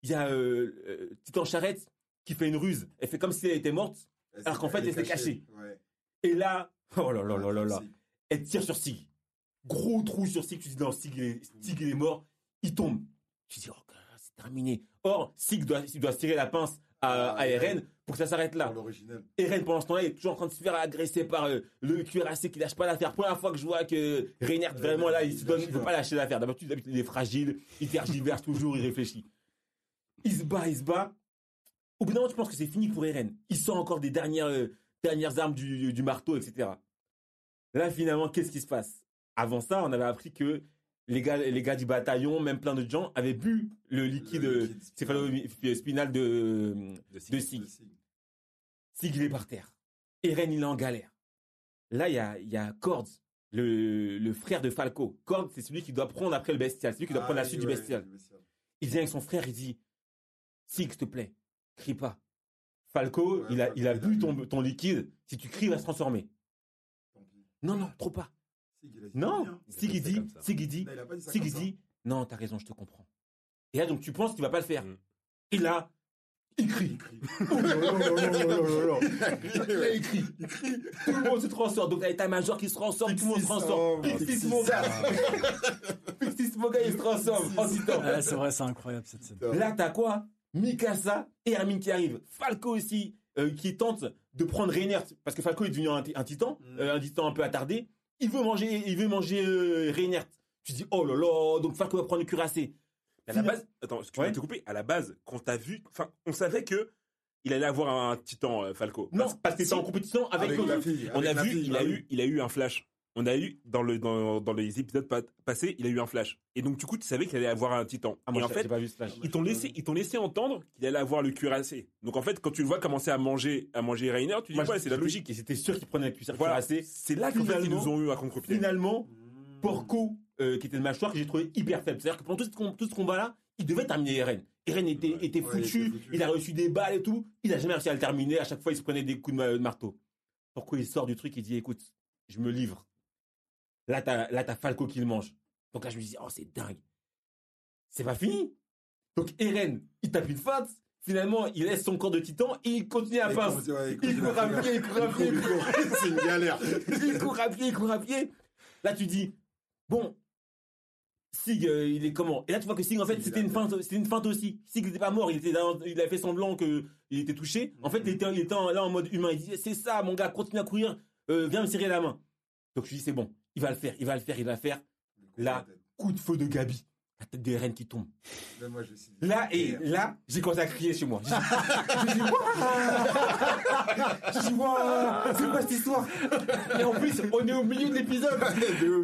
il y a euh, euh, Titan Charrette qui fait une ruse. Elle fait comme si elle était morte. Elle Alors qu'en fait, elle s'est cachée. Ouais. Et là, oh là là là là là, elle tire sur Sig. Gros trou sur Sig. Tu dis, non, Sig, est, Sig, il est mort. Il tombe. Tu dis, oh, c'est terminé. Or, Sig doit, il doit tirer la pince à, Ah, à ouais. Pour que ça s'arrête là. L'original. Eren, pendant ce temps-là, est toujours en train de se faire agresser par euh, le cuirassé qui lâche pas l'affaire. Première fois que je vois que Reinhardt, vraiment, là, il se donne, il veut pas lâcher l'affaire. D'habitude, d'habitude, il est fragile, il tergiverse toujours, il réfléchit. Il se bat, il se bat. Au bout d'un moment, tu penses que c'est fini pour Eren. Il sort encore des dernières, euh, dernières armes du, du marteau, etc. Là, finalement, qu'est-ce qui se passe? Avant ça, on avait appris que les gars, les gars du bataillon, même plein d'autres gens, avaient bu le liquide, euh, liquide céphalo-spinal de, De Sig. de Sig. Sig, il est par terre. Eren, il est en galère. Là, il y a, il y a Cords, le, le frère de Falco. Cords, c'est celui qui doit prendre après le bestial. C'est lui qui doit Ah prendre la oui, suite ouais, du bestial. Il vient avec son frère, il dit Sig, s'il te plaît, crie pas. Falco, Ouais, il, a, il a bu ton, ton liquide. Si tu cries, il va se transformer. Non, non, trop pas. Non. Sig, il dit. Sig, il dit, Sig, il dit, non, t'as raison, je te comprends. Et là, donc, tu penses qu'il va pas le faire. Mm. Et là, Il crie. Oh là là là là là là là. Là, il crie. Il crie. Tout le monde se transforme. Donc, t'as major qui se transforme, tout le monde se transforme. Pixis, mon gars. Pixis, mon gars, il se transforme en titan. Ouais, c'est vrai, c'est incroyable cette scène. Là, t'as quoi? Mikasa et Hermine qui arrivent. Falco aussi, euh, qui tente de prendre Reinhardt, parce que Falco est devenu un, un titan, euh, un titan un peu attardé. Il veut manger, il veut manger euh. Tu dis, oh là là, donc Falco va prendre le cuirassé. À la base, attends, excuse-moi Ouais. de te couper. À la base, quand t'as vu, enfin, on savait que il allait avoir un titan euh, Falco. Non, parce que c'est en compétition avec, Avec la fille. On avec a la vu, fille, il bah a oui. eu, il a eu un flash. On a eu dans le dans, dans les épisodes pa- passés, il a eu un flash. Et donc du coup, tu savais qu'il allait avoir un titan. Ah, moi, et en j'ai- fait, pas vu ce flash. ils t'ont laissé, ils t'ont laissé entendre qu'il allait avoir le cuirassé. Donc en fait, quand tu le vois commencer à manger, à manger Rainer, tu dis ouais, c'est la logique. Et c'était sûr qu'il prenait le cuirassé. Voilà, c'est là qu'en fait ils nous ont eu à contre-pied. Finalement, Porco, euh, qui était le mâchoire, que j'ai trouvé hyper faible. C'est-à-dire que pendant tout ce, com- tout ce combat-là, il devait terminer Eren. Eren était, Ouais. était, Ouais, foutu, il était foutu. il a reçu des balles et tout. Il a jamais réussi à le terminer. À chaque fois, il se prenait des coups de, ma- de marteau. Pourquoi il sort du truc Il dit écoute, je me livre. Là, t'as, là, t'as Falco qui le mange. Donc là, je me dis oh, c'est dingue. C'est pas fini. Donc Eren, il tape une feinte. Finalement, il laisse son corps de titan et il continue à Il pince. continue, ouais, Il court à pied, il court à pied, il court C'est une galère. il court à pied, il court à pied. Là, tu dis, bon, Sig, euh, il est comment? Et là, tu vois que Sig, en fait, c'était une feinte, c'était une feinte aussi. Sig n'était pas mort, il était dans- il a fait semblant que il était touché. En fait, il était, il était en- là en mode humain. Il disait, c'est ça, mon gars, continue à courir, euh, viens me serrer la main. Donc, je dis, c'est bon, il va le faire, il va le faire, il va le faire. Là, coup de feu de Gabi. La tête de Eren qui tombe. Là, moi, je suis- Là, et là, j'ai commencé à crier chez moi. J'ai dit, dit, Wouah c'est quoi cette histoire? Et en plus, on est au milieu de l'épisode.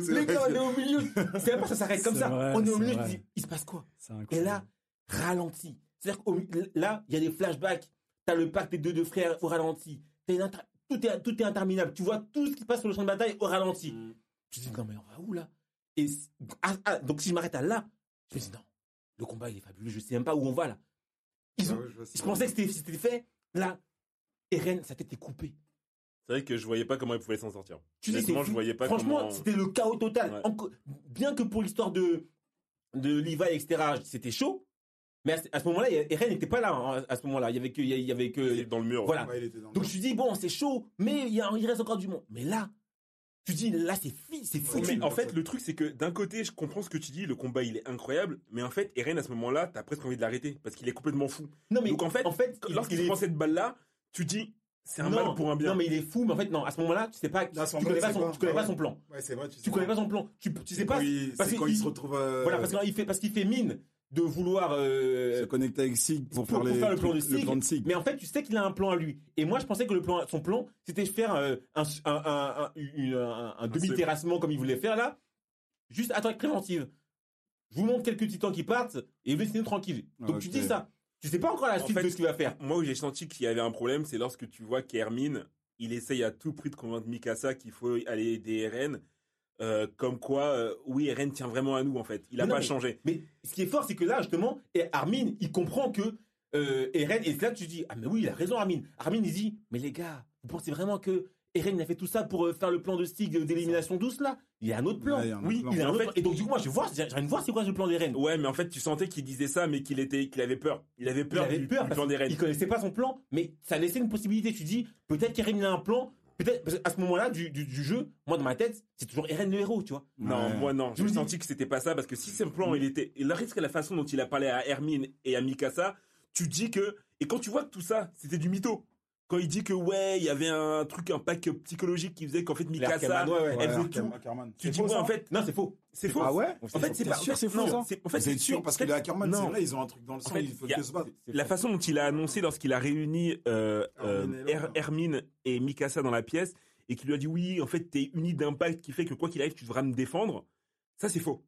Les gars, on est au milieu. C'est même pas ça s'arrête comme ça. vrai, on est au milieu, tu dis, il se passe quoi? Et là, ralenti. C'est-à-dire que là, il y a des flashbacks. T'as le pacte des deux, deux frères au ralenti. T'as une inter- tout, est, tout est interminable. Tu vois tout ce qui passe sur le champ de bataille au ralenti. Tu te dis, non, mais on va où là? Et ah, ah, donc si je m'arrête à là, je me dis, non, le combat il est fabuleux. Je sais même pas où on va là. Ils Ah ont, je pensais que c'était fait. Là, Eren, sa tête est coupée. C'est vrai que je voyais pas comment il pouvait s'en sortir. Tu je voyais pas Franchement, comment. c'était le chaos total. Ouais. Bien que pour l'histoire de, de Levi, etc., c'était chaud. Mais à ce, à ce moment-là, Eren n'était pas là. hein, à ce moment-là, il y avait que, il y avait Il que, était dans le mur. voilà. Ouais, il était dans le- Donc je me dis bon, c'est chaud, mais il, y a, il reste encore du monde. Mais là, tu dis là, c'est c'est Oui, foutu. mais en fait, le truc, c'est que d'un côté, je comprends ce que tu dis, le combat, il est incroyable, mais en fait, Eren, à ce moment-là, t'as presque envie de l'arrêter, parce qu'il est complètement fou. non mais Donc en fait, en fait, il- Lorsqu'il est- prend cette balle-là, tu dis, c'est un non, mal pour un bien. Non mais il est fou, mais en fait non. À ce moment-là, tu sais pas, Là, tu plan, connais pas son, tu connais pas son plan. Ouais, c'est vrai, tu sais Tu connais pas son plan. Tu, tu sais pas. il- parce quand il il- se retrouve. euh, Voilà, parce qu'il fait, parce qu'il fait mine de vouloir. euh, se connecter avec Sig pour, pour- faire, pour les faire le plan de le Sig. plan de Sig. Mais en fait, tu sais qu'il a un plan à lui. Et moi, je pensais que le plan, son plan, c'était faire euh, un, un, un, un, une- un- un demi-terrassement comme il voulait faire là, juste attaque préventive. Je vous montre quelques titans qui partent et vous laissez-nous tranquille. Donc tu dis ça. Tu sais pas encore la En suite fait, de ce qu'il va faire. Moi, où j'ai senti qu'il y avait un problème, c'est lorsque tu vois qu'Hermine, il essaye à tout prix de convaincre Mikasa qu'il faut aller aider Eren. Euh, comme quoi, euh, oui, Eren tient vraiment à nous, en fait. Il a non, pas mais- changé. Mais ce qui est fort, c'est que là, justement, et Armin, il comprend que euh, Eren, et là tu dis, ah mais oui, il a raison Armin. Armin, il dit, mais les gars, vous pensez vraiment que Eren il a fait tout ça pour euh, faire le plan de Stig d'élimination douce là? Il y a un autre plan. Il autre oui, il a un En autre. Et donc du coup, moi, je voir, j'ai envie de voir c'est quoi le plan d'Eren. Ouais, mais en fait, tu sentais qu'il disait ça, mais qu'il était, qu'il avait peur. Il avait Il peur, avait du, peur du plan d'Eren. qu'il connaissait pas son plan, mais ça laissait une possibilité. Tu dis, peut-être qu'Eren il a un plan, peut-être, parce qu'à ce moment-là du, du, du jeu, moi dans ma tête, c'est toujours Eren le héros, tu vois. Non, Ouais. moi non. Je me J'ai dis- senti que c'était pas ça parce que si plan il était, il risque à la façon dont il a parlé à Hermine et à Mikasa, tu dis que et quand tu vois que tout ça c'était du mytho. Quand il dit que ouais, il y avait un truc, un pack psychologique qui faisait qu'en fait Mikasa, Arcaman, ouais, ouais. elle Ouais, Arkham- tout. Ackerman. Tu dis ouais, en fait, Non, c'est faux. c'est faux. Ah ouais En fait, c'est pas. sûr, c'est faux, non, En fait, c'est sûr parce que les Ackerman, non. c'est vrai, ils ont un truc dans le sang, fait, il faut que se battre. La façon dont il a annoncé lorsqu'il a réuni euh, euh, Hermine et Mikasa dans la pièce et qu'il lui a dit oui, en fait, t'es uni d'impact qui fait que quoi qu'il arrive, tu devras me défendre. Ça, c'est faux.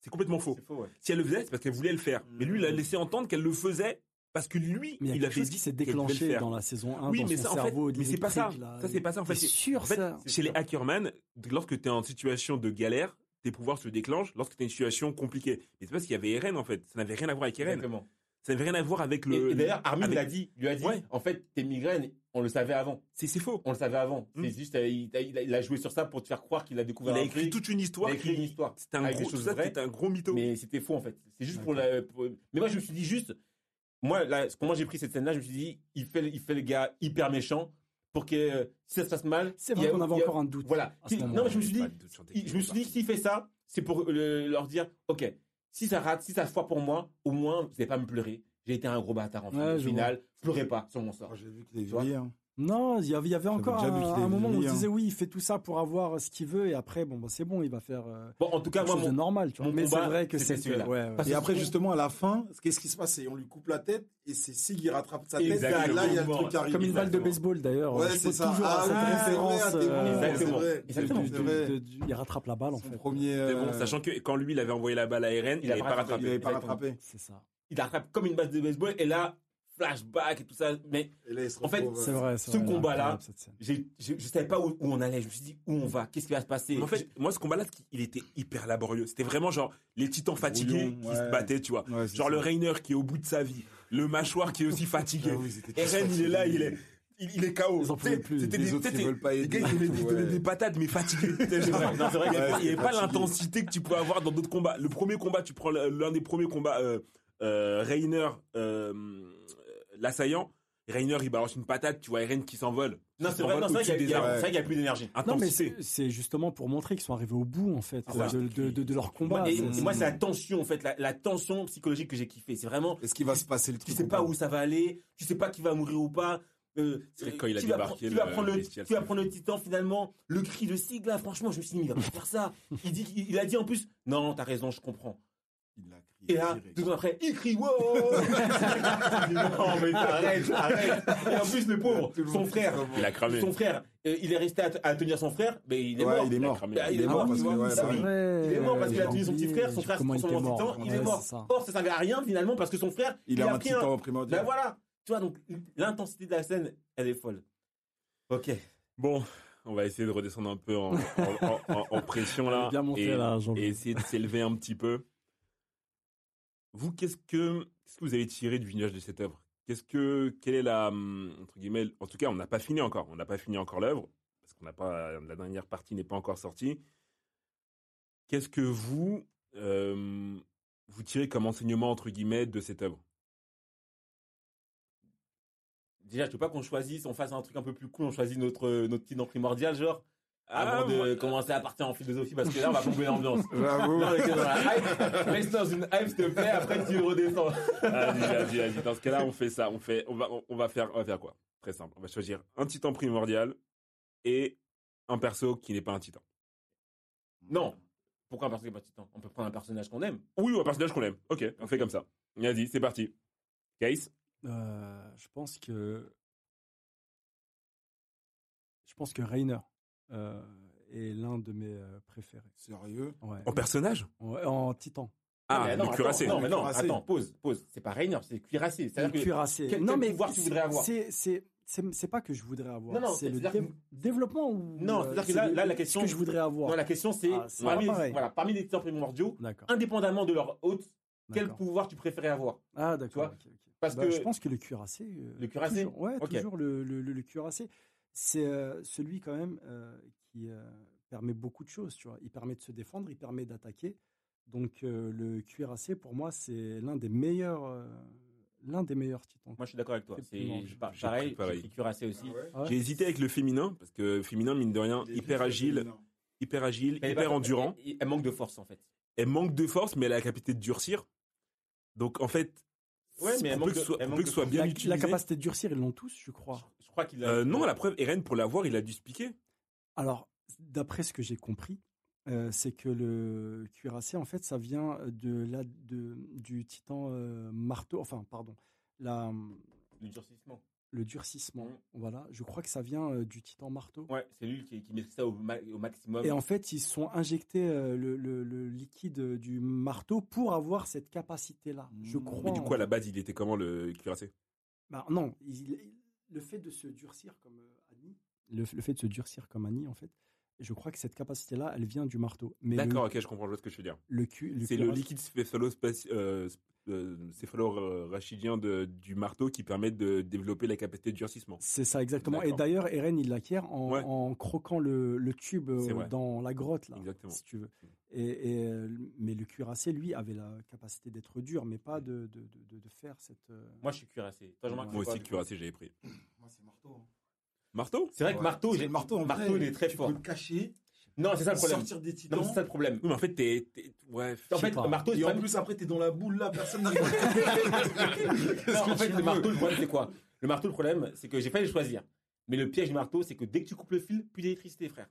C'est complètement faux. Faux, ouais. Si elle le faisait, c'est parce qu'elle voulait le faire. Mais lui, il a laissé entendre qu'elle le faisait parce que lui, Mais il y a il quelque avait chose dit le déclenché dans la saison 1 Oui, dans mais son ça, en fait, cerveau mais c'est pas ça. là. Ça, c'est pas ça. En fait, c'est- sûr en fait, ça Chez les Hackerman, lorsque tu es en situation de galère, tes pouvoirs se déclenchent lorsque tu es une situation compliquée. Mais c'est parce qu'il y avait Eren en fait. Ça n'avait rien à voir avec Eren. Exactement. Ça n'avait rien à voir avec le. et d'ailleurs, Armin avec- l'a dit, lui a dit, Ouais. en fait, tes migraines, on le savait avant. C'est c'est faux. On le savait avant. Mm. C'est juste, euh, il, il a, il a joué sur ça pour te faire croire qu'il a Il découvert a un écrit toute une Il histoire. a écrit une histoire. C'était un gros, ça, un gros mytho. Mais c'était faux en fait. C'est juste pour la. pour- Mais moi je me suis dit juste, moi, là, comment j'ai pris cette scène-là, je me suis dit, il fait, il fait le gars hyper méchant pour que euh, si ça se passe mal. C'est vrai a- qu'on avait encore un doute. Voilà. ce Non, mais je me suis dit, il- je me suis dit, s'il fait ça, c'est pour euh, leur dire, ok, si ça rate, si ça foire pour moi, au moins, vous n'allez pas me pleurer. J'ai été un gros bâtard en Ouais, Au pleurez pas sur mon sort. Moi, J'ai vu qu'il est Non, il y avait, il y avait encore un, un moment où on disait hein. oui, il fait tout ça pour avoir ce qu'il veut et après, bon, bah, c'est bon, il va faire euh, Bon, en tout cas, quelque moi, chose de mon, normal, tu vois. Mais c'est vrai que c'est celui-là. ouais, ouais. Parce Et après, justement, à la fin, qu'est-ce qui se passe? On lui coupe la tête et c'est Sig qui rattrape sa tête. Exactement. Et là, il y a le truc qui arrive. Comme une balle de baseball d'ailleurs. Ouais, c'est ça. toujours Ah référence. Exactement. il rattrape la balle en fait. premier. Bon, euh, sachant que quand lui, il avait envoyé la balle à Eren, il n'avait pas rattrapé. Il rattrapé. avait pas Exactement. rattrapé. C'est ça. il attrape comme une balle de baseball et là, flashback et tout ça. Mais Et là, En fait, retrouve, C'est vrai. c'est Ce combat-là, je, je savais pas où, où on allait. Je me suis dit, où on va Qu'est-ce qui va se passer? Mais en fait, moi, ce combat-là, il était hyper laborieux. C'était vraiment genre les titans fatigués Brouillon, qui se battaient, tu vois. ouais, Genre ça. le Rainer qui est au bout de sa vie, le mâchoire qui est aussi fatigué. Ah oui, il est là, il est, il, il est KO. Ils en pouvaient plus. C'était Les des, autres, ils c'était- veulent pas les gars, ils donnaient, des patates, mais fatigués. Non, vrai il n'y avait pas l'intensité que tu peux avoir dans d'autres combats. Le premier combat, tu prends l'un des premiers combats, euh, euh, Rainer, euh, l'assaillant. Rainer, il balance une patate, tu vois Eren qui s'envole. Non, Qui c'est vrai, s'envole non, c'est vrai qu'il y a- il y des a- arbres. c'est vrai qu'il y a plus d'énergie. Non, mais c'est c'est justement pour montrer qu'ils sont arrivés au bout en fait Ah, de, de, de, de leur combat. Et, C'est- et moi, c'est la tension, en fait, la, la tension psychologique que j'ai kiffé. C'est vraiment, Est-ce qu'il va se passer le tu truc sais ou pas où ça va aller, tu sais pas qui va mourir ou pas. Euh, C'est quand il a va débarqué, prendre- qui va le- prendre le le, bestial, qui va c'est- prendre le titan finalement, le cri de Sig là, franchement, je me suis dit, mais il va pas faire ça. Il dit, il a dit en plus, non, t'as raison, je comprends. Il l'a Et là, deux secondes après, il crie wow Non mais arrête, arrête Et en plus le pauvre, son frère, Il a cramé. son frère, euh, il est resté à, à tenir son frère, mais il est Ouais, mort. il est mort. Bah, il est mort, parce ouais, qu'il a tenu son petit frère, son frère se comment il est mort. Or ça servait à rien finalement parce que son frère, Il a un pris un... primordial. Ben voilà, tu vois donc l'intensité de la scène, elle est folle. Ok. Bon, on va essayer de redescendre un peu en, en, en- en- pression là. bien montée, et, là, et essayer de s'élever un petit peu. Vous, qu'est-ce que, qu'est-ce que vous avez tiré du visionnage de cette œuvre? Qu'est-ce que, quelle est la, hum, entre guillemets, en tout cas, on n'a pas fini encore. On n'a pas fini encore l'œuvre parce qu'on n'a pas, la dernière partie n'est pas encore sortie. Qu'est-ce que vous, euh, vous tirez comme enseignement entre guillemets de cette œuvre? Déjà, je veux pas qu'on choisisse, on fasse un truc un peu plus cool, on choisit notre notre titan primordial genre Ah, avant de moi- commencer à partir en philosophie parce que là on va plomber l'ambiance. J'avoue. Non, dans la hype. Reste dans une hype, s'il te plaît, après tu redescends. Vas-y, vas-y, vas-y. Dans ce cas-là, on fait ça. On fait, on va, on, va faire, on va faire quoi? Très simple. On va choisir un titan primordial et un perso qui n'est pas un titan. Non. Pourquoi un personnage qui est pas titan? On peut prendre un personnage qu'on aime. Oui, ou un personnage qu'on aime. Ok, on fait comme ça. Vas-y, c'est parti. Case? Euh, je pense que je pense que Rainer euh, est l'un de mes euh, préférés. Sérieux? Ouais. En personnage? Ouais, en titan. Ah, mais le non, attends, cuirassé. Non, mais non, cuirassé. attends, pause, pause. C'est pas Rainer, c'est cuirassé. Le C'est-à-dire que cuirassé. quel- non quel mais pouvoir tu voudrais avoir? C'est c'est c'est c'est pas que je voudrais avoir. Non, non, c'est le c'est-à-dire dé- que- développement ou Non, euh, c'est-à-dire que c'est là- le- là, la ce question- que je voudrais avoir. non, la question c'est Ah, c'est parmi, voilà, parmi les titans primordiaux, D'accord. indépendamment de leur hôte, quel d'accord. pouvoir tu préférais avoir? Ah tu d'accord. vois? ok, ok. Parce Bah, que je pense que le cuirassé. euh, Le cuirassé? toujours- Ouais, toujours le, le, le- le cuirassé. C'est euh, celui quand même euh, qui euh, permet beaucoup de choses. Tu vois, il permet de se défendre, il permet d'attaquer. Donc euh, le cuirassé pour moi c'est l'un des meilleurs, euh, l'un des meilleurs titans. moi je suis d'accord avec toi. C'est pareil, pareil. cuirassé aussi. Ah ouais? J'ai hésité avec le féminin parce que féminin mine de rien, hyper agile, hyper agile, hyper endurant. Elle, elle manque de force en fait. Elle manque de force, mais elle a la capacité de durcir. Donc en fait, Ouais, mais elle pour manque peu que de- ce soit, elle pour manque peu que de ce soit force. bien la, utilisé. la capacité de durcir, ils l'ont tous, je crois. Qu'il a. Euh, non, la preuve, Eren pour l'avoir, il a dû se piquer. Alors, d'après ce que j'ai compris, euh, c'est que le cuirassé, en fait, ça vient de la, de, du titan euh, marteau, enfin, pardon, la, Le durcissement. le durcissement. Mhm. Voilà, je crois que ça vient euh, du titan marteau. Ouais, c'est lui qui, qui maîtrise ça au, ma- au maximum. Et en fait, ils sont injectés euh, le, le- le liquide du marteau pour avoir cette capacité-là. Je Mhm. crois. Mais du coup, à la base, il était comment le cuirassé? Bah, non, il- il- le fait de se durcir comme euh, Annie, le, le fait de se durcir comme Annie, en fait, je crois que cette capacité-là, elle vient du marteau. Mais D'accord, ok, je comprends ce que je veux dire. le, cu- le C'est le liquide céphalo- euh, euh, céphalo-rachidien de- du marteau qui permet de développer la capacité de durcissement. C'est ça, exactement. Et d'ailleurs, Eren, il l'acquiert en, Ouais. en croquant le, le tube euh, dans la grotte, là, Exactement. si tu veux. Et, et, euh, mais le cuirassé, lui, avait la capacité d'être dur, mais pas de, de, de, de faire cette... euh, Moi, je suis cuirassé. Toi, Moi aussi, cuirassé, j'avais pris. Moi, c'est marteau. hein. Marteau? C'est vrai que marteau, j'ai- le marteau, en marteau, vrai, il est très tu fort. peux le cacher, Non, c'est ça le problème. sortir des titans. Non, c'est ça le problème. Oui, mais en fait, t'es. t'es- Ouais. En fait, pas. le marteau, Et en pas- plus, après, t'es dans la boule là, personne Non, en fait, le marteau, le problème, c'est quoi? Le marteau, le problème, c'est que j'ai failli le choisir. Mais le piège du marteau, c'est que dès que tu coupes le fil, plus d'électricité, frère.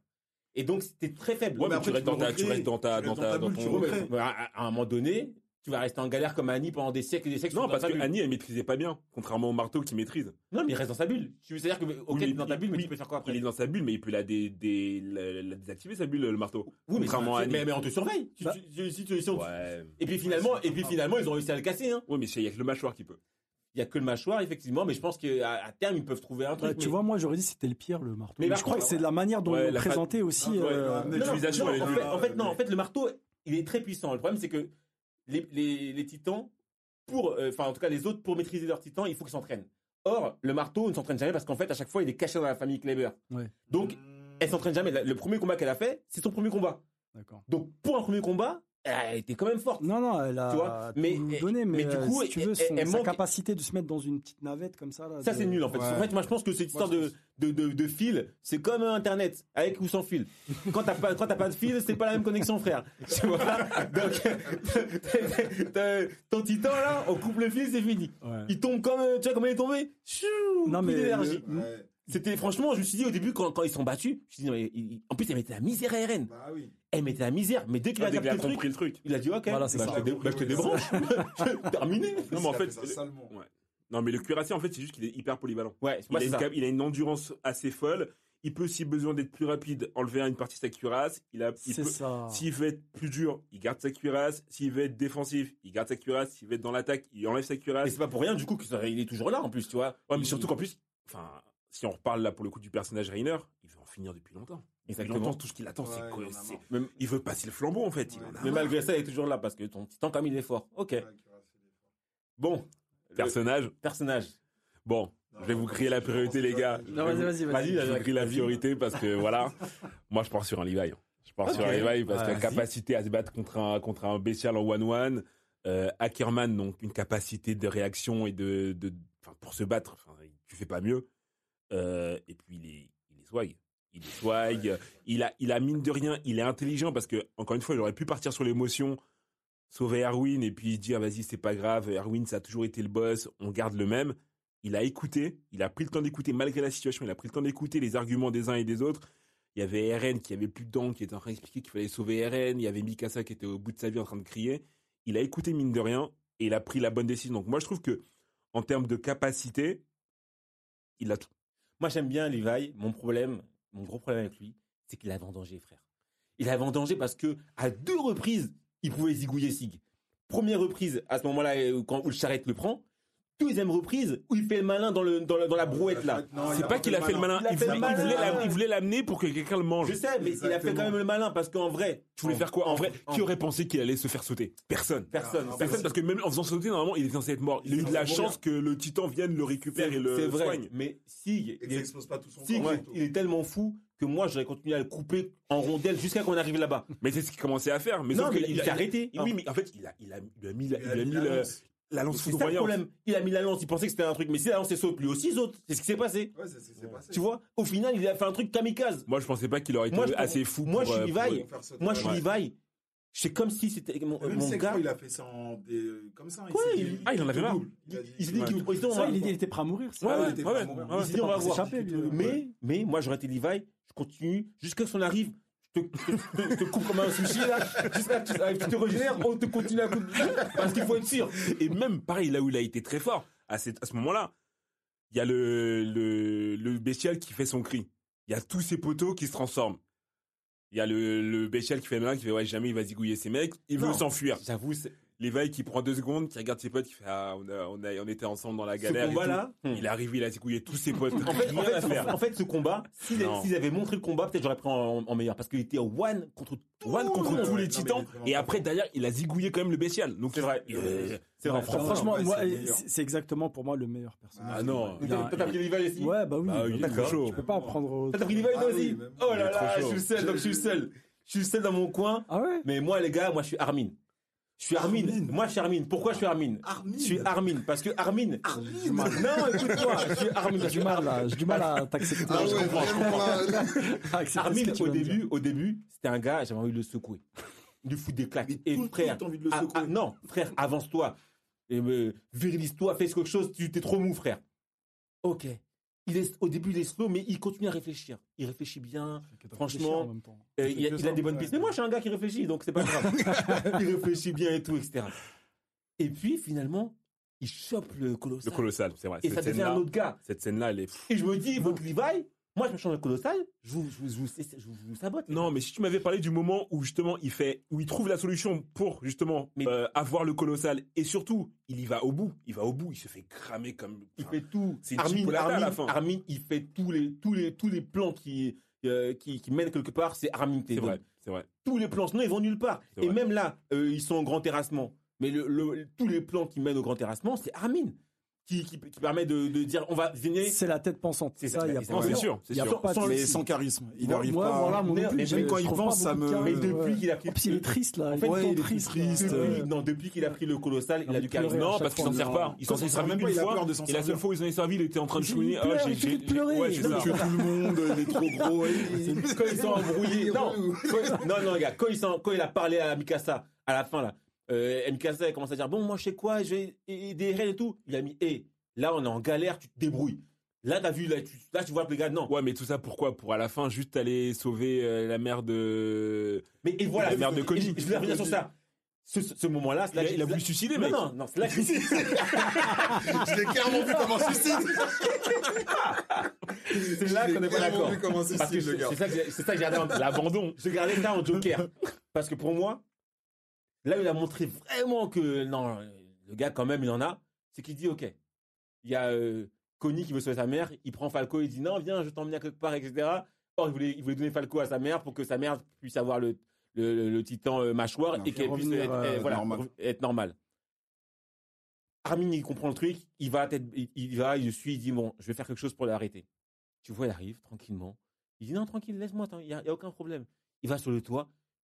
Et donc, c'était très faible. Ouais, mais mais tu après, restes tu dans ta, tu restes dans ta, Tu dans ta, dans ta dans bulle, ton. tu à, à un moment donné, tu vas rester en galère comme Annie pendant des siècles et des siècles. Non, parce que bulle. Annie, elle maîtrisait pas bien, contrairement au marteau qui maîtrise. Non, mais il reste dans sa bulle. Tu veux dire que, ok, mais t'es dans ta il- bulle, mais oui, tu peux faire quoi après Il est dans sa bulle, mais il peut la, dé, dé- la, la désactiver, sa bulle, le marteau. Oui, mais, contrairement à Annie. mais, mais on te surveille. Tu- tu- tu- si tu- Ouais. Et puis finalement, Ouais, et puis finalement, ils ont réussi à le casser. Hein. Ouais, mais c'est- il y a que le mâchoire qui peut. Il y a que le mâchoire, effectivement, mais je pense qu'à à terme, ils peuvent trouver un truc. Ouais, tu mais- vois, moi, j'aurais dit que c'était le pire, le marteau. Mais Mais je crois que c'est de la manière dont ils l'ont présenté aussi. Euh, est en fait, non, en fait, le marteau, il est très puissant. Le problème, c'est que les, les, les titans, pour, euh, enfin, en tout cas, les autres, pour maîtriser leur titan, il faut qu'ils s'entraînent. Or, le marteau ne s'entraîne jamais parce qu'en fait, à chaque fois, il est caché dans la famille Kleber. Ouais. Donc, elle s'entraîne jamais. Le premier combat qu'elle a fait, c'est son premier combat. Donc, pour un premier combat, elle était quand même forte. Non, non, elle a Tu vois, mais- donné, mais, mais du euh, coup, si tu elle- veux, son- elle sa manque- capacité de se mettre dans une petite navette comme ça. Là, Ça, de- c'est nul, en fait. Ouais. En fait, moi, je pense que cette histoire de, de, de, de fil, c'est comme Internet, avec ou sans fil. Quand t'as pas, quand t'as pas de fil, c'est pas la même connexion, frère. Tu vois? Donc, ton titan, là, on coupe le fil, c'est fini. Ouais. Il tombe comme, tu vois comment il est tombé? Chou, Non, plus mais d'énergie. Ouais. C'était, franchement, je me suis dit au début, quand, quand ils sont battus, je me suis dit, non, mais il- en plus, elle mettait la misère à RN. Bah oui. Elle mettait la misère, mais dès qu'il a Ah, dès qu'il capté a truc, compris le truc. il a dit, ok, Voilà, c'est bah, ça. je te dé- bah, je te débranche. Terminé. Non, mais en a fait, ça salement. ouais. Non, mais le cuirassé, en fait, c'est juste qu'il est hyper polyvalent. Ouais, Il, moi, a c'est une, ça. cap- il a une endurance assez folle. Il peut, si besoin d'être plus rapide, enlever une partie de sa cuirasse. Il a, il C'est peut- ça. S'il veut être plus dur, il garde sa cuirasse. S'il veut être défensif, il garde sa cuirasse. S'il veut être dans l'attaque, il enlève sa Et cuirasse. c'est pas pour rien, du coup, qu'il est toujours là, en plus, tu vois. Ouais, mais surtout qu'en plus, enfin, si on reparle là pour le coup du personnage Rainer, il veut en finir depuis longtemps. Exactement. longtemps, tout ce qu'il attend, c'est quoi il c'est-. Même- veut passer le flambeau en fait. Il Ouais. en a Mais malgré ça, il est toujours là parce que ton titan, comme il est fort. Ok. Ouais. Bon. Personnage. Le personnage. Bon, je vais vous crier la priorité, les gars. Non, vas-y, vas-y, vas-y. Je vous crie la priorité parce que voilà, moi je pars sur un Levi. Je pars sur un. Levi parce Ouais, qu'il a vas-y. capacité à se battre contre un, contre un bestial en one-one. Euh, Ackerman, donc une capacité de réaction et de, de enfin, pour se battre, enfin, tu fais pas mieux. Euh, et puis il est, il est swag. Il est swag. Il a, il a mine de rien, il est intelligent parce que encore une fois, il aurait pu partir sur l'émotion, sauver Erwin et puis dire vas-y c'est pas grave, Erwin ça a toujours été le boss, on garde le même. Il a écouté, il a pris le temps d'écouter malgré la situation, il a pris le temps d'écouter les arguments des uns et des autres. Il y avait RN qui avait plus de dents, qui était en train d'expliquer qu'il fallait sauver RN. Il y avait Mikasa qui était au bout de sa vie en train de crier. Il a écouté mine de rien et il a pris la bonne décision. Donc moi je trouve que en termes de capacité, il a tout. Moi, j'aime bien Levi. Mon problème, mon gros problème avec lui, c'est qu'il avait en danger, frère. Il avait en danger parce que à deux reprises, il pouvait zigouiller Sig. Première reprise, à ce moment-là, euh, quand le charrette le prend. Deuxième reprise, où il fait le malin dans, le, dans, la, dans la brouette, là. Il C'est pas qu'il a fait le malin, Il il voulait, le malin. il voulait l'am- il voulait l'amener pour que quelqu'un le mange. Je sais, mais il a fait quand même le malin parce qu'en vrai, Tu voulais faire quoi? En vrai, en- qui aurait pensé qu'il allait se faire sauter? Personne. personne. Ah, Personne, parce que même en faisant sauter, normalement, il est censé être mort. Il a eu de la chance que le titan vienne le récupérer et le vrai, soigne. mais Sig, Et il expose pas tout son Sig, corps. il est tellement fou que moi, j'aurais continué à le couper en rondelles jusqu'à qu'on arrive là-bas. Mais c'est ce qu'il commençait à faire. Mais non, mais il s'est arrêté. Oui, mais en fait, il a, il a, il a mis, la- Il il a mis le-. La lance C'est ça le problème. Il a mis la lance, il pensait que c'était un truc, mais si la lance est saute, lui aussi il saute. C'est ce qui s'est passé. Ouais, c'est ce qui s'est passé. Tu vois, au final, il a fait un truc kamikaze. Moi, je pensais pas qu'il aurait été Moi, je- assez fou moi, pour, je euh, suis pour- Levi. Moi, je suis Ouais. Levi. C'est comme si c'était mon, Même mon gars. il a fait ça en des... comme ça. Quoi, il- Ah, il en avait marre. Il Il s'est dit Ouais. qu'il était- il était prêt à mourir. ça. Ouais, il ouais, était ouais, pas mort. ouais. Il s'est dit, on va voir. Mais, mais moi, j'aurais été Levi. Je continue jusqu'à ce qu'on arrive. Te, te- te coupe comme un sushi là. Jusqu'à tu, tu te régénères. On te continue à couper. Parce qu'il faut être sûr. Et même, pareil, là où il a été très fort, à, cette- à ce moment-là, il y a le, le, le bestial qui fait son cri. Il y a tous ces poteaux qui se transforment. Il y a le, le bestial qui fait le malin, qui fait ouais, jamais il va zigouiller ses mecs. Il veut s'enfuir. J'avoue, c'est- Léveil qui prend deux secondes, qui regarde ses potes, qui fait ah on a, on a, on était ensemble dans la Ce galère. et combat-là, tout. il arrive, il a zigouillé tous ses potes. En fait, en, Rien à fait, faire. en fait, ce combat, s'ils avaient montré le combat, peut-être j'aurais pris en, en meilleur. Parce qu'il était one contre One contre tous les titans. Et après, derrière, il a zigouillé quand même le bestial. Donc C'est vrai. Euh, C'est vrai. Fran- franchement. Moi, c'est exactement pour moi le meilleur personnage. Ah non. T'as pris Levi ici Ouais, bah oui. Bah D'accord. Je peux pas prendre. T'as pris oui, aussi. Oh là là, je suis le seul, donc je suis le seul. Je suis le seul dans mon coin. Ah ouais? Mais moi, les gars, moi, je suis Armin. Je suis Armin. Armin. Moi, je suis Armin. Pourquoi je suis Armin? Armin. Je suis Armin. Parce que Armin. Du mal. Non, écoute-moi. Je suis Armin. J'ai du mal là. J'ai du mal à t'accepter. Ah Je ouais, comprends. là. À accepter Armin, au début, au début, c'était un gars, j'avais envie de le secouer. Lui foutre des claques. Mais Et tout frère, envie de le ah, ah, non, frère, avance-toi. Et me virilise-toi, fais quelque chose, tu t'es trop mou, frère. Ok. Il est, au début, il est slow, mais il continue à réfléchir. Il réfléchit bien. Franchement, réfléchi en même temps. Euh, il, a, il des bonnes pistes. Mais moi, je suis un gars qui réfléchit, donc c'est pas grave. il réfléchit bien et tout, etc. Et puis, finalement, il chope le Le colossal. colossal, c'est vrai. Et Cette ça devient un autre gars. cette scène-là, elle est. Et je me dis, votre Levi, moi, je me change le colossal, je vous, je vous, je vous, je vous- je vous sabote. Non, mais si tu m'avais parlé du moment où justement il fait, où il trouve la solution pour justement Mais- euh, avoir le colossal et surtout il y va au bout, il va au bout, il se fait cramer comme. Il fait tout. C'est une Armin, à Armin, la fin. Armin, il fait tous les, tous les, tous les plans qui, euh, qui, qui mènent quelque part. C'est Armin C'est vrai, c'est vrai. Tous les plans, sinon ils vont nulle part. Et vrai. même là, euh, ils sont au grand terrassement. Mais le, le- tous les plans qui mènent au grand terrassement, c'est Armin qui, qui, qui permet de, de dire on va venir. C'est la tête pensante. C'est ça, il y a pas c'est sûr, c'est Il y a sûr. pas de- Mais sans charisme. Il n'arrive pas. voilà, mon Mais- je- quand je il pense, ça me- Mais depuis qu'il a pris. Plus, il est triste là. En Il fait, est ouais, tout il est triste. Depuis, non, depuis qu'il a pris le colossal, il a du charisme. Non, parce qu'il s'en sert pas. Il s'en sert s'en même même pas, une il a fois. peur de s'en Et la seule fois où ils en ont servi, il était en train de chouiner. Ah, il j'ai- pleurer. Ouais, c'est ça. tout le monde, il est trop gros. quand ils sont embrouillés. Non, non, non, regarde, quand, ils sont- quand il a parlé à Mikasa, à la fin, là, euh, et Mikasa, elle commence à dire Bon, moi, je sais quoi, je vais aider Ren et tout. Il a mis Hé, là, on est en galère, tu te débrouilles. Là, t'as vu, là tu, là, tu vois que les gars, non. Ouais, mais tout ça pourquoi? Pour à la fin juste aller sauver euh, la mère de. Mais et voilà, La mère de Koji. Je, je vais revenir sur ça. Ce, ce, ce moment-là, Il a, il a voulu se suicider, Non, mec. non, non, c'est là que Je l'ai clairement vu comme un suicide. c'est là qu'on n'est pas clairement d'accord. vu comme un Parce que suicide, le c'est gars. c'est ça que j'ai- j'ai en L'abandon. Je gardais ça en joker. Parce que pour moi, là il a montré vraiment que non, le gars quand même il en a, c'est qu'il dit ok, il y a euh, Connie qui veut sauver sa mère, il prend Falco, il dit non viens, je t'emmène à quelque part, etc. Or il voulait, il voulait donner Falco à sa mère pour que sa mère puisse avoir le, le, le- le titan euh, mâchoire Non, et qu'elle puisse être, euh, euh, voilà, normal. être normale. Armin il comprend le truc, il va, tête- il, il va, il le suit, il dit bon, je vais faire quelque chose pour l'arrêter. Tu vois, il arrive tranquillement. Il dit non, tranquille, laisse-moi, il n'y a aucun problème. Il va sur le toit,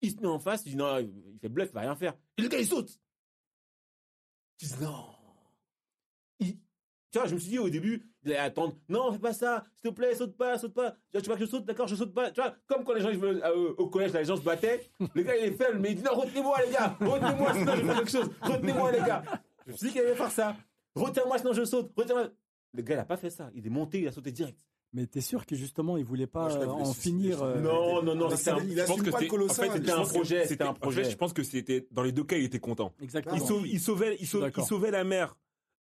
il se met en face, il dit non, il fait bluff, il va rien faire. Et le gars, il saute. Tu dis non. Tu vois, je me suis dit au début, il allait attendre, non, fais pas ça, s'il te plaît, saute pas, saute pas. Tu vois que je saute, d'accord, je saute pas. Tu vois, comme quand les gens, euh, au collège, les gens se battaient, le gars, il est faible, mais il dit non, retenez-moi, les gars, retenez-moi, sinon je vais faire quelque chose, retenez-moi, les gars. Je me suis dit qu'il allait faire ça. Retiens-moi, sinon je saute, retiens-moi. Le gars, il a pas fait ça. Il est monté, il a sauté direct. Mais t'es sûr que justement, il voulait pas Moi, euh, en finir euh, Non, non, non, c'était un, il Je pense assume que pas le c'était- colossal. en fait, c'était un projet, c'était un En fait, projet. je pense que c'était dans les deux cas, il était content. Exactement. Il, sauve- il sauvait, il, sauve- D'accord. il sauvait la mère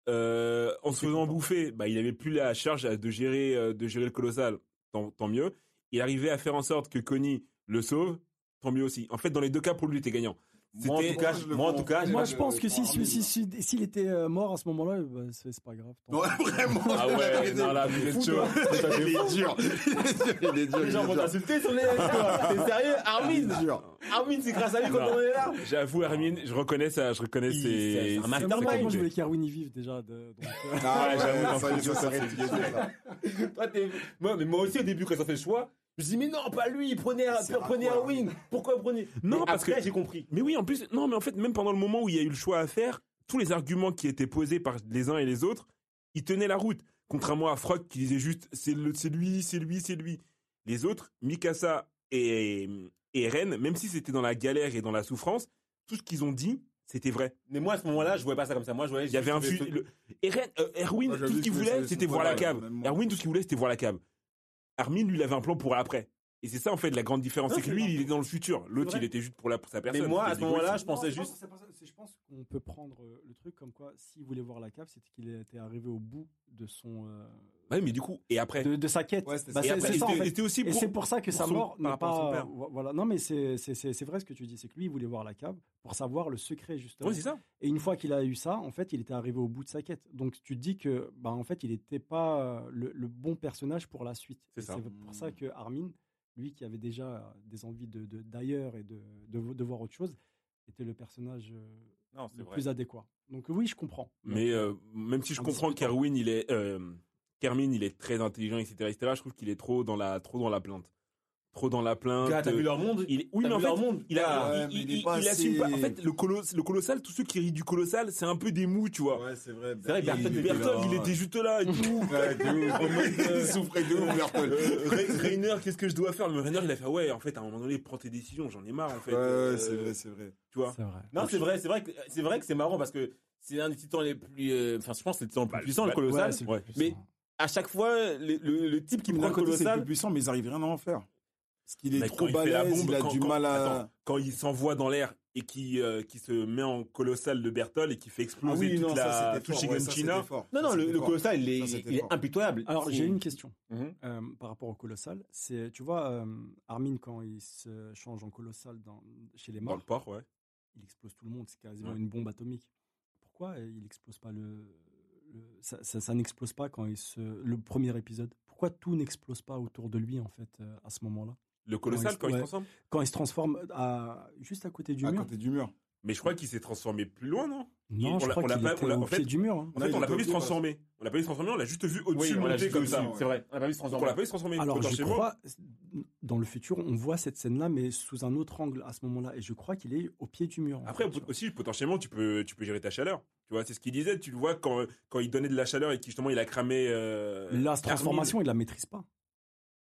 euh, en se faisant bouffer. Bah, il avait plus la charge de gérer, de gérer le colossal. Tant, tant mieux. Il arrivait à faire en sorte que Connie le sauve. Tant mieux aussi. En fait, dans les deux cas, pour lui, il était gagnant. Moi, en tout cas, Moi, je moi, en prends. tout cas, Moi, je- pense que si, si, si, si- s'il était euh, mort à ce moment-là, bah, c'est pas grave. Ouais, vraiment. Ah ouais, non, là, toi. Il est dur. Il est dur. Les gens vont t'insulter sur les. T'es sérieux Armin. Armin, c'est grâce à lui qu'on est là J'avoue, Hermine, je reconnais ça, je reconnais ses. c'est un ses moi, je voulais qu'Arwin y vive déjà. de- euh, Ah Ouais, j'avoue, ça, faut ça, ça. Toi, t'es- moi, mais moi aussi, au début, quand ils ont fait le choix, je dit, mais non, pas lui, prenez, C'est prenez Arwin. Pourquoi prenez Non, Mais parce après, que- j'ai compris. Mais oui, en plus, non, mais en fait, même pendant le moment où il y a eu le choix à faire, tous les arguments qui étaient posés par les uns et les autres, ils tenaient la route. Contrairement à Frock qui disait juste c'est le- c'est lui, c'est lui, c'est lui. Les autres, Mikasa et, et Ren, même si c'était dans la galère et dans la souffrance, tout ce qu'ils ont dit, c'était vrai. Mais moi, à ce moment-là, je voyais pas ça comme ça. Moi, je voyais Il y avait un juste- fu- le- euh, Erwin, Moi, j'avais tout ce qu'il voulait, c'était voir la cave. Erwin, tout ce qu'il voulait, c'était voir la cave. Armin, lui, avait un plan pour après. Et c'est ça en fait la grande différence, c'est que lui il est dans le futur, l'autre il était juste pour, la, pour sa personne. Mais moi, à ce moment-là, je pensais Non, juste. Je pense qu'on peut prendre euh, le truc comme quoi, s'il voulait voir la cave, c'était qu'il était arrivé au bout de son. euh, Ouais, mais du coup, et après, de, de sa quête. Ouais, Bah, ça. et c'est- en fait. aussi Et pour. c'est pour ça que pour sa mort son pas. père. vo- Voilà. Non, mais c'est c'est- c'est- c'est vrai ce que tu dis. C'est que lui, il voulait voir la cave pour savoir le secret, justement. Ouais, c'est ça. Et une fois qu'il a eu ça, en fait, il était arrivé au bout de sa quête. Donc tu te dis que, bah, en fait, il n'était pas euh, le, le bon personnage pour la suite. C'est Et ça. C'est pour ça que Armin, lui qui avait déjà des envies de de- d'ailleurs et de, de, de voir autre chose, était le personnage euh, Non, c'est le vrai. plus adéquat. Donc oui, je comprends. Mais euh, même si je en comprends qu'Erwin, il est, euh, Kermin, il est très intelligent, etc., etc., je trouve qu'il est trop dans la, trop dans la plainte. Trop dans la plainte. Gars, t'as vu leur monde? Il oui, mais en vu fait, leur monde? il a, Ouais, il, mais il il- pas il assume pas. En assez- fait, le, coloss, le colossal, tous ceux qui rient du colossal, c'est un peu des mous, tu vois. Ouais, c'est vrai. C'est vrai, Berthold, il était Berthold, là. il était juste là et tout. Ouais, de euh, Il souffrait de ouf, Berthold. Re- Rainer, qu'est-ce que je dois faire? Mais Rainer, il a fait ouais, en fait, à un moment donné, prends tes décisions, j'en ai marre, en fait. Ouais, Euh, ouais, c'est vrai, c'est vrai. Tu vois C'est vrai. Non, c'est vrai, c'est vrai que c'est vrai que c'est marrant parce que c'est un des titans les plus. euh, Enfin, je pense que c'est le titan le plus Bah, puissant, le colossal. Le Mais à chaque fois, le, le- le type qui Mais prend le côté, c'est le colossal. plus puissant, mais ils arrivent rien à en faire. Parce qu'il est Mec, trop il la balèze, bombe, il a quand- du quand- mal à. attends, quand il s'envoie dans l'air et qui euh, qui se met en colossal de Berthold et qui fait exploser toute la toute Shiganshina. Non, non, le, le colossal, il est, Ça, c'était il est fort. impitoyable. Alors j'ai une question. Mhm. Euh, par rapport au colossal, c'est tu vois euh, Armin quand il se change en colossal dans, chez les Dans morts, le port, ouais. il explose tout le monde, c'est quasiment Ouais. une bombe atomique. Pourquoi il explose pas le, le- ça, ça- ça n'explose pas quand il se le premier épisode? Pourquoi tout n'explose pas autour de lui en fait euh, à ce moment-là? Le colossal quand il se transforme. Quand il se transforme à juste à côté du À mur côté du mur. Mais je crois qu'il s'est transformé plus loin, non? Non, on je l'a- crois qu'il pas- était on l'a- au pied du mur. hein. En Non, fait, on l'a pas vu se transformer. On l'a pas vu se transformer, on l'a juste vu Oui, au-dessus l'a monter comme ça. C'est vrai, on l'a pas vu se Donc on transformer. l'a pas vu se transformer. Alors je crois dans le futur on voit cette scène-là mais sous un autre angle à ce moment-là et je crois qu'il est au pied du mur. Après, fait, aussi, potentiellement, tu peux, tu peux gérer ta chaleur. Tu vois, c'est ce qu'il disait. Tu le vois quand, quand il donnait de la chaleur et qu'il justement il a cramé. Euh, la transformation il la maîtrise pas.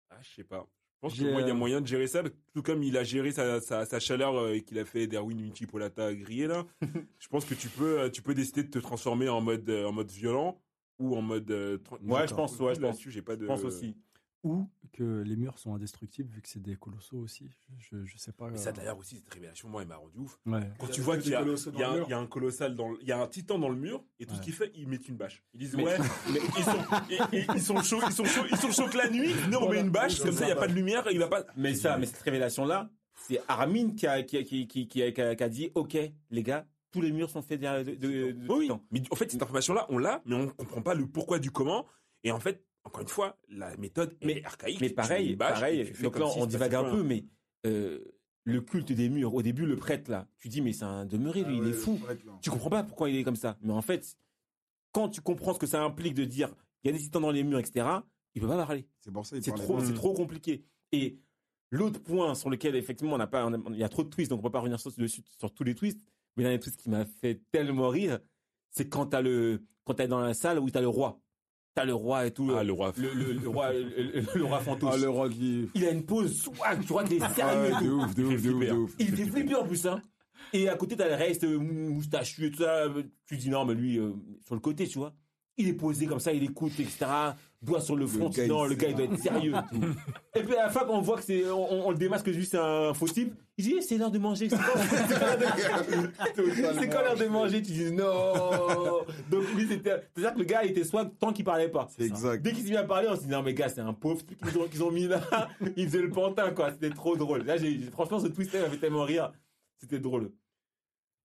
Ah, je sais pas. Je pense qu'il y a euh, moyen de gérer ça, tout comme il a géré sa, sa, sa chaleur euh, et qu'il a fait d'Erwin une chipolata grillée là. je pense que tu peux, euh, tu peux décider de te transformer en mode, en mode violent ou en mode. euh, Ouais, je pense, ouais, je pense. Là-dessus, j'ai pas de. Je pense aussi. Ou que les murs sont indestructibles vu que c'est des colossaux aussi. Je, je sais pas. Mais ça euh, d'ailleurs aussi, cette révélation, moi, il m'a rendu ouf. Ouais. Quand Il tu a vois que qu'il y a, il y a dans un, le mur. il y a un colossal dans le- il y a un titan dans le mur et tout Ouais. ce qu'il fait, ils mettent une bâche. Ils disent Mais- ouais, mais ils sont, ils, ils- ils sont chauds, ils sont chauds, ils sont chauds que la nuit. Venez, on met une bâche, comme ça, il y a pas de lumière, il va pas. Mais ça, mais cette révélation-là, c'est Armin qui a, qui, a, qui, qui, qui a, qui a- qui a dit, OK, les gars, tous les murs sont faits de, de, de, de Oui, titans. mais en fait, cette information-là, on l'a, mais on comprend pas le pourquoi du comment. Et en fait, encore une fois, la méthode Mais- est archaïque. Mais pareil, pareil. Donc là, si on divague un peu, mais euh, le culte des murs, au début, le prêtre, là, tu dis, mais c'est un demeuré, Ah lui, il est fou. Tu comprends pas pourquoi il est comme ça. Mais en fait, quand tu comprends ce que ça implique de dire, il y a des titans dans les murs, etc., il peut pas parler. C'est pour ça qu'il C'est trop, pas. c'est trop compliqué. Et l'autre point sur lequel effectivement on n'a pas, il y a trop de twists, donc on peut pas revenir sur, dessus, sur tous les twists. Mais l'un des twists qui m'a fait tellement rire, c'est quand t'as le, quand t'es dans la salle où t'as le roi, t'as le roi et tout, Ah, le roi. le, le- le roi, le, le- roi fantôme. Ah, le roi qui. Il a une pose swag, tu vois Ah, sérieux. et tout. de ouf, de Il ouf, fait de ouf, de ouf. Il était flippé en plus, hein. Et à côté, t'as le reste euh, moustachu et tout ça. euh, Tu dis non, mais lui, euh, sur le côté, tu vois. Il est posé comme ça, il écoute, etc. Doigt sur le front, non, le gars, il doit être sérieux. et puis à la fin, quand on voit que c'est, on, on le démasque, c'est un faux type, il dit, Eh, c'est l'heure de manger. C'est quand l'heure de- manger? Tu dis non. Donc lui, c'était, c'est-à-dire que le gars, il était swag tant qu'il parlait pas. C'est exact. Dès qu'il s'est mis à parler, on s'est dit, non, mais gars, c'est un pauvre type qu'ils ont, qu'ils ont mis là. Il faisait le pantin, quoi. C'était trop drôle. Là, j'ai, franchement, ce twist-là m'a fait tellement rire. C'était drôle.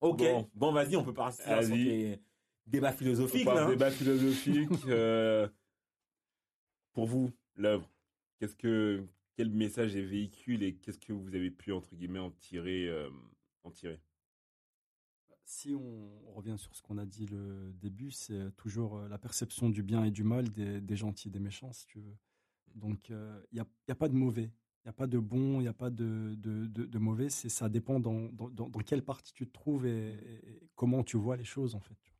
Ok. Bon. Bon, vas-y, on peut partir là. parle hein. débat philosophique. euh, pour vous, l'œuvre, qu'est-ce que, quel message est véhicule et qu'est-ce que vous avez pu entre guillemets en tirer, euh, en tirer? Si on revient sur ce qu'on a dit le début, c'est toujours euh, la perception du bien et du mal des, des gentils et des méchants, si tu veux. Donc, il n'y a, y a pas de mauvais. Il n'y a pas de bon, il n'y a pas de, de, de- de mauvais. C'est, ça dépend dans, dans, dans- quelle partie tu te trouves et, et- et comment tu vois les choses, en fait.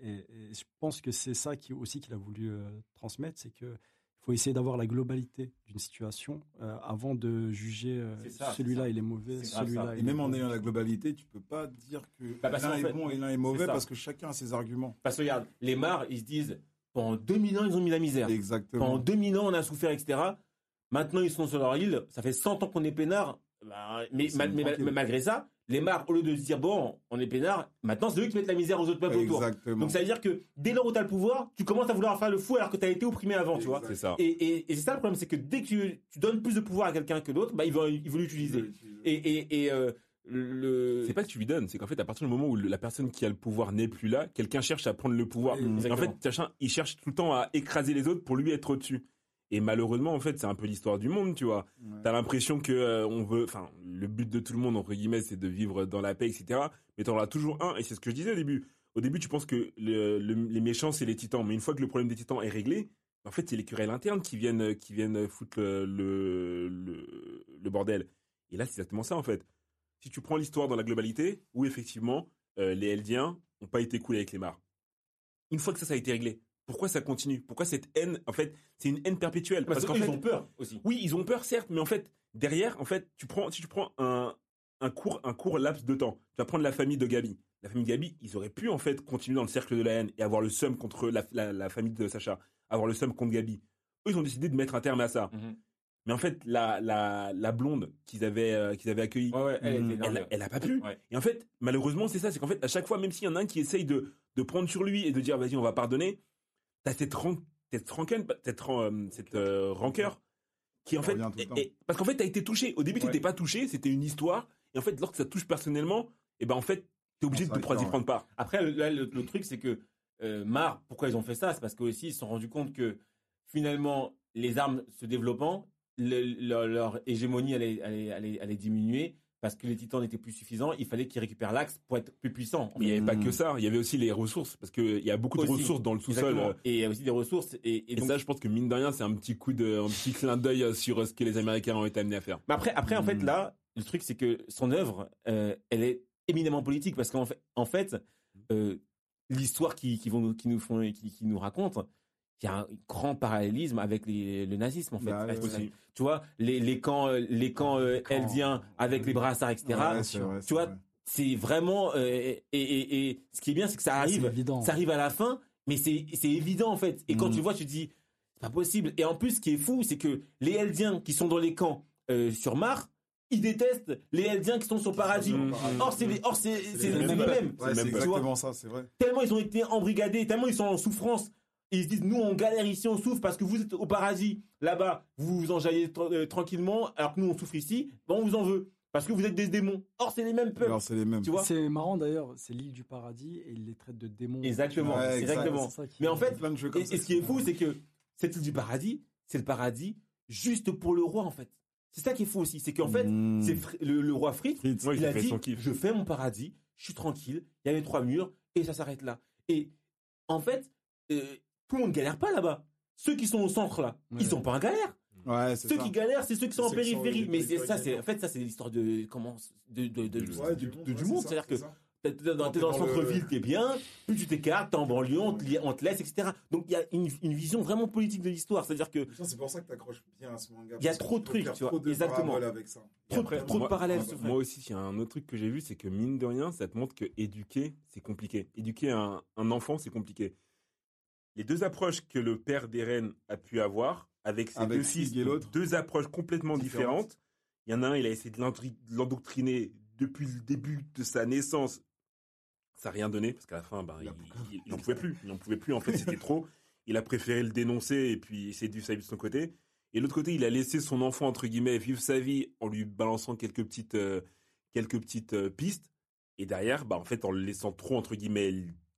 Et, et je pense que c'est ça qui, aussi qu'il a voulu euh, transmettre, c'est que faut essayer d'avoir la globalité d'une situation euh, avant de juger euh, celui-là il est mauvais, celui-là Et même en ayant la globalité, tu peux pas dire que Bah, l'un est fait, bon et l'un est mauvais parce que chacun a ses arguments. Parce que regarde, les Mars, ils se disent, pendant 2000 ans, ils ont mis la misère. Pendant Exactement. 2000 ans, on a souffert, etc. Maintenant, ils sont sur leur île. Ça fait 100 ans qu'on est peinard. Bah, mais, C'est ma- mais- tranquille. mais malgré ça, les Mars, au lieu de se dire, bon, on est peinard, maintenant, c'est eux qui mettent la misère aux autres peuples autour. Donc, ça veut dire que dès lors où tu as le pouvoir, tu commences à vouloir faire le fou alors que tu as été opprimé avant, tu vois. C'est ça. Et, et, et c'est ça le problème, c'est que dès que tu, tu donnes plus de pouvoir à quelqu'un que d'autre, bah, il va, il l'utiliser. Et, et, et euh, le. C'est pas que tu lui donnes, c'est qu'en fait, à partir du moment où la personne qui a le pouvoir n'est plus là, quelqu'un cherche à prendre le pouvoir. En fait, il cherche tout le temps à écraser les autres pour lui être au-dessus. Et malheureusement, en fait, c'est un peu l'histoire du monde, tu vois. Ouais. T'as l'impression que euh, on veut, enfin, le but de tout le monde entre guillemets, c'est de vivre dans la paix, etc. Mais t'en as toujours un, et c'est ce que je disais au début. Au début, tu penses que le- le- les méchants c'est les titans, mais une fois que le problème des titans est réglé, en fait, c'est les querelles internes qui viennent, qui viennent foutre le, le, le, le bordel. Et là, c'est exactement ça, en fait. Si tu prends l'histoire dans la globalité, où effectivement, euh, les Eldiens ont pas été cool avec les Mars. Une fois que ça, ça a été réglé, pourquoi ça continue? Pourquoi cette haine, en fait, c'est une haine perpétuelle? Parce, qu'en qu'ils fait, ont peur aussi. oui, ils ont peur, certes, mais en fait, derrière, en fait, tu prends, si tu prends un, un court, un court laps de temps, tu vas prendre la famille de Gabi. La famille de Gabi, ils auraient pu, en fait, continuer dans le cercle de la haine et avoir le seum contre la, la, la famille de Sacha, avoir le seum contre Gabi. Eux, ils ont décidé de mettre un terme à ça. Mhm. Mais en fait, la, la, la blonde qu'ils avaient, euh, qu'ils avaient accueillie, Ouais, ouais, elle, elle, énervée. elle a pas pu. Ouais. Et en fait, malheureusement, c'est ça, c'est qu'en fait, à chaque fois, même s'il y en a un qui essaye de, de prendre sur lui et de dire, vas-y, on va pardonner, t'as cette, ran- cette cette, ran- euh, cette euh, rancœur qui en fait, parce qu'en fait, t'as été touché. Au début, t'étais pas touché, c'était une histoire. Et en fait, lorsque ça touche personnellement, et ben en fait, t'es obligé On de prendre- prendre part. Après, le, là, le, le truc, c'est que euh, Mar, pourquoi ils ont fait ça? C'est parce qu'aussi, ils se sont rendus compte que finalement, les armes se développant, le- leur, leur hégémonie allait, allait, allait, allait diminuer parce que les titans n'étaient plus suffisants. Il fallait qu'ils récupèrent l'axe pour être plus puissants. en Mais il n'y avait pas Mm. que ça, il y avait aussi les ressources, parce qu'il y a beaucoup de Aussi. ressources dans le sous-sol. Euh, Et il y a aussi des ressources. Et, et Et donc, ça, je pense que mine de rien, c'est un petit coup de, un petit clin d'œil euh, sur euh, ce que les Américains ont été amenés à faire. Mais après, après en fait, Mm. là, le truc, c'est que son œuvre, euh, elle est éminemment politique parce qu'en fait, en fait euh, l'histoire qui, qui, vont, qui, nous font, qui, qui nous raconte, il y a un grand parallélisme avec les- le nazisme, en fait. Bah. Tu vois, les, les camps, euh, les camps euh, eldiens avec les brassards, etc. Ouais, c'est vrai, tu vois, c'est vraiment. euh, et, et, et ce qui est bien, c'est que ça arrive, évident. ça arrive à la fin, mais c'est c'est évident en fait. Et quand Mhm. tu vois, tu te dis, c'est pas possible. Et en plus, ce qui est fou, c'est que les Eldiens qui sont dans les camps euh, sur Mars, ils détestent les Eldiens qui sont sur Paradis. Or, c'est les, or, c'est c'est- les mêmes. mêmes. Ouais, c'est exactement ça, c'est vrai. Tellement ils ont été embrigadés, tellement ils sont en souffrance. Ils se disent, nous, on galère ici, on souffre parce que vous êtes au paradis. Là-bas, vous vous enjaillez tra- euh, tranquillement, alors que nous, on souffre ici. Bon, on vous en veut. Parce que vous êtes des démons. Or, c'est les mêmes peuples. C'est les mêmes. Tu vois? C'est marrant d'ailleurs, c'est l'île du paradis et ils les traitent de démons. Exactement, Ouais, exact. exactement. Mais en fait, Et, ça et ce qui est fou, c'est que cette île du paradis, c'est le paradis juste pour le roi, en fait. C'est ça qui est fou aussi. C'est qu'en fait, Mm. c'est le, le roi Fritz, Fritz. Il il a fait dit son kiff. Je fais mon paradis, je suis tranquille, il y a les trois murs, et ça s'arrête là. Et en fait, euh, tout le monde galère pas là-bas. Ceux qui sont au centre là, Ouais. ils sont pas en galère. Ouais, c'est Ceux ça. qui galèrent, c'est ceux qui sont en périphérie. Mais c'est ça, c'est en fait ça, c'est l'histoire de comment de de, de, de- Ouais, de- du de- monde, du C'est-à-dire que. T'es dans, le centre-ville, t'es bien. Plus tu t'écartes, t'es en banlieue, on te, on te laisse, etc. Donc il y a une, une vision vraiment politique de l'histoire. C'est-à-dire que C'est pour ça que t'accroches bien à ce manga. Il y a trop de trucs, tu vois, trop de exactement. paraboles avec ça. trop, après, trop de parallèles moi- aussi, il y a un autre truc que j'ai vu, c'est que mine de rien, ça te montre que éduquer, c'est compliqué. Éduquer un, un enfant, c'est compliqué. Les deux approches que le père d'Eren a pu avoir, avec ses Avec deux fils, Sig et l'autre. deux approches complètement Différentes. différentes. Il y en a un, il a essayé de l'endoctriner depuis le début de sa naissance. Ça n'a rien donné, parce qu'à la fin, ben, Il il, a- il- il en pouvait plus. Il en pouvait plus, en fait, c'était trop. Il a préféré le dénoncer et puis essayer de vivre sa vie de son côté. Et l'autre côté, il a laissé son enfant, entre guillemets, vivre sa vie en lui balançant quelques petites, euh, quelques petites euh, pistes. Et derrière, bah, en fait, en le laissant trop, entre guillemets,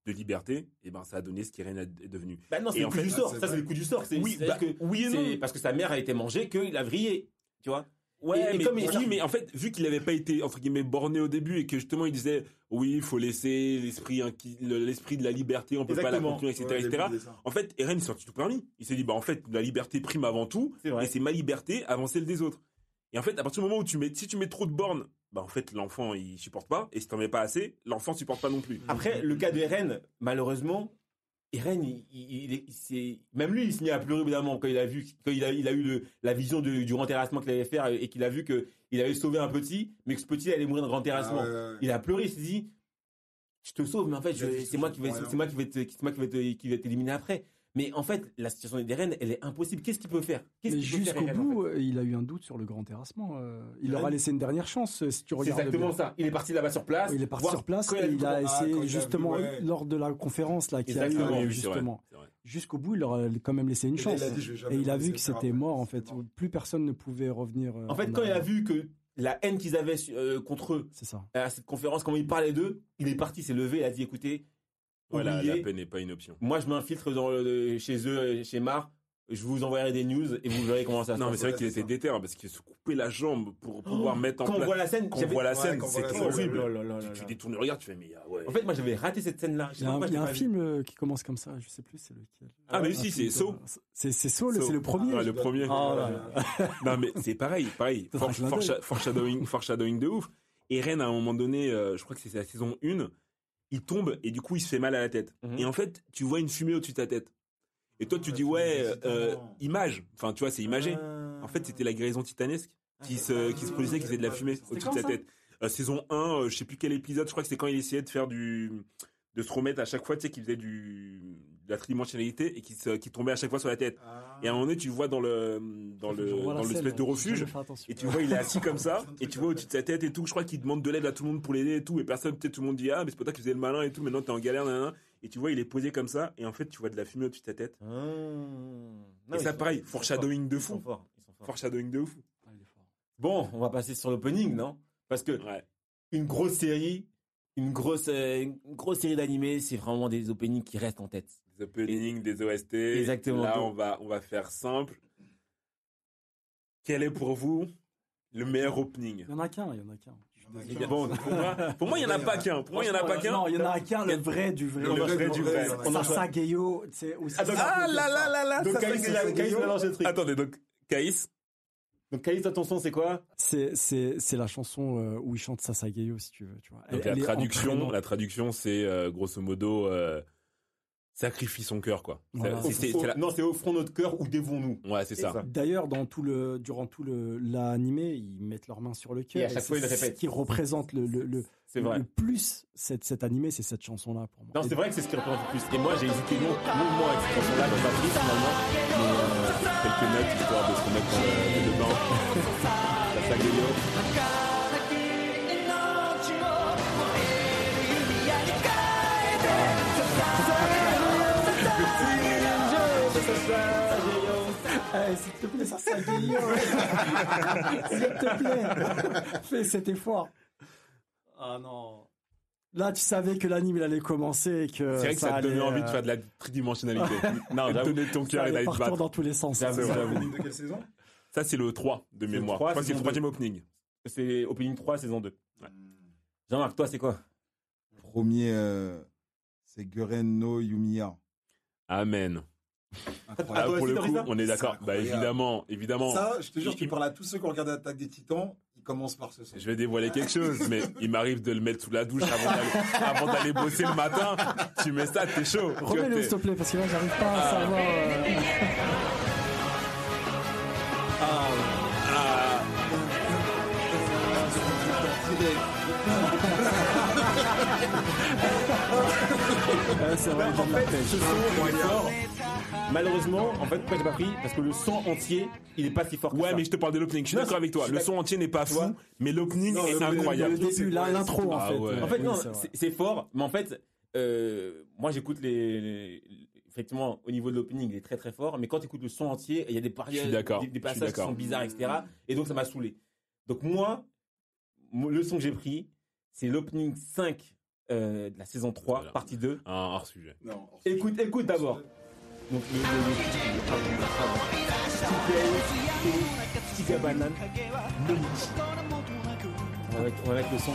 de liberté, et ben, ça a donné ce qu'Irene est devenu. Bah non, c'est Et le en coup fait, du ah, sort. c'est Ça, c'est le coup du sort. Oui, c'est-à-dire bah, que oui et non. parce que sa mère a été mangée qu'il a vrillé. Tu vois Ouais, Et- et mais, comme il- oui, mais en fait, vu qu'il n'avait pas été, entre guillemets, borné au début et que justement, il disait, oui, il faut laisser l'esprit, l'esprit de la liberté, on peut pas la contenir, etc., Ouais, etc. En fait, Eren, il s'est sorti tout permis. Il s'est dit, bah, en fait, la liberté prime avant tout. C'est Et c'est ma liberté avant celle des autres. Et en fait, à partir du moment où tu mets, si tu mets trop de bornes, bah en fait l'enfant il supporte pas. Et si t'en mets pas assez, l'enfant supporte pas non plus. Après, le cas de malheureusement, Eren, il, il- il est- il s'est- même lui, il se met à pleurer évidemment quand il a vu, quand il a, il a eu le- la vision de- du grand terrassement qu'il allait faire et qu'il a vu que il avait sauvé un petit, mais que ce petit allait mourir de grand terrassement. Ah, ouais, ouais, ouais. Il a pleuré, il s'est dit, je te sauve, mais en fait, c'est moi je qui vais, c'est moi qui vais te, c'est moi qui vais te- qui vais t'éliminer après. Mais en fait, la situation d'Eren, elle est impossible. Qu'est-ce qu'il peut faire? Mais jusqu'au en bout, fait? euh, il a eu un doute sur le grand terrassement. euh, il leur a Eren laissé une dernière chance, euh, si tu C'est regardes exactement bien. ça. Il est parti là-bas sur place. Il est parti sur place il a et vu il a Ah, essayé a vu, justement ouais. lors de la conférence là qu'il y a eu Exactement, oui, c'est justement c'est jusqu'au bout il leur a quand même laissé une Et chance il a dit, et il a vu que c'était mort en fait plus personne ne pouvait revenir En fait, quand il a vu que la haine qu'ils avaient euh, contre eux c'est ça à cette conférence, comment il parlait d'eux, il est parti, s'est levé, il a dit écoutez, Voilà, oubliez, la peine n'est pas une option. moi je m'infiltre dans le- chez eux, chez Mar, je vous enverrai des news et vous verrez comment ça se Non, mais passe. c'est vrai qu'il ouais, c'est était déter hein, parce qu'il se coupait la jambe pour pouvoir mettre en Quand on place. voit la scène, Quand on voit la Ouais, scène, quand on voit la scène, horrible. Oh là là là Tu- là Tu là. détournes le regard, tu fais, mais ah ouais. En fait, moi j'avais raté cette scène-là. Je il y a un, y a film euh, qui commence comme ça je sais plus c'est lequel Ah, mais si, c'est Saw. c'est c'est Saw. c'est le premier Ouais, le premier. Oh là là. Non, mais c'est pareil, pareil. Foreshadowing, foreshadowing de ouf. Et Ren, à un moment donné, euh, je crois que c'est la saison 1, il tombe et du coup, il se fait mal à la tête. Mhm. Et en fait, tu vois une fumée au-dessus de ta tête. Et toi, tu dis, ouais, euh, image. Enfin, tu vois, c'est imagé. Ah. En fait, c'était la guérison titanesque qui se, qui se produisait, qui faisait de la fumée au-dessus de sa tête. Euh, saison 1, euh, je sais plus quel épisode, je crois que c'est quand il essayait de faire du, de se remettre à chaque fois, tu sais, qu'il faisait du, de la tridimensionnalité et qui se, qui tombait à chaque fois sur la tête. Ah. Et à un moment donné, tu vois dans le, dans le, dans l'espèce de j'ai refuge, et tu vois, il est assis comme ça, et tu vois au-dessus de sa tête et tout. Je crois qu'il demande de l'aide à tout le monde pour l'aider et tout, et personne, peut-être tout le monde dit, ah, mais c'est pas toi qui faisais le malin et tout, maintenant t'es en galère, nanana. Et tu vois, il est posé comme ça, et en fait, tu vois de la fumée au-dessus de ta tête. Ah. Non, Et ça, sont- pareil, foreshadowing de forts. Ils sont fou. forts. Ils sont forts. Foreshadowing de ouf. Ah, il est fort. Bon, on va passer sur l'opening, non? Parce que Ouais. une grosse série, une grosse, euh, une grosse série d'animés, c'est vraiment des openings qui restent en tête. Des openings, des OST. Exactement. Là, on va, on va faire simple. Quel est pour vous le meilleur opening? Il y en a qu'un il y en a qu'un. Bon, pour moi, pour moi, il n'y en a pas qu'un. Pour moi, il n'y en a pas qu'un. non il y en a qu'un le vrai du vrai Le vrai du vrai. On en Sasageyo c'est aussi Ah, Ah là là là là Donc ça, Caïs, c'est- il a- Caïs, il a lancé le truc. Attendez, donc, Caïs, Donc ton son, c'est quoi? C'est c'est c'est la chanson euh, où il chante Sasageyo si tu veux, tu vois. donc Elle- la traduction, la traduction, c'est euh, grosso modo euh, sacrifie son cœur, quoi. Voilà. C'est- c'est- Au- c'est la- Non, c'est offrons notre cœur ou dévons-nous. Ouais, c'est ça. ça. D'ailleurs, dans tout le, durant tout le l'animé, ils mettent leurs mains sur le cœur. Et à chaque fois, ils répètent. Ce qui représente le, le, le, C'est vrai. le plus cet, cet animé, c'est cette chanson-là pour moi. Non, c'est vrai que c'est ce qui représente le plus. Et moi, j'ai hésité long- longuement avec cette chanson-là dans ma prise, finalement. Mais euh, Quelques notes histoire de se remettre dans le, le bain. ça s'agueille. Eh, S'il te plaît, Sasageyo S'il te plaît Fais cet effort Ah non Là, tu savais que l'anime il allait commencer et que C'est vrai que ça, te allait, donnait envie de euh, faire de la tridimensionnalité. Non, j'avoue. donner ton ça cœur et allait d'aller te partir battre. dans tous les sens. J'avoue, j'avoue. Opening de quelle saison? Ça, c'est le 3 de le mémoire. 3, Je crois que c'est le troisième opening. C'est opening 3, saison 2. Jean-Marc, toi, c'est quoi? Premier, euh, c'est Guren no Yumiya. Amen. Ah, Incroyable. toi pour aussi, le coup, ça? on est d'accord. Bah, évidemment, évidemment. Ça, je te jure, tu parles à tous ceux qui ont regardé Attaque des Titans, ils commencent par ce son. Je vais dévoiler quelque chose, mais il m'arrive de le mettre sous la douche avant d'aller, avant d'aller bosser le matin. Tu mets ça, t'es chaud. Remets-le, s'il te plaît, parce que là, j'arrive pas à savoir. Ouais, c'est vrai, il donne la pêche. Ce son, il est fort. Malheureusement, en fait, pourquoi j'ai pas pris Parce que le son entier, il est pas si fort que Ouais, ça. mais je te parle de l'opening. Je suis d'accord avec toi. Le son entier n'est pas fou, mais l'opening est le- le- incroyable. Le début, là, l'intro, en Ah fait. ouais. En fait, non, c'est fort, mais en fait, euh, moi j'écoute les, les- Effectivement, au niveau de l'opening, il est très très fort, mais quand tu écoutes le son entier, il y a des, pari- Je suis d'accord, des, des passages qui sont bizarres, etc. Et donc ça m'a saoulé. Donc moi, mo- le son que j'ai pris, c'est l'opening 5 euh, de la saison 3, Voilà. partie 2. Un hors sujet. Non. Écoute, écoute d'abord. Donc le, le, le Banane, Monichi. On va mettre, on va mettre le son.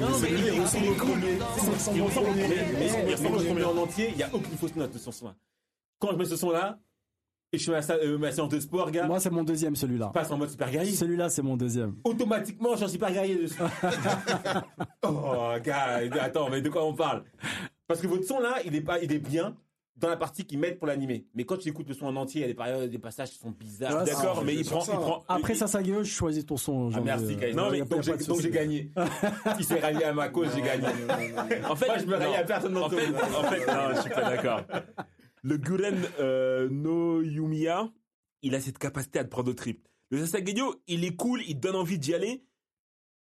Non, mais il ressemble au premier. Il ressemble au premier. En entier. Il n'y a aucune fausse note de ce son-là. Quand je mets ce son-là, et je fais ma, sa- euh, ma séance de sport, gars, Moi, c'est mon deuxième, celui-là. je passe en mode super guerrier. Celui-là, c'est mon deuxième. Automatiquement, je suis en super guerrier dessus. oh, gars, attends, mais de quoi on parle? Parce que votre son là, il est pas, il est bien, dans la partie qu'ils mettent pour l'animer. Mais quand tu écoutes le son en entier, il y a des périodes, des passages qui sont bizarres. D'accord, mais il prend, sur il ça. prend. Après il- Sasageo, je choisis ton son. Ah, merci, euh, Kyle. non, mais a donc j'ai de gagné. Il s'est rallié à ma cause, j'ai gagné. En fait, Moi, je me rallie non. à personne En fait, vous. en fait, non, je suis pas d'accord. Le Guren euh, no Yumiya, il a cette capacité à te prendre au trip. Le Sasageyo, il est cool, il te donne envie d'y aller.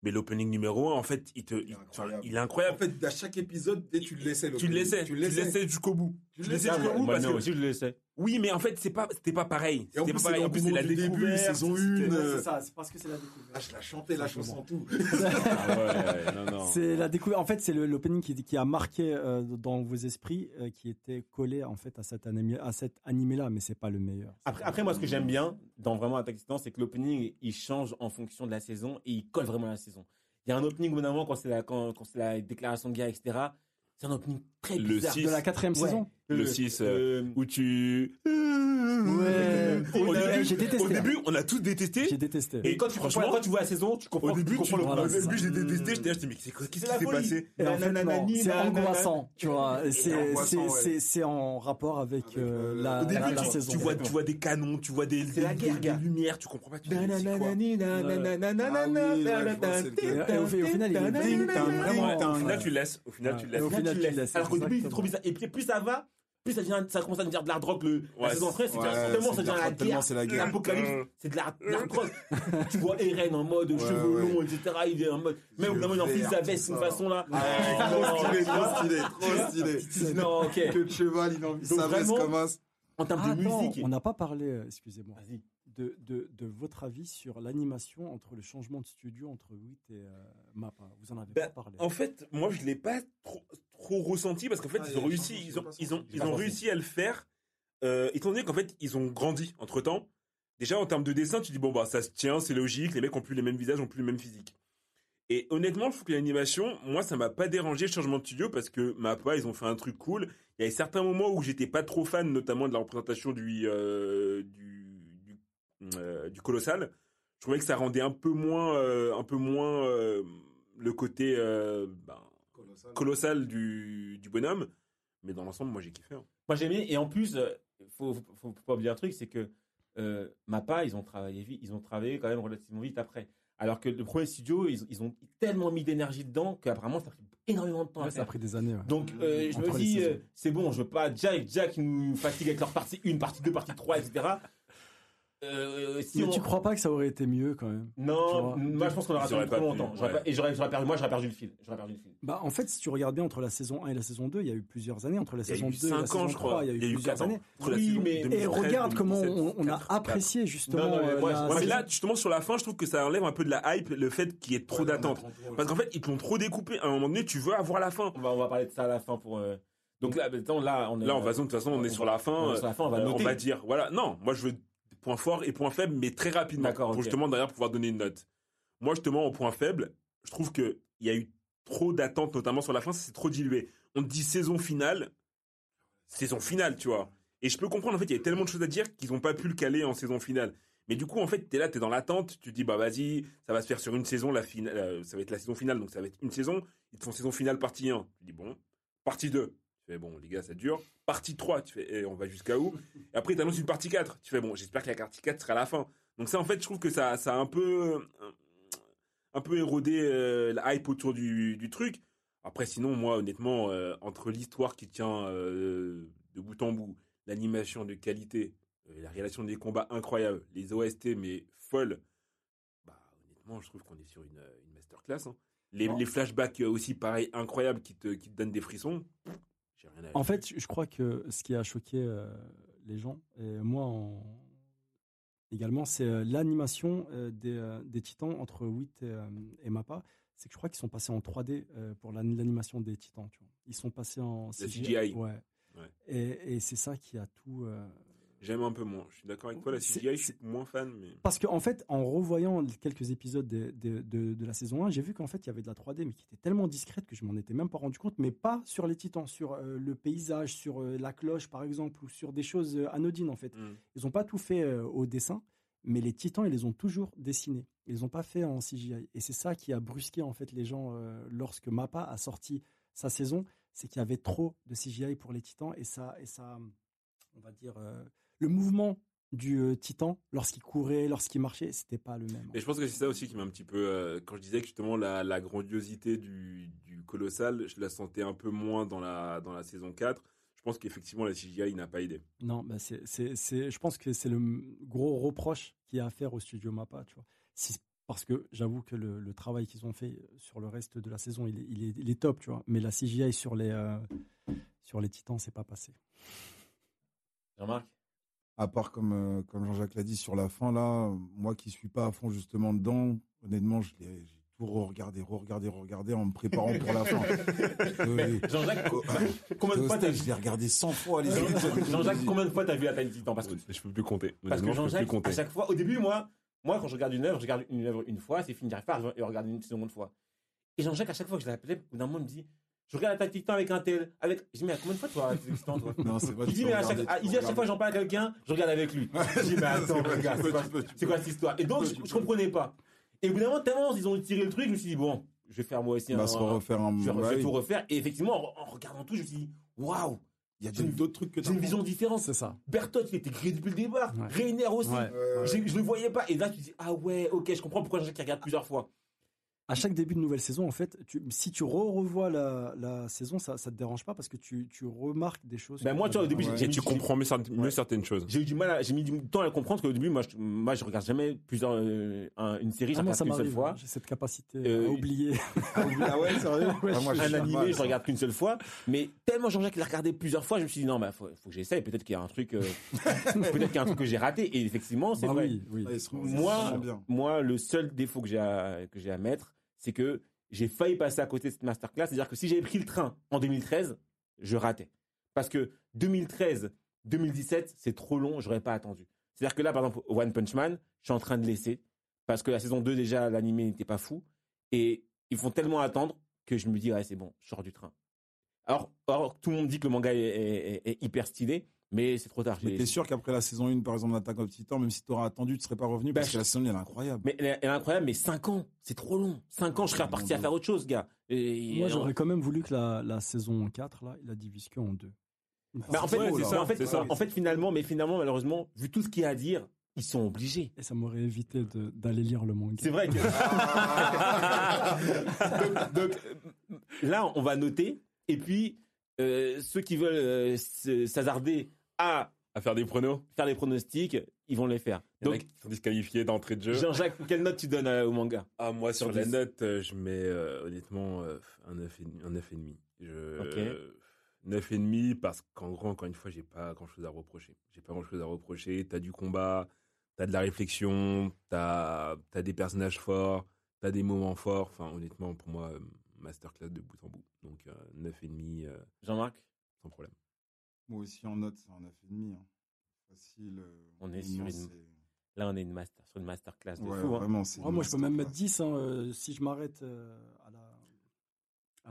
Mais l'opening numéro 1, en fait, il te, il, enfin, incroyable. il est En fait, à chaque épisode, dès tu le laissais. tu le laissais, Tu le laissais. jusqu'au bout. Tu le jusqu'au bout Moi, parce non, que, aussi, je le laissais. oui, mais en fait, c'est pas, c'était pas pareil. C'était plus, pas pareil. c'est En plus, c'est la découverte. saison c'était- 1. Ouais, euh, c'est ça, c'est parce que c'est la découverte. Ah, je la chantais, la chanson en tout. Ah ouais, non, non. C'est la découverte. En fait, c'est l'opening qui, qui a marqué euh, dans vos esprits, euh, qui était collé en fait à cet animé, à cet animé-là, mais c'est pas le meilleur. Après, après, moi, ce que j'aime bien dans vraiment Attack Titan, c'est que l'opening, il change en fonction de la saison et il colle vraiment à la saison. Il y a un opening, au bout d'un moment, quand c'est la, quand, quand c'est la déclaration de guerre, etc. C'est un opening très Le bizarre. six. De la quatrième Ouais. saison. Le Euh, 6, euh, où tu... Ouais. Au Ouais, début, j'ai détesté. Au début, on a tous détesté. J'ai détesté. Et quand tu, Franchement, franchement, quand tu vois la saison, tu comprends, Au début, tu comprends tu- le voilà, au début, j'ai détesté. J'étais là, je me dis, mais c'est quoi- qu'est-ce C'est qui s'est passé c'est angoissant, tu vois. C'est- C'est angoissant, ouais. c'est- c'est en rapport avec euh, euh, la, Au début, la- la tu, saison. tu vois, tu vois des canons, tu vois des, lumières, tu comprends pas. Tu. Et au- final, il Au tu laisses. Au final, tu laisses. Et au final, tu laisses. Alors c'est trop bizarre. Et puis, plus ça va, plus ça, devient, ça commence à devenir de l'hard rock. Le, la Ouais, saison après, c'est ouais, tellement c'est ça devient de la guerre. c'est la guerre. L'apocalypse, c'est de l'hard l'hard rock. tu vois Eren en mode cheveux ouais. longs, etc. Il est en mode. Même au bout d'un sa veste d'une ça. façon là. Ah, Non, Trop stylé, trop stylé, trop stylé. Non, ok. Que de cheval, il envie sa veste vraiment- comme as. En termes Ah, de attends, musique. on n'a pas parlé, euh, excusez-moi, Vas-y. de, de, de votre avis sur l'animation entre le changement de studio entre WIT et euh, MAPA. Vous en avez Ben, pas parlé. En fait, moi, je l'ai pas trop, trop ressenti parce qu'en fait, Ah, ils ont a réussi, ils ont, ils ont, ils ont réussi à le faire. Euh, étant donné qu'en fait, ils ont grandi entre temps. Déjà, en termes de dessin, tu dis bon bah ça se tient, c'est logique. Les mecs ont plus les mêmes visages, ont plus le même physique. Et honnêtement, je trouve que l'animation, moi, ça m'a pas dérangé le changement de studio parce que Mappa, ils ont fait un truc cool. Il y avait certains moments où j'étais pas trop fan, notamment de la représentation du euh, du du, euh, du colossal. Je trouvais que ça rendait un peu moins, euh, un peu moins euh, le côté euh, ben, colossal du, du bonhomme. Mais dans l'ensemble, moi, j'ai kiffé. hein. Moi j'ai aimé et en plus euh, faut, faut, faut pas oublier un truc c'est que euh, Mappa ils ont travaillé vite ils ont travaillé quand même relativement vite après alors que le premier studio ils, ils ont tellement mis d'énergie dedans qu'apparemment ça a pris énormément de temps Ouais, à ça a pris des années. ouais. donc euh, je me dis euh, c'est bon je veux pas Jack Jack ils nous fatiguent avec leur partie 1 partie 2 partie 3 etc euh, si Mais on- tu crois pas que ça aurait été mieux quand même non moi je pense qu'on aura ils auraient attendu trop pu, longtemps ouais. pas- et j'aurais j'aurais perdu moi j'aurais perdu le fil j'aurais perdu le fil Bah, en fait, si tu regardes bien entre la saison 1 et la saison 2, il y a eu plusieurs années. Entre la Il y a saison eu 2 et la 5 saison ans, je 3, crois. il y a eu plusieurs 4 ans. années. La Oui, mais- et 2013, Et regarde comment on, 2017, on a 4, apprécié justement. Non, non, mais euh, moi, la moi, Ouais, mais saison. là, justement, sur la fin, je trouve que ça enlève un peu de la hype, le fait qu'il y ait trop d'attentes. Parce qu'en fait, ils te l'ont trop découpé. À un moment donné, tu veux avoir la fin. on va on va parler de ça à la fin pour euh, donc là là on est Là, on va, de toute façon, on est sur la on fin. est sur la fin on va Euh, noter on va dire, voilà, non, moi je veux point fort et point faible, mais très rapidement. Pour ok. justement derrière pouvoir donner une note. Moi, justement, au point faible, je trouve qu'il y a eu trop d'attentes, notamment sur la fin, c'est trop dilué. On dit saison finale, saison finale, tu vois. Et je peux comprendre, en fait, il y a tellement de choses à dire qu'ils n'ont pas pu le caler en saison finale. Mais du coup, en fait, t'es là, t'es dans l'attente, tu te dis, bah vas-y, ça va se faire sur une saison, la finale, euh, ça va être la saison finale, donc ça va être une saison. Ils te font saison finale partie 1. Tu dis, bon, partie 2. Fais, bon, les gars, ça dure. Partie 3, tu fais, eh, on va jusqu'à où? Et après, tu annonces une partie 4. Tu fais, bon, j'espère que la partie 4 sera la fin. Donc ça, en fait, je trouve que ça, ça a un peu, un peu érodé euh, la hype autour du, du truc. Après, sinon, moi, honnêtement, euh, entre l'histoire qui tient euh, de bout en bout, l'animation de qualité, euh, la réalisation des combats incroyables, les OST, mais folles, bah, honnêtement, je trouve qu'on est sur une, une masterclass. hein. Les, flashbacks euh, aussi, pareil, incroyables, qui te, qui te donnent des frissons. En fait, je crois que ce qui a choqué euh, les gens, et moi en- également, c'est euh, l'animation euh, des, des titans entre WIT et, et MAPPA. C'est que je crois qu'ils sont passés en 3D euh, pour l'an- l'animation des titans. Tu vois. Ils sont passés en CGI. Ouais. Ouais. Et, et c'est ça qui a tout. euh, J'aime un peu moins. Je suis d'accord avec toi, la CGI, je suis moins fan, mais. Parce qu'en fait, en revoyant quelques épisodes de, de, de- de la saison 1, j'ai vu qu'en fait, il y avait de la 3D, mais qui était tellement discrète que je m'en étais même pas rendu compte, mais pas sur les titans, sur euh, le paysage, sur euh, la cloche, par exemple, ou sur des choses euh, anodines, en fait. Hmm. Ils n'ont pas tout fait au dessin, mais les titans, ils les ont toujours dessinés. Ils n'ont pas fait en CGI. Et c'est ça qui a brusqué, en fait, les gens lorsque Mappa a sorti sa saison. c'est qu'il y avait trop de CGI pour les Titans et ça, et ça, on va dire, le mouvement du euh, Titan lorsqu'il courait, lorsqu'il marchait, c'était pas le même. Et je pense que c'est ça aussi qui m'a un petit peu. euh, quand je disais que justement la, la grandiosité du, du colossal, je la sentais un peu moins dans la, dans la saison 4. Je pense qu'effectivement la CGI n'a pas aidé. Non, bah c'est, c'est, c'est, je pense que c'est le gros reproche qu'il y a à faire au studio Mappa, tu vois. Si- parce que j'avoue que le, le travail qu'ils ont fait sur le reste de la saison, il est, il est, il est top, tu vois. Mais la CGI sur les, euh, sur les Titans, c'est pas passé. Jean-Marc? À part comme, euh, comme Jean-Jacques l'a dit sur la fin, là, moi qui suis pas à fond justement dedans, honnêtement, je l'ai- j'ai tout re-regardé, re-regardé, re-regardé en me préparant pour la fin. Jean-Jacques, combien de fois t'as stade, je l'ai regardé 100 fois, les épisodes. Jean-Jacques, combien de fois t'as vu Attaque des Titans Parce que Je peux plus compter. Parce que Jean-Jacques, compter. à chaque fois, au début, moi, moi, quand je regarde une œuvre, je regarde une œuvre une fois, c'est fini, j'arrive pas à regarder une seconde fois. Et Jean-Jacques, à chaque fois que je l'appelais, au bout d'un moment, il me dit Je regarde Attaque des Titans avec un tel. Avec... Je dis Mais à combien de fois tu regardes Attaque des Titans, toi? Non, c'est pas Il dit, mais à chaque, il dit à chaque fois que j'en parle à quelqu'un, je regarde avec lui. Je dis, mais attends, regarde, c'est quoi, c'est cette histoire? Et donc, je, je comprenais pas. Et au bout d'un moment, tellement ils ont tiré le truc, je me suis dit, bon, je vais faire moi aussi On un. va se refaire un. je vais, je ouais, tout refaire. Et effectivement, en, en regardant tout, je me suis dit, waouh, Il y a j'ai d'autres trucs que j'ai une vision différente. C'est ça. Bertolt, il était créé depuis le départ. Ouais. Reiner aussi. Ouais. Euh, J'ai- Je le voyais pas. Et là, tu dis, ah ouais, ok, je comprends pourquoi il regarde plusieurs fois. À chaque début de nouvelle saison, en fait, tu, si tu re-revois la, la saison, ça, ça te dérange pas parce que tu, tu remarques des choses. Ben moi, tu vois, au début, Ouais. Et tu comprends mieux, certaines- mieux Ouais. certaines choses. J'ai eu du mal, à- j'ai mis du temps à le comprendre parce qu'au début, moi, je, moi, je regarde jamais plusieurs, euh, un- une série, je Ah, moi, regarde ça qu'une seule fois. J'ai cette capacité Euh, à oublier. Ah ouais, sérieux? Ouais, Ah, moi, je- je un animé, mal, je regarde qu'une seule fois. Mais tellement Jean-Jacques l'a regardé plusieurs fois, je me suis dit non, bah faut, faut que j'essaye. Peut-être qu'il y a un truc, euh, peut-être qu'il y a un truc que j'ai raté. Et effectivement, c'est Bah vrai. oui, oui. Moi. Moi, le seul défaut que j'ai à, que j'ai à mettre, c'est que j'ai failli passer à côté de cette masterclass. C'est-à-dire que si j'avais pris le train en 2013, je ratais. Parce que 2013, 2017, c'est trop long, j'aurais pas attendu. C'est-à-dire que là, par exemple, One Punch Man, je suis en train de laisser. Parce que la saison 2, déjà, l'animé n'était pas fou. Et ils font tellement attendre que je me dis, ouais, c'est bon, je sors du train. Alors, alors, tout le monde dit que le manga est, hyper stylé, mais c'est trop tard. Mais t'es sûr qu'après la saison 1, par exemple, d'Attaque au Titan, même si t'aurais attendu, tu serais pas revenu Bah, parce que la saison 1, elle est incroyable. Mais elle est, elle est incroyable, mais 5 ans, c'est trop long. 5 ans, je serais reparti à faire autre chose, gars. Et- Moi, j'aurais quand même voulu que la, la saison 4, là, il la divise que en deux. Bah, en fait, Ouais, ça. En fait, c'est ça. en fait, finalement, mais finalement, malheureusement, vu tout ce qu'il y a à dire, ils sont obligés. Et ça m'aurait évité d'aller lire le manga. C'est vrai que. donc, donc, là, on va noter. Et puis, euh, ceux qui veulent euh, s'hasarder à À faire des pronos. faire les pronostics, ils vont les faire. Il y en a Donc, qui sont disqualifiés d'entrée de jeu. Jean-Jacques, quelle note tu donnes euh, au manga? Ah, moi, sur Sur la 10. note, euh, je mets euh, honnêtement euh, un 9,5. Un 9,5. Je, Ok. euh, 9,5 parce qu'en gros, encore une fois, j'ai pas grand chose à reprocher. J'ai pas grand chose à reprocher. T'as du combat, t'as de la réflexion, t'as as des personnages forts, t'as des moments forts. Enfin, honnêtement, pour moi, euh, masterclass de bout en bout. Donc, euh, 9,5 euh, Jean-Marc? sans problème. Moi aussi, en note, c'est un 9,5. Hein. Facile. euh, On est sur une- Là, on est une master, sur une masterclass de Ouais, fou. hein. vraiment, Ouais, une moi, je peux même mettre masterclass. 10 hein, euh, si je m'arrête euh, à la.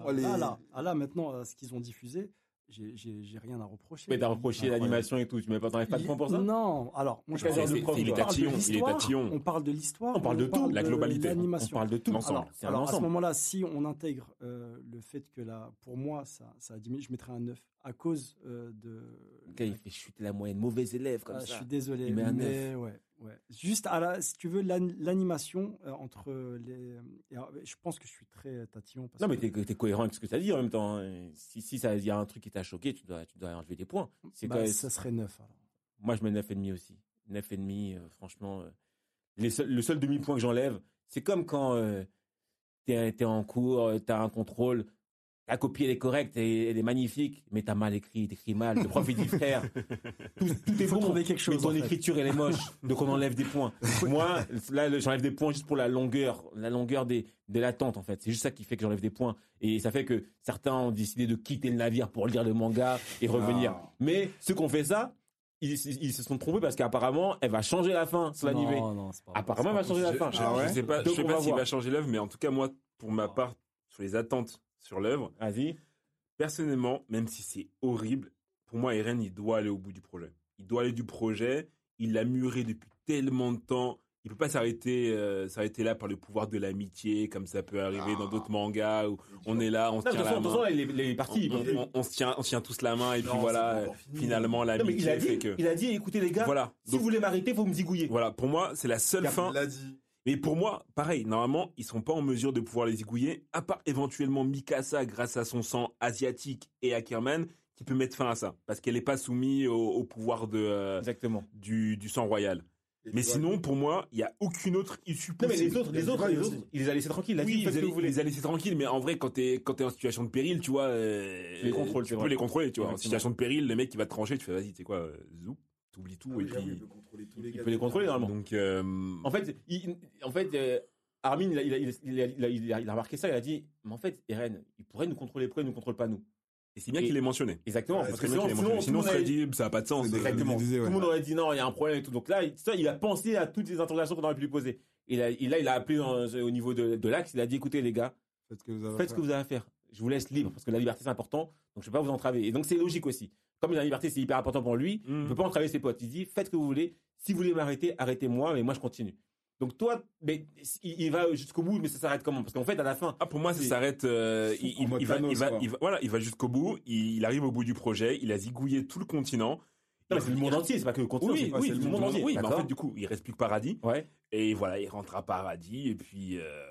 à- Oh, les- là, là, à là, maintenant, à ce qu'ils ont diffusé, j'ai- rien à reprocher. Mais t'as reproché l'animation et tout. Tu mets pas, pas de Il- points pour ça? Non, alors, moi, je Quel parle de prof, on il est parle de tatillon, il est l'histoire, tatillon. On parle de l'histoire. On parle de tout, la globalité. On L'animation. parle de tout. L'ensemble. Alors, à ce moment-là, si on intègre euh, le fait que là, pour moi, ça, ça a diminué, je mettrais un 9 à cause euh, de. Le gars, il fait chuter la moyenne. Mauvais élève comme Ah, je ça. suis désolé, Il met un mais ouais, ouais. Juste à la, si tu veux, l'an- l'animation euh, entre les. je pense que je suis très tatillon. Parce Non, mais que- t'es es cohérent avec ce que tu as dit en même temps. hein. Si, si ça- il y a un truc qui t'a choqué, tu dois, tu dois enlever des points. Bah, quoi- ça serait 9 alors. Moi, je mets 9,5 aussi. 9,5, euh, franchement. euh, les seuls- le seul demi-point que j'enlève, c'est comme quand euh, t'es es en cours, t'as un contrôle, ta copie elle est correcte, et elle est magnifique, mais t'as mal écrit, t'écris mal. Le prof il dit frère, tout, tout est faut bon, trouver quelque mais chose, ton en fait. écriture elle est moche, donc on enlève des points. Moi, là, j'enlève des points juste pour la longueur, la longueur des, de l'attente en fait. C'est juste ça qui fait que j'enlève des points. Et ça fait que certains ont décidé de quitter le navire pour lire le manga et revenir. Ah. Mais ceux qui ont fait ça, ils, ils se sont trompés parce qu'apparemment, elle va changer la fin sur l'animé. Non, non, c'est pas vrai, Apparemment, elle va changer la fin. je- Ah ouais je sais pas, je sais pas va s'il va changer l'œuvre, mais en tout cas, moi, pour ma part, sur les attentes sur l'œuvre, Vas-y. personnellement, même si c'est horrible, pour moi, Eren, il doit aller au bout du projet. Il doit aller du projet. Il l'a muré depuis tellement de temps. il peut pas s'arrêter euh, s'arrêter là par le pouvoir de l'amitié comme ça peut arriver dans d'autres mangas où on est là on se tient la main les, les parties. on, se tient on tient tous la main et puis Non, voilà fini. finalement il l'amitié a fait que il a dit, écoutez les gars, voilà si Donc, vous voulez m'arrêter, faut me zigouiller. voilà pour moi c'est la seule fin Il l'a dit. Mais pour moi pareil normalement ils sont pas en mesure de pouvoir les zigouiller à part éventuellement Mikasa grâce à son sang asiatique et Ackerman qui peut mettre fin à ça parce qu'elle est pas soumise au, au pouvoir de euh, Exactement. du, du sang royal Et mais sinon pour moi il y a aucune autre issue Non, mais possible les autres, les autres, bail les aussi. autres, il les a laissés tranquilles. Oui, ils que vous les a laissés tranquilles, mais en vrai, quand t'es quand t'es en situation de péril, tu vois, euh, Tu les contrôles, tu peux vrai. les contrôler, tu vois. En situation de péril, le mec il va te trancher, tu fais vas-y, tu sais quoi, euh, zou, t'oublies tout Ah et j'avoue, puis il peut contrôler tous les Il gars. peut les contrôler normalement. donc euh, En fait, il, en fait, euh, Armin, il a, il, il, il, remarqué ça. Il a dit, mais en fait, Eren, il pourrait nous contrôler, pourquoi il nous contrôle pas nous et c'est bien qu'il l'ait mentionné. Exactement. Parce que sinon, sinon. Sinon, tout aurait- dit, ça a pas de sens. Euh, Exactement. disait, Tout ouais. le monde aurait dit non, il y a un problème et tout. Donc là, il, ça, il a pensé à toutes les interrogations qu'on aurait pu lui poser. Et là, il, a appelé dans- au niveau de, de l'axe. Il a dit, écoutez les gars, Faites ce que vous avez à faites ce que faire. vous avez à faire. Je vous laisse libre parce que la liberté c'est important. Donc je vais pas vous entraver. Et donc c'est logique aussi. Comme la liberté c'est hyper important pour lui, Mm. il peut pas entraver ses potes. Il dit faites ce que vous voulez. Si vous voulez m'arrêter, arrêtez-moi, mais moi je continue. Donc toi, mais il, il va jusqu'au bout, mais ça s'arrête comment? Parce qu'en fait à la fin, Ah, pour moi, ça s'arrête. euh, il, va, Thanos, il va, quoi. il va- voilà, il va jusqu'au bout. Il, arrive au bout du projet. Il a zigouillé tout le continent. non, mais c'est le monde entier, c'est pas que le continent, Oui, c'est oui, c'est le monde entier. Oui, mais en fait, du coup, il reste plus que paradis. ouais. Et voilà, il rentre à paradis. Et puis. euh,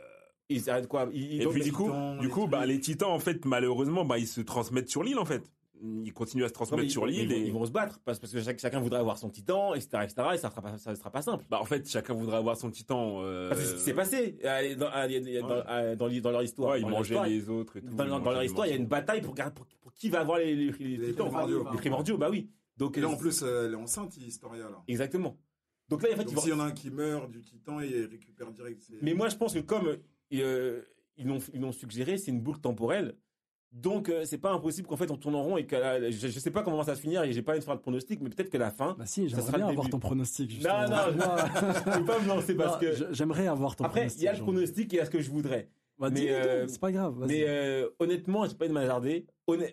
Il s'arrête quoi? Et puis du coup, du les coup, bah, les titans en fait malheureusement, bah, ils se transmettent sur l'île en fait. Ils continuent à se transmettre sur l'île et ils vont se battre parce, parce que chaque- chacun voudrait avoir son titan, etc., etc. Et ça sera pas, ça sera pas simple. bah en fait chacun voudrait avoir son titan. euh, Parce que c'est ce qui s'est passé euh, dans, euh, dans, dans, dans leur histoire. Ouais, ils leur mangeaient les autres et tout. Dans, leur histoire, il y a une bataille pour, pour, pour qui va avoir les, les, les Les titans. primordiaux. Les primordiaux, bah oui. Donc, Et là, en plus, euh, elle est enceinte, Historia, là. Exactement. Donc là, en fait, ils Donc, vont- s'il y en a un qui meurt du titan, il récupère direct. Mais moi, je pense que comme euh, ils l'ont ils l'ont suggéré, c'est une boucle temporelle. Donc, euh, c'est pas impossible qu'en fait, on tourne en rond et que la- je, je sais pas comment ça va se finir et j'ai pas une fin de pronostic, mais peut-être que la fin. Bah si, Ça j'aimerais sera bien le avoir ton pronostic. Non, justement. non, Moi, je peux pas me lancer parce non, que. je- j'aimerais avoir ton Après, il y a le pronostic et il y a ce que je voudrais. Bah, mais, euh, c'est pas grave. Mais euh, honnêtement, j'ai pas de. Honn-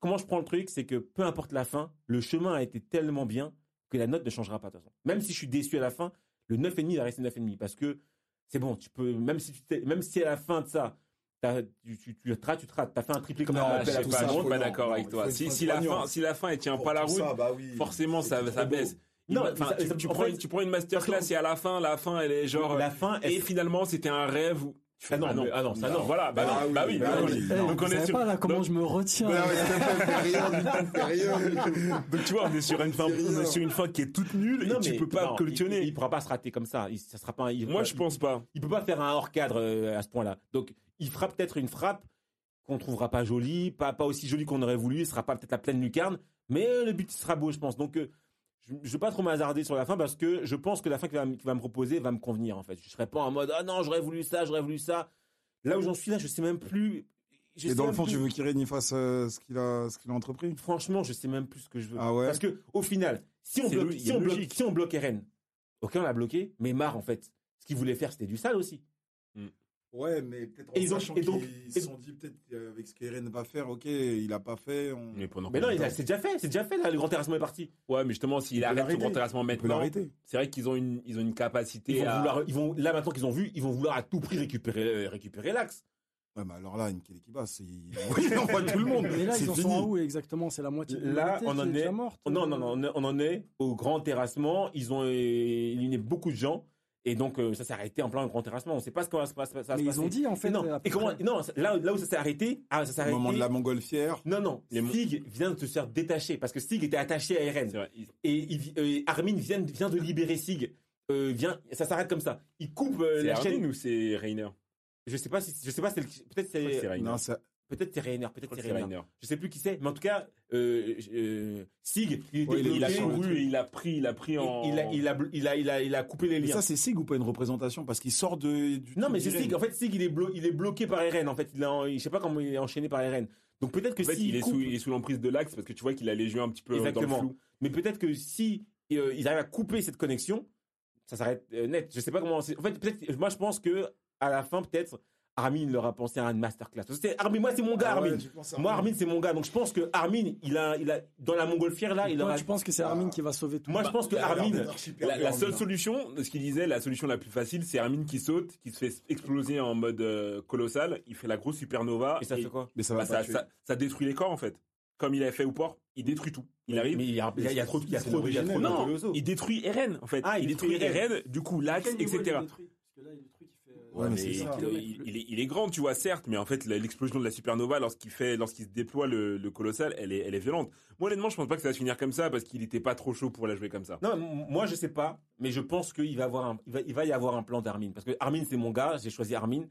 Comment je prends le truc, c'est que peu importe la fin, le chemin a été tellement bien que la note ne changera pas de toute façon. Même si je suis déçu à la fin, le 9,5 va rester 9,5 parce que c'est bon, tu peux même si tu même si à la fin de ça, t'as- tu tu tu te rates, tu te rates, t'as fait un triplé comme Non, un Ah, appel je à sais tout pas, ça. je suis pas non, d'accord non, avec toi. Si, la fin, si la fin elle tient pas la route, ça, bah oui. forcément ça, ça baisse. Non, enfin, tu, ça- tu en prends, fait- tu prends une masterclass et à la fin, la fin elle est genre. La fin, elle- et finalement c'était un rêve. Où... Ah non, bah mais- ah non, ça non. Voilà, bah, Bah non, oui, bah oui, bah bah oui. Donc on est sur. pas là comment donc- je me retiens. Rien. Donc tu vois, on est sur une fin, on est sur une fin qui est toute nulle Non, et tu peux pas non, collectionner. Il, il pourra pas se rater comme ça. Il, ça sera pas. il- Moi je pense pas. il peut pas faire un hors cadre euh, à ce point-là. Donc, il fera peut-être une frappe qu'on trouvera pas jolie, pas, pas aussi jolie qu'on aurait voulu. Ce sera pas peut-être la pleine lucarne, mais euh, le but sera beau, je pense. Donc, euh, je, je vais pas trop m'hasarder sur la fin parce que je pense que la fin qu'il va, me proposer va me convenir en fait. Je serai pas en mode ah non j'aurais voulu ça, j'aurais voulu ça. Là où j'en suis là, je sais même plus. je Et dans le fond, plus- tu veux qu'Irene y fasse euh, ce qu'il a, ce qu'il a entrepris? Franchement, je sais même plus ce que je veux. Ah ouais Parce que au final, si on bloque, il si on bloque, si on bloque Eren, ok on l'a bloqué, mais marre en fait. Ce qu'il voulait faire, c'était du sale aussi. Ouais, mais peut-être en Et ils ont- sachant et donc- et- se sont dit peut-être qu'avec ce qu'Irene va faire, ok, il a pas fait. On... Mais pendant Mais non, il a- c'est déjà fait, c'est déjà fait là. Le grand terrassement est parti. Ouais, mais justement, s'il arrête l'arrêter. grand terrassement maintenant, l'arrêter. c'est vrai qu'ils ont une, ils ont une capacité Ils vont à. vouloir, ils vont là maintenant qu'ils ont vu, ils vont vouloir à tout prix récupérer, euh, récupérer l'axe. Ouais, mais alors là, une Kelekibas, c'est- il envoie tout le monde. Mais là, c'est ils en sont où exactement? C'est la moitié de Là, on qui en est est- déjà morte. Non, non, non, on en est au grand terrassement. Ils ont euh, éliminé beaucoup de gens et donc euh, ça s'est arrêté en plein grand terrassement. On sait pas ce qu'on va se passer. Mais ils passer. ont dit en fait. non. peu Et comment Non, là, là où ça s'est arrêté, ah, ça s'est Au arrêté. moment de la montgolfière. Non, non. Les Stig vient de se faire détacher parce que Stig était attaché à Eren. C'est vrai, ils- et, il- euh, Armin vient, vient de libérer Sig. Euh, vient, ça s'arrête comme ça. Il coupe euh, C'est la Armin chaîne. ou c'est Rainer Je sais pas si, je sais pas, peut-être c'est, peut-être c'est Rainer, Je peut-être c'est. Rainer. Je sais plus qui c'est, mais en tout cas, euh, euh, Sig, il était Ouais, il, il a couru il a pris, il a pris en. il, a, il, a, il, a, il, a, il a coupé les Mais liens. ça, c'est Sig ou pas une représentation? Parce qu'il sort de, du. non, mais c'est. Sig. En fait, Sig, il est, blo- il est bloqué par Eren. En fait, il a, je sais pas comment il est enchaîné par Eren. Donc peut-être que En fait, si il est coupe- sous, il est sous l'emprise de l'axe parce que tu vois qu'il a les yeux un petit peu dans Exactement. le flou. Mais peut-être que si euh, ils arrivent à couper cette connexion, ça s'arrête euh, net. Je sais pas comment. En fait, peut-être. Moi, je pense que à la fin, peut-être, Armin leur a pensé à une masterclass. Armin, moi c'est mon gars Ah ouais, Armin. Moi Armin. C'est mon gars, donc je pense que Armin, il a, il a dans la montgolfière là, il Toi, aura. tu penses que c'est Armin qui va sauver tout Moi je pense que a Armin, La, seule solution, ce qu'il disait, la solution la plus facile, c'est Armin qui saute, qui se fait exploser en mode euh, colossal, il fait la grosse supernova. et ça fait quoi Mais ça bah, va ça, tuer. ça- ça détruit les corps en fait. Comme il avait fait au port, il détruit tout. Il arrive, Mais il y a, il y a- il y a trop, de- il y a trop, de- il y a trop de l'originel. Non, il détruit Eren en fait. Ah, il il détruit détruit Eren. Eren, du coup l'axe, etc. Ouais, mais mais c'est ça. il, il- il est, il est grand, tu vois, certes, mais en fait, l'explosion de la supernova, lorsqu'il fait, lorsqu'il se déploie le, le colossal, elle est, elle est violente. Moi, honnêtement, je pense pas que ça va se finir comme ça parce qu'il était pas trop chaud pour la jouer comme ça. Non, moi je sais pas, mais je pense qu'il va avoir un, il va, il va y avoir un plan d'Armin parce que Armin c'est mon gars, j'ai choisi Armin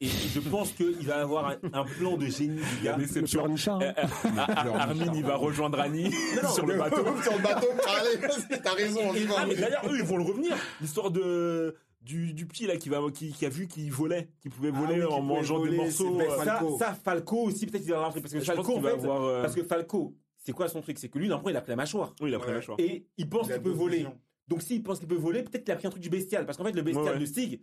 et je pense qu'il va avoir un, un plan de génie du gars. Le hein. Ar- Ar- Armin, il va rejoindre Annie sur le bateau. sur le bateau, allez, t'as raison, on y Et- va. ah, mais d'ailleurs, eux, ils vont le revenir. L'histoire de du, du petit là qui va qui, qui a vu qu'il volait, qui pouvait Ah voler oui, en mangeant voler, des morceaux. euh, ça, Falco. ça, Falco aussi peut-être il va avoir un truc parce que je pense Falco qu'il en va fait, avoir. euh, parce que Falco, c'est quoi son truc? C'est que lui, après, il a pris la mâchoire Oui, il a pris Ouais. la choix. et il pense Il a qu'il peut voler. Donc s'il pense qu'il peut voler, peut-être qu'il a pris un truc du bestial parce qu'en fait le bestial Ouais, ouais. de Stig,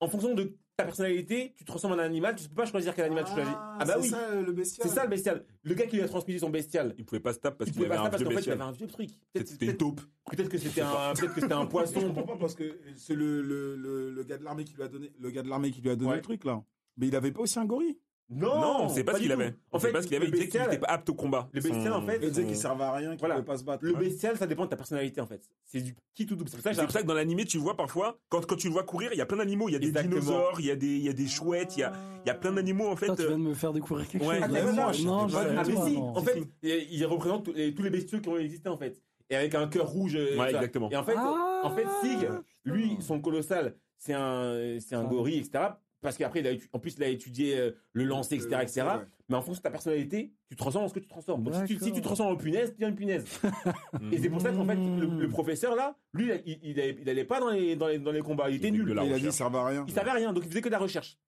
en fonction de ta personnalité, tu te ressembles en un animal, tu peux pas choisir quel animal tu choisis. Ah bah c'est oui, ça, euh, le bestial. c'est ça le bestial. Le gars qui lui a transmis son bestial, Il pouvait pas se taper parce il qu'il pouvait avait pas un ça parce vieux qu'en fait avait un vieux truc. Peut-être C'était une taupe. peut-être que c'était un, peut-être que c'était un poisson. Je comprends pas parce que c'est le, le, le, le gars de l'armée qui lui a donné, le gars de l'armée qui lui a donné Ouais. le truc là. Mais il avait pas aussi un gorille. Non, Non, c'est pas ce qu'il avait. En fait, pas ce qu'il avait. Il disait qu'il n'était pas apte au combat. Le bestial, en fait, Il disait Son- qu'il servait à rien, qu'il Voilà. pouvait pas se battre. Le Ouais. bestial, ça dépend de ta personnalité en fait. C'est du qui tout double. C'est pour ça que C'est j'ai pour ça que dans l'animé, tu vois parfois, quand, quand tu le vois courir, il y a plein d'animaux. Il y a des Exactement. dinosaures, il y a des, il y a des chouettes, il y a, il y a plein d'animaux en fait. Putain, tu euh, viens de me faire découvrir quelque Ouais. chose. Ah, vu ça non, Je je Ah pas, mais si, non. en fait, il, représente tous les, tous les bestiaux qui ont existé en fait. Et avec un cœur rouge. euh, Ouais, ça. exactement. Et en fait, Ah, en fait, Sig, lui, putain. son colossal, c'est un, c'est un Ah. gorille, etc. Parce qu'après, il a en plus, il a étudié euh, le lancer, etc., etc. Ouais. Mais en fonction de ta personnalité, tu te transformes en ce que tu transformes. Donc, si tu, si tu te transformes en punaise, tu deviens une punaise. Et c'est pour ça qu'en fait, le, le professeur là, lui, il, il, allait- il allait pas dans les, dans les, dans les combats. Il était Il nul. Il a dit, ça servait à rien. Il savait rien, donc il faisait que de la recherche.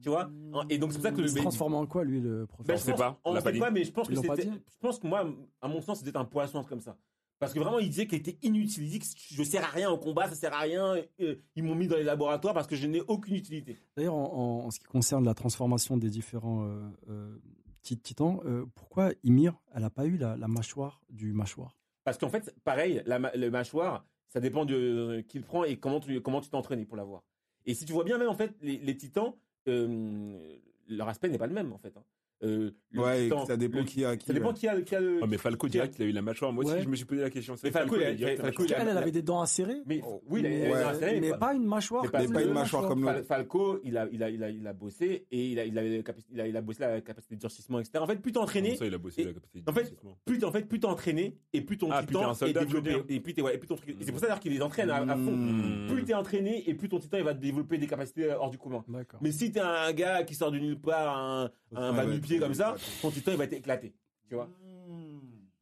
Tu vois? Et donc, c'est pour ça que Il le se transforme en quoi, lui, le Ben, professeur je sait pense- pas, on ne pas sait dit. pas, mais je pense que Je pense que moi, à mon sens, c'était un poisson comme ça. Parce que vraiment, il disait qu'il était inutile. Il dit que je sers à rien au combat, ça sert à rien. euh, Ils m'ont mis dans les laboratoires parce que je n'ai aucune utilité. D'ailleurs, en, en- en ce qui concerne la transformation des différents euh, euh, titans, euh, pourquoi Ymir, elle n'a pas eu la, la mâchoire du mâchoire? Parce qu'en fait, pareil, la, le mâchoire, ça dépend de qui le prend et comment tu comment tu t'es entraîné pour l'avoir. Et si tu vois bien, même en fait, les, les titans, leur aspect n'est pas le même en fait. hein. Euh, le Ouais, titan- ça dépend le- qui a qui. Ça dépend ouais. qui a, qui a le. Oh, mais Falco direct, il a eu la mâchoire. Moi aussi, Ouais. je me suis posé la question. Mais Falco, il a- direct la Falco, il a- Elle, elle avait des dents acérées, Mais Oh, oui, a- ouais. a- mais pas une mâchoire. Mais pas- comme pas une mâchoire comme l'autre. Falco, il a, il a, il a, il a bossé et il a, il a, il a, il a bossé la capacité de durcissement, etc. En fait, plus t'es entraîné, Comment ça, il a bossé Et- la capacité en fait, plus t'es, en fait, plus entraîné et plus ton Ah, titan est développé. dire. Et plus t'es, ouais, et plus ton truc- c'est pour ça d'ailleurs qu'il les entraîne à, fond. Mmh. Plus t'es entraîné et plus ton titan il va développer des capacités hors du commun. D'accord. Mais si t'es un gars qui sort de nulle part, un, un Comme ça, ton titan il va être éclaté. Tu vois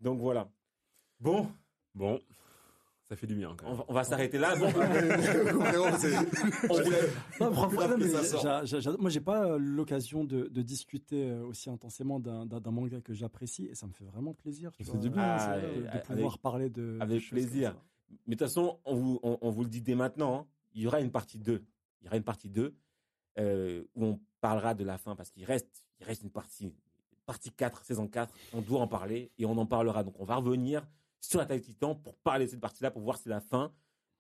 Donc voilà. Bon, Bon, ça fait du bien quand on même. va, on va s'arrêter là. Bon, c'est- Non, franchement, mais moi, j'ai pas euh, l'occasion de, de discuter euh, aussi intensément d'un d'un- d'un manga que j'apprécie et ça me fait vraiment plaisir. tu Ça vois, fait du bien, euh, de, de Avec- pouvoir parler de. avec plaisir. Mais de toute façon, on vous, on, on vous le dit dès maintenant, hein, il y aura une partie 2. Il y aura une partie 2 euh, où on parlera de la fin parce qu'il reste, il reste une partie, partie 4, saison 4. On doit en parler et on en parlera. Donc on va revenir sur l'attaque Titan pour parler de cette partie-là, pour voir si la fin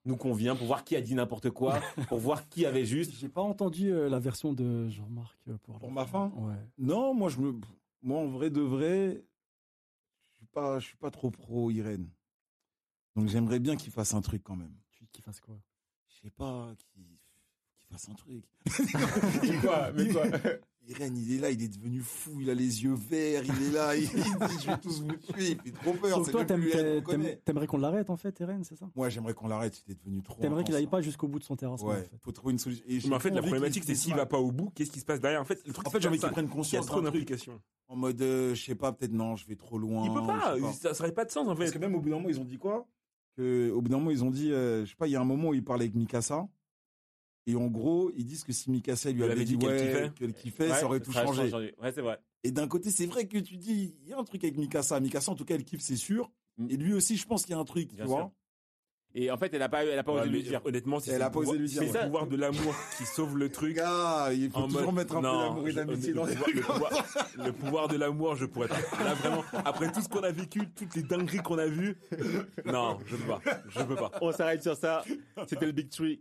nous convient, pour voir qui a dit n'importe quoi, pour voir qui avait juste. J'ai pas entendu euh, la version de Jean-Marc euh, pour, Pour la ma fin Ouais. Non, moi je me, moi en vrai de vrai, je suis pas, je suis pas trop pro Irène. Donc j'aimerais bien qu'il fasse un truc quand même. Qu'il fasse quoi? Je sais pas, qu'il fasse un truc. Mais quoi Mais quoi Irène, il est là, il est devenu fou, il a les yeux verts, il est là, il, dit je vais tous vous tuer, il fait trop peur. Donc c'est toi, Irène t'aimerais qu'on l'arrête en fait, Eren, c'est ça? Moi j'aimerais qu'on l'arrête, il est devenu trop. T'aimerais qu'il aille pas jusqu'au bout de son terrassement. Ouais, en fait. faut trouver une solution. Mais en fait, la problématique, c'est s'il va pas au bout, qu'est-ce qui se passe derrière? En fait, le truc, En fait, j'ai envie qu'il prenne Il y a conscience trop d'implications. En mode, euh, je sais pas, peut-être non, je vais trop loin. Il peut pas, ça aurait pas de sens en Parce fait. que même au bout d'un moment, ils ont dit quoi? Que, Au bout d'un moment, ils ont dit, euh, je sais pas, il y a un moment où ils parlent avec Mikasa. Et en gros, ils disent que si Mikasa lui avait avait dit, ouais, kiffait. qu'elle kiffait, Ouais, ça aurait tout ça changé. Ouais, c'est vrai. Et d'un côté, c'est vrai que tu dis, il y a un truc avec Mikasa. Mikasa, en tout cas, elle kiffe, c'est sûr. Mm. Et lui aussi, je pense qu'il y a un truc, Bien tu sûr. vois. Et en fait, elle a pas, elle a pas Ouais, osé lui dire. Honnêtement, si Elle c'est a le pas osé pouvoir- lui dire, c'est le pouvoir de l'amour qui sauve le truc. Ah, il faut en toujours mode- mettre un peu non, d'amour et d'amitié le dans pouvoir- le pouvoir, le pouvoir de l'amour, je pourrais pas. Là, vraiment, après tout ce qu'on a vécu, toutes les dingueries qu'on a vues, non, je peux pas. Je peux pas. On s'arrête sur ça. C'était le Big Tree.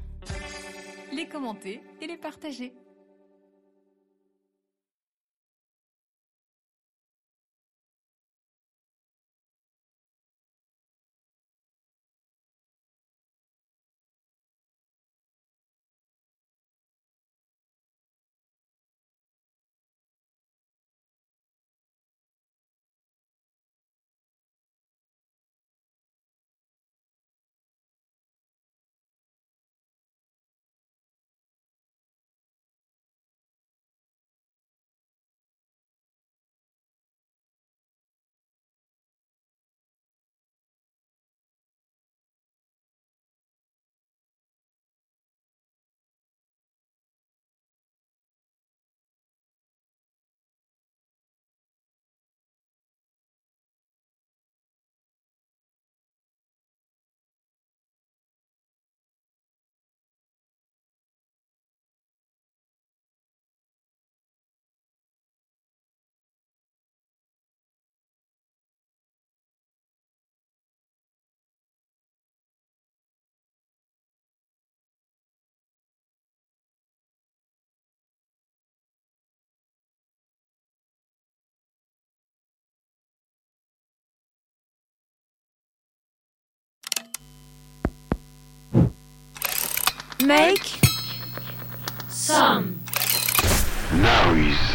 les commenter et les partager. Make some Noise.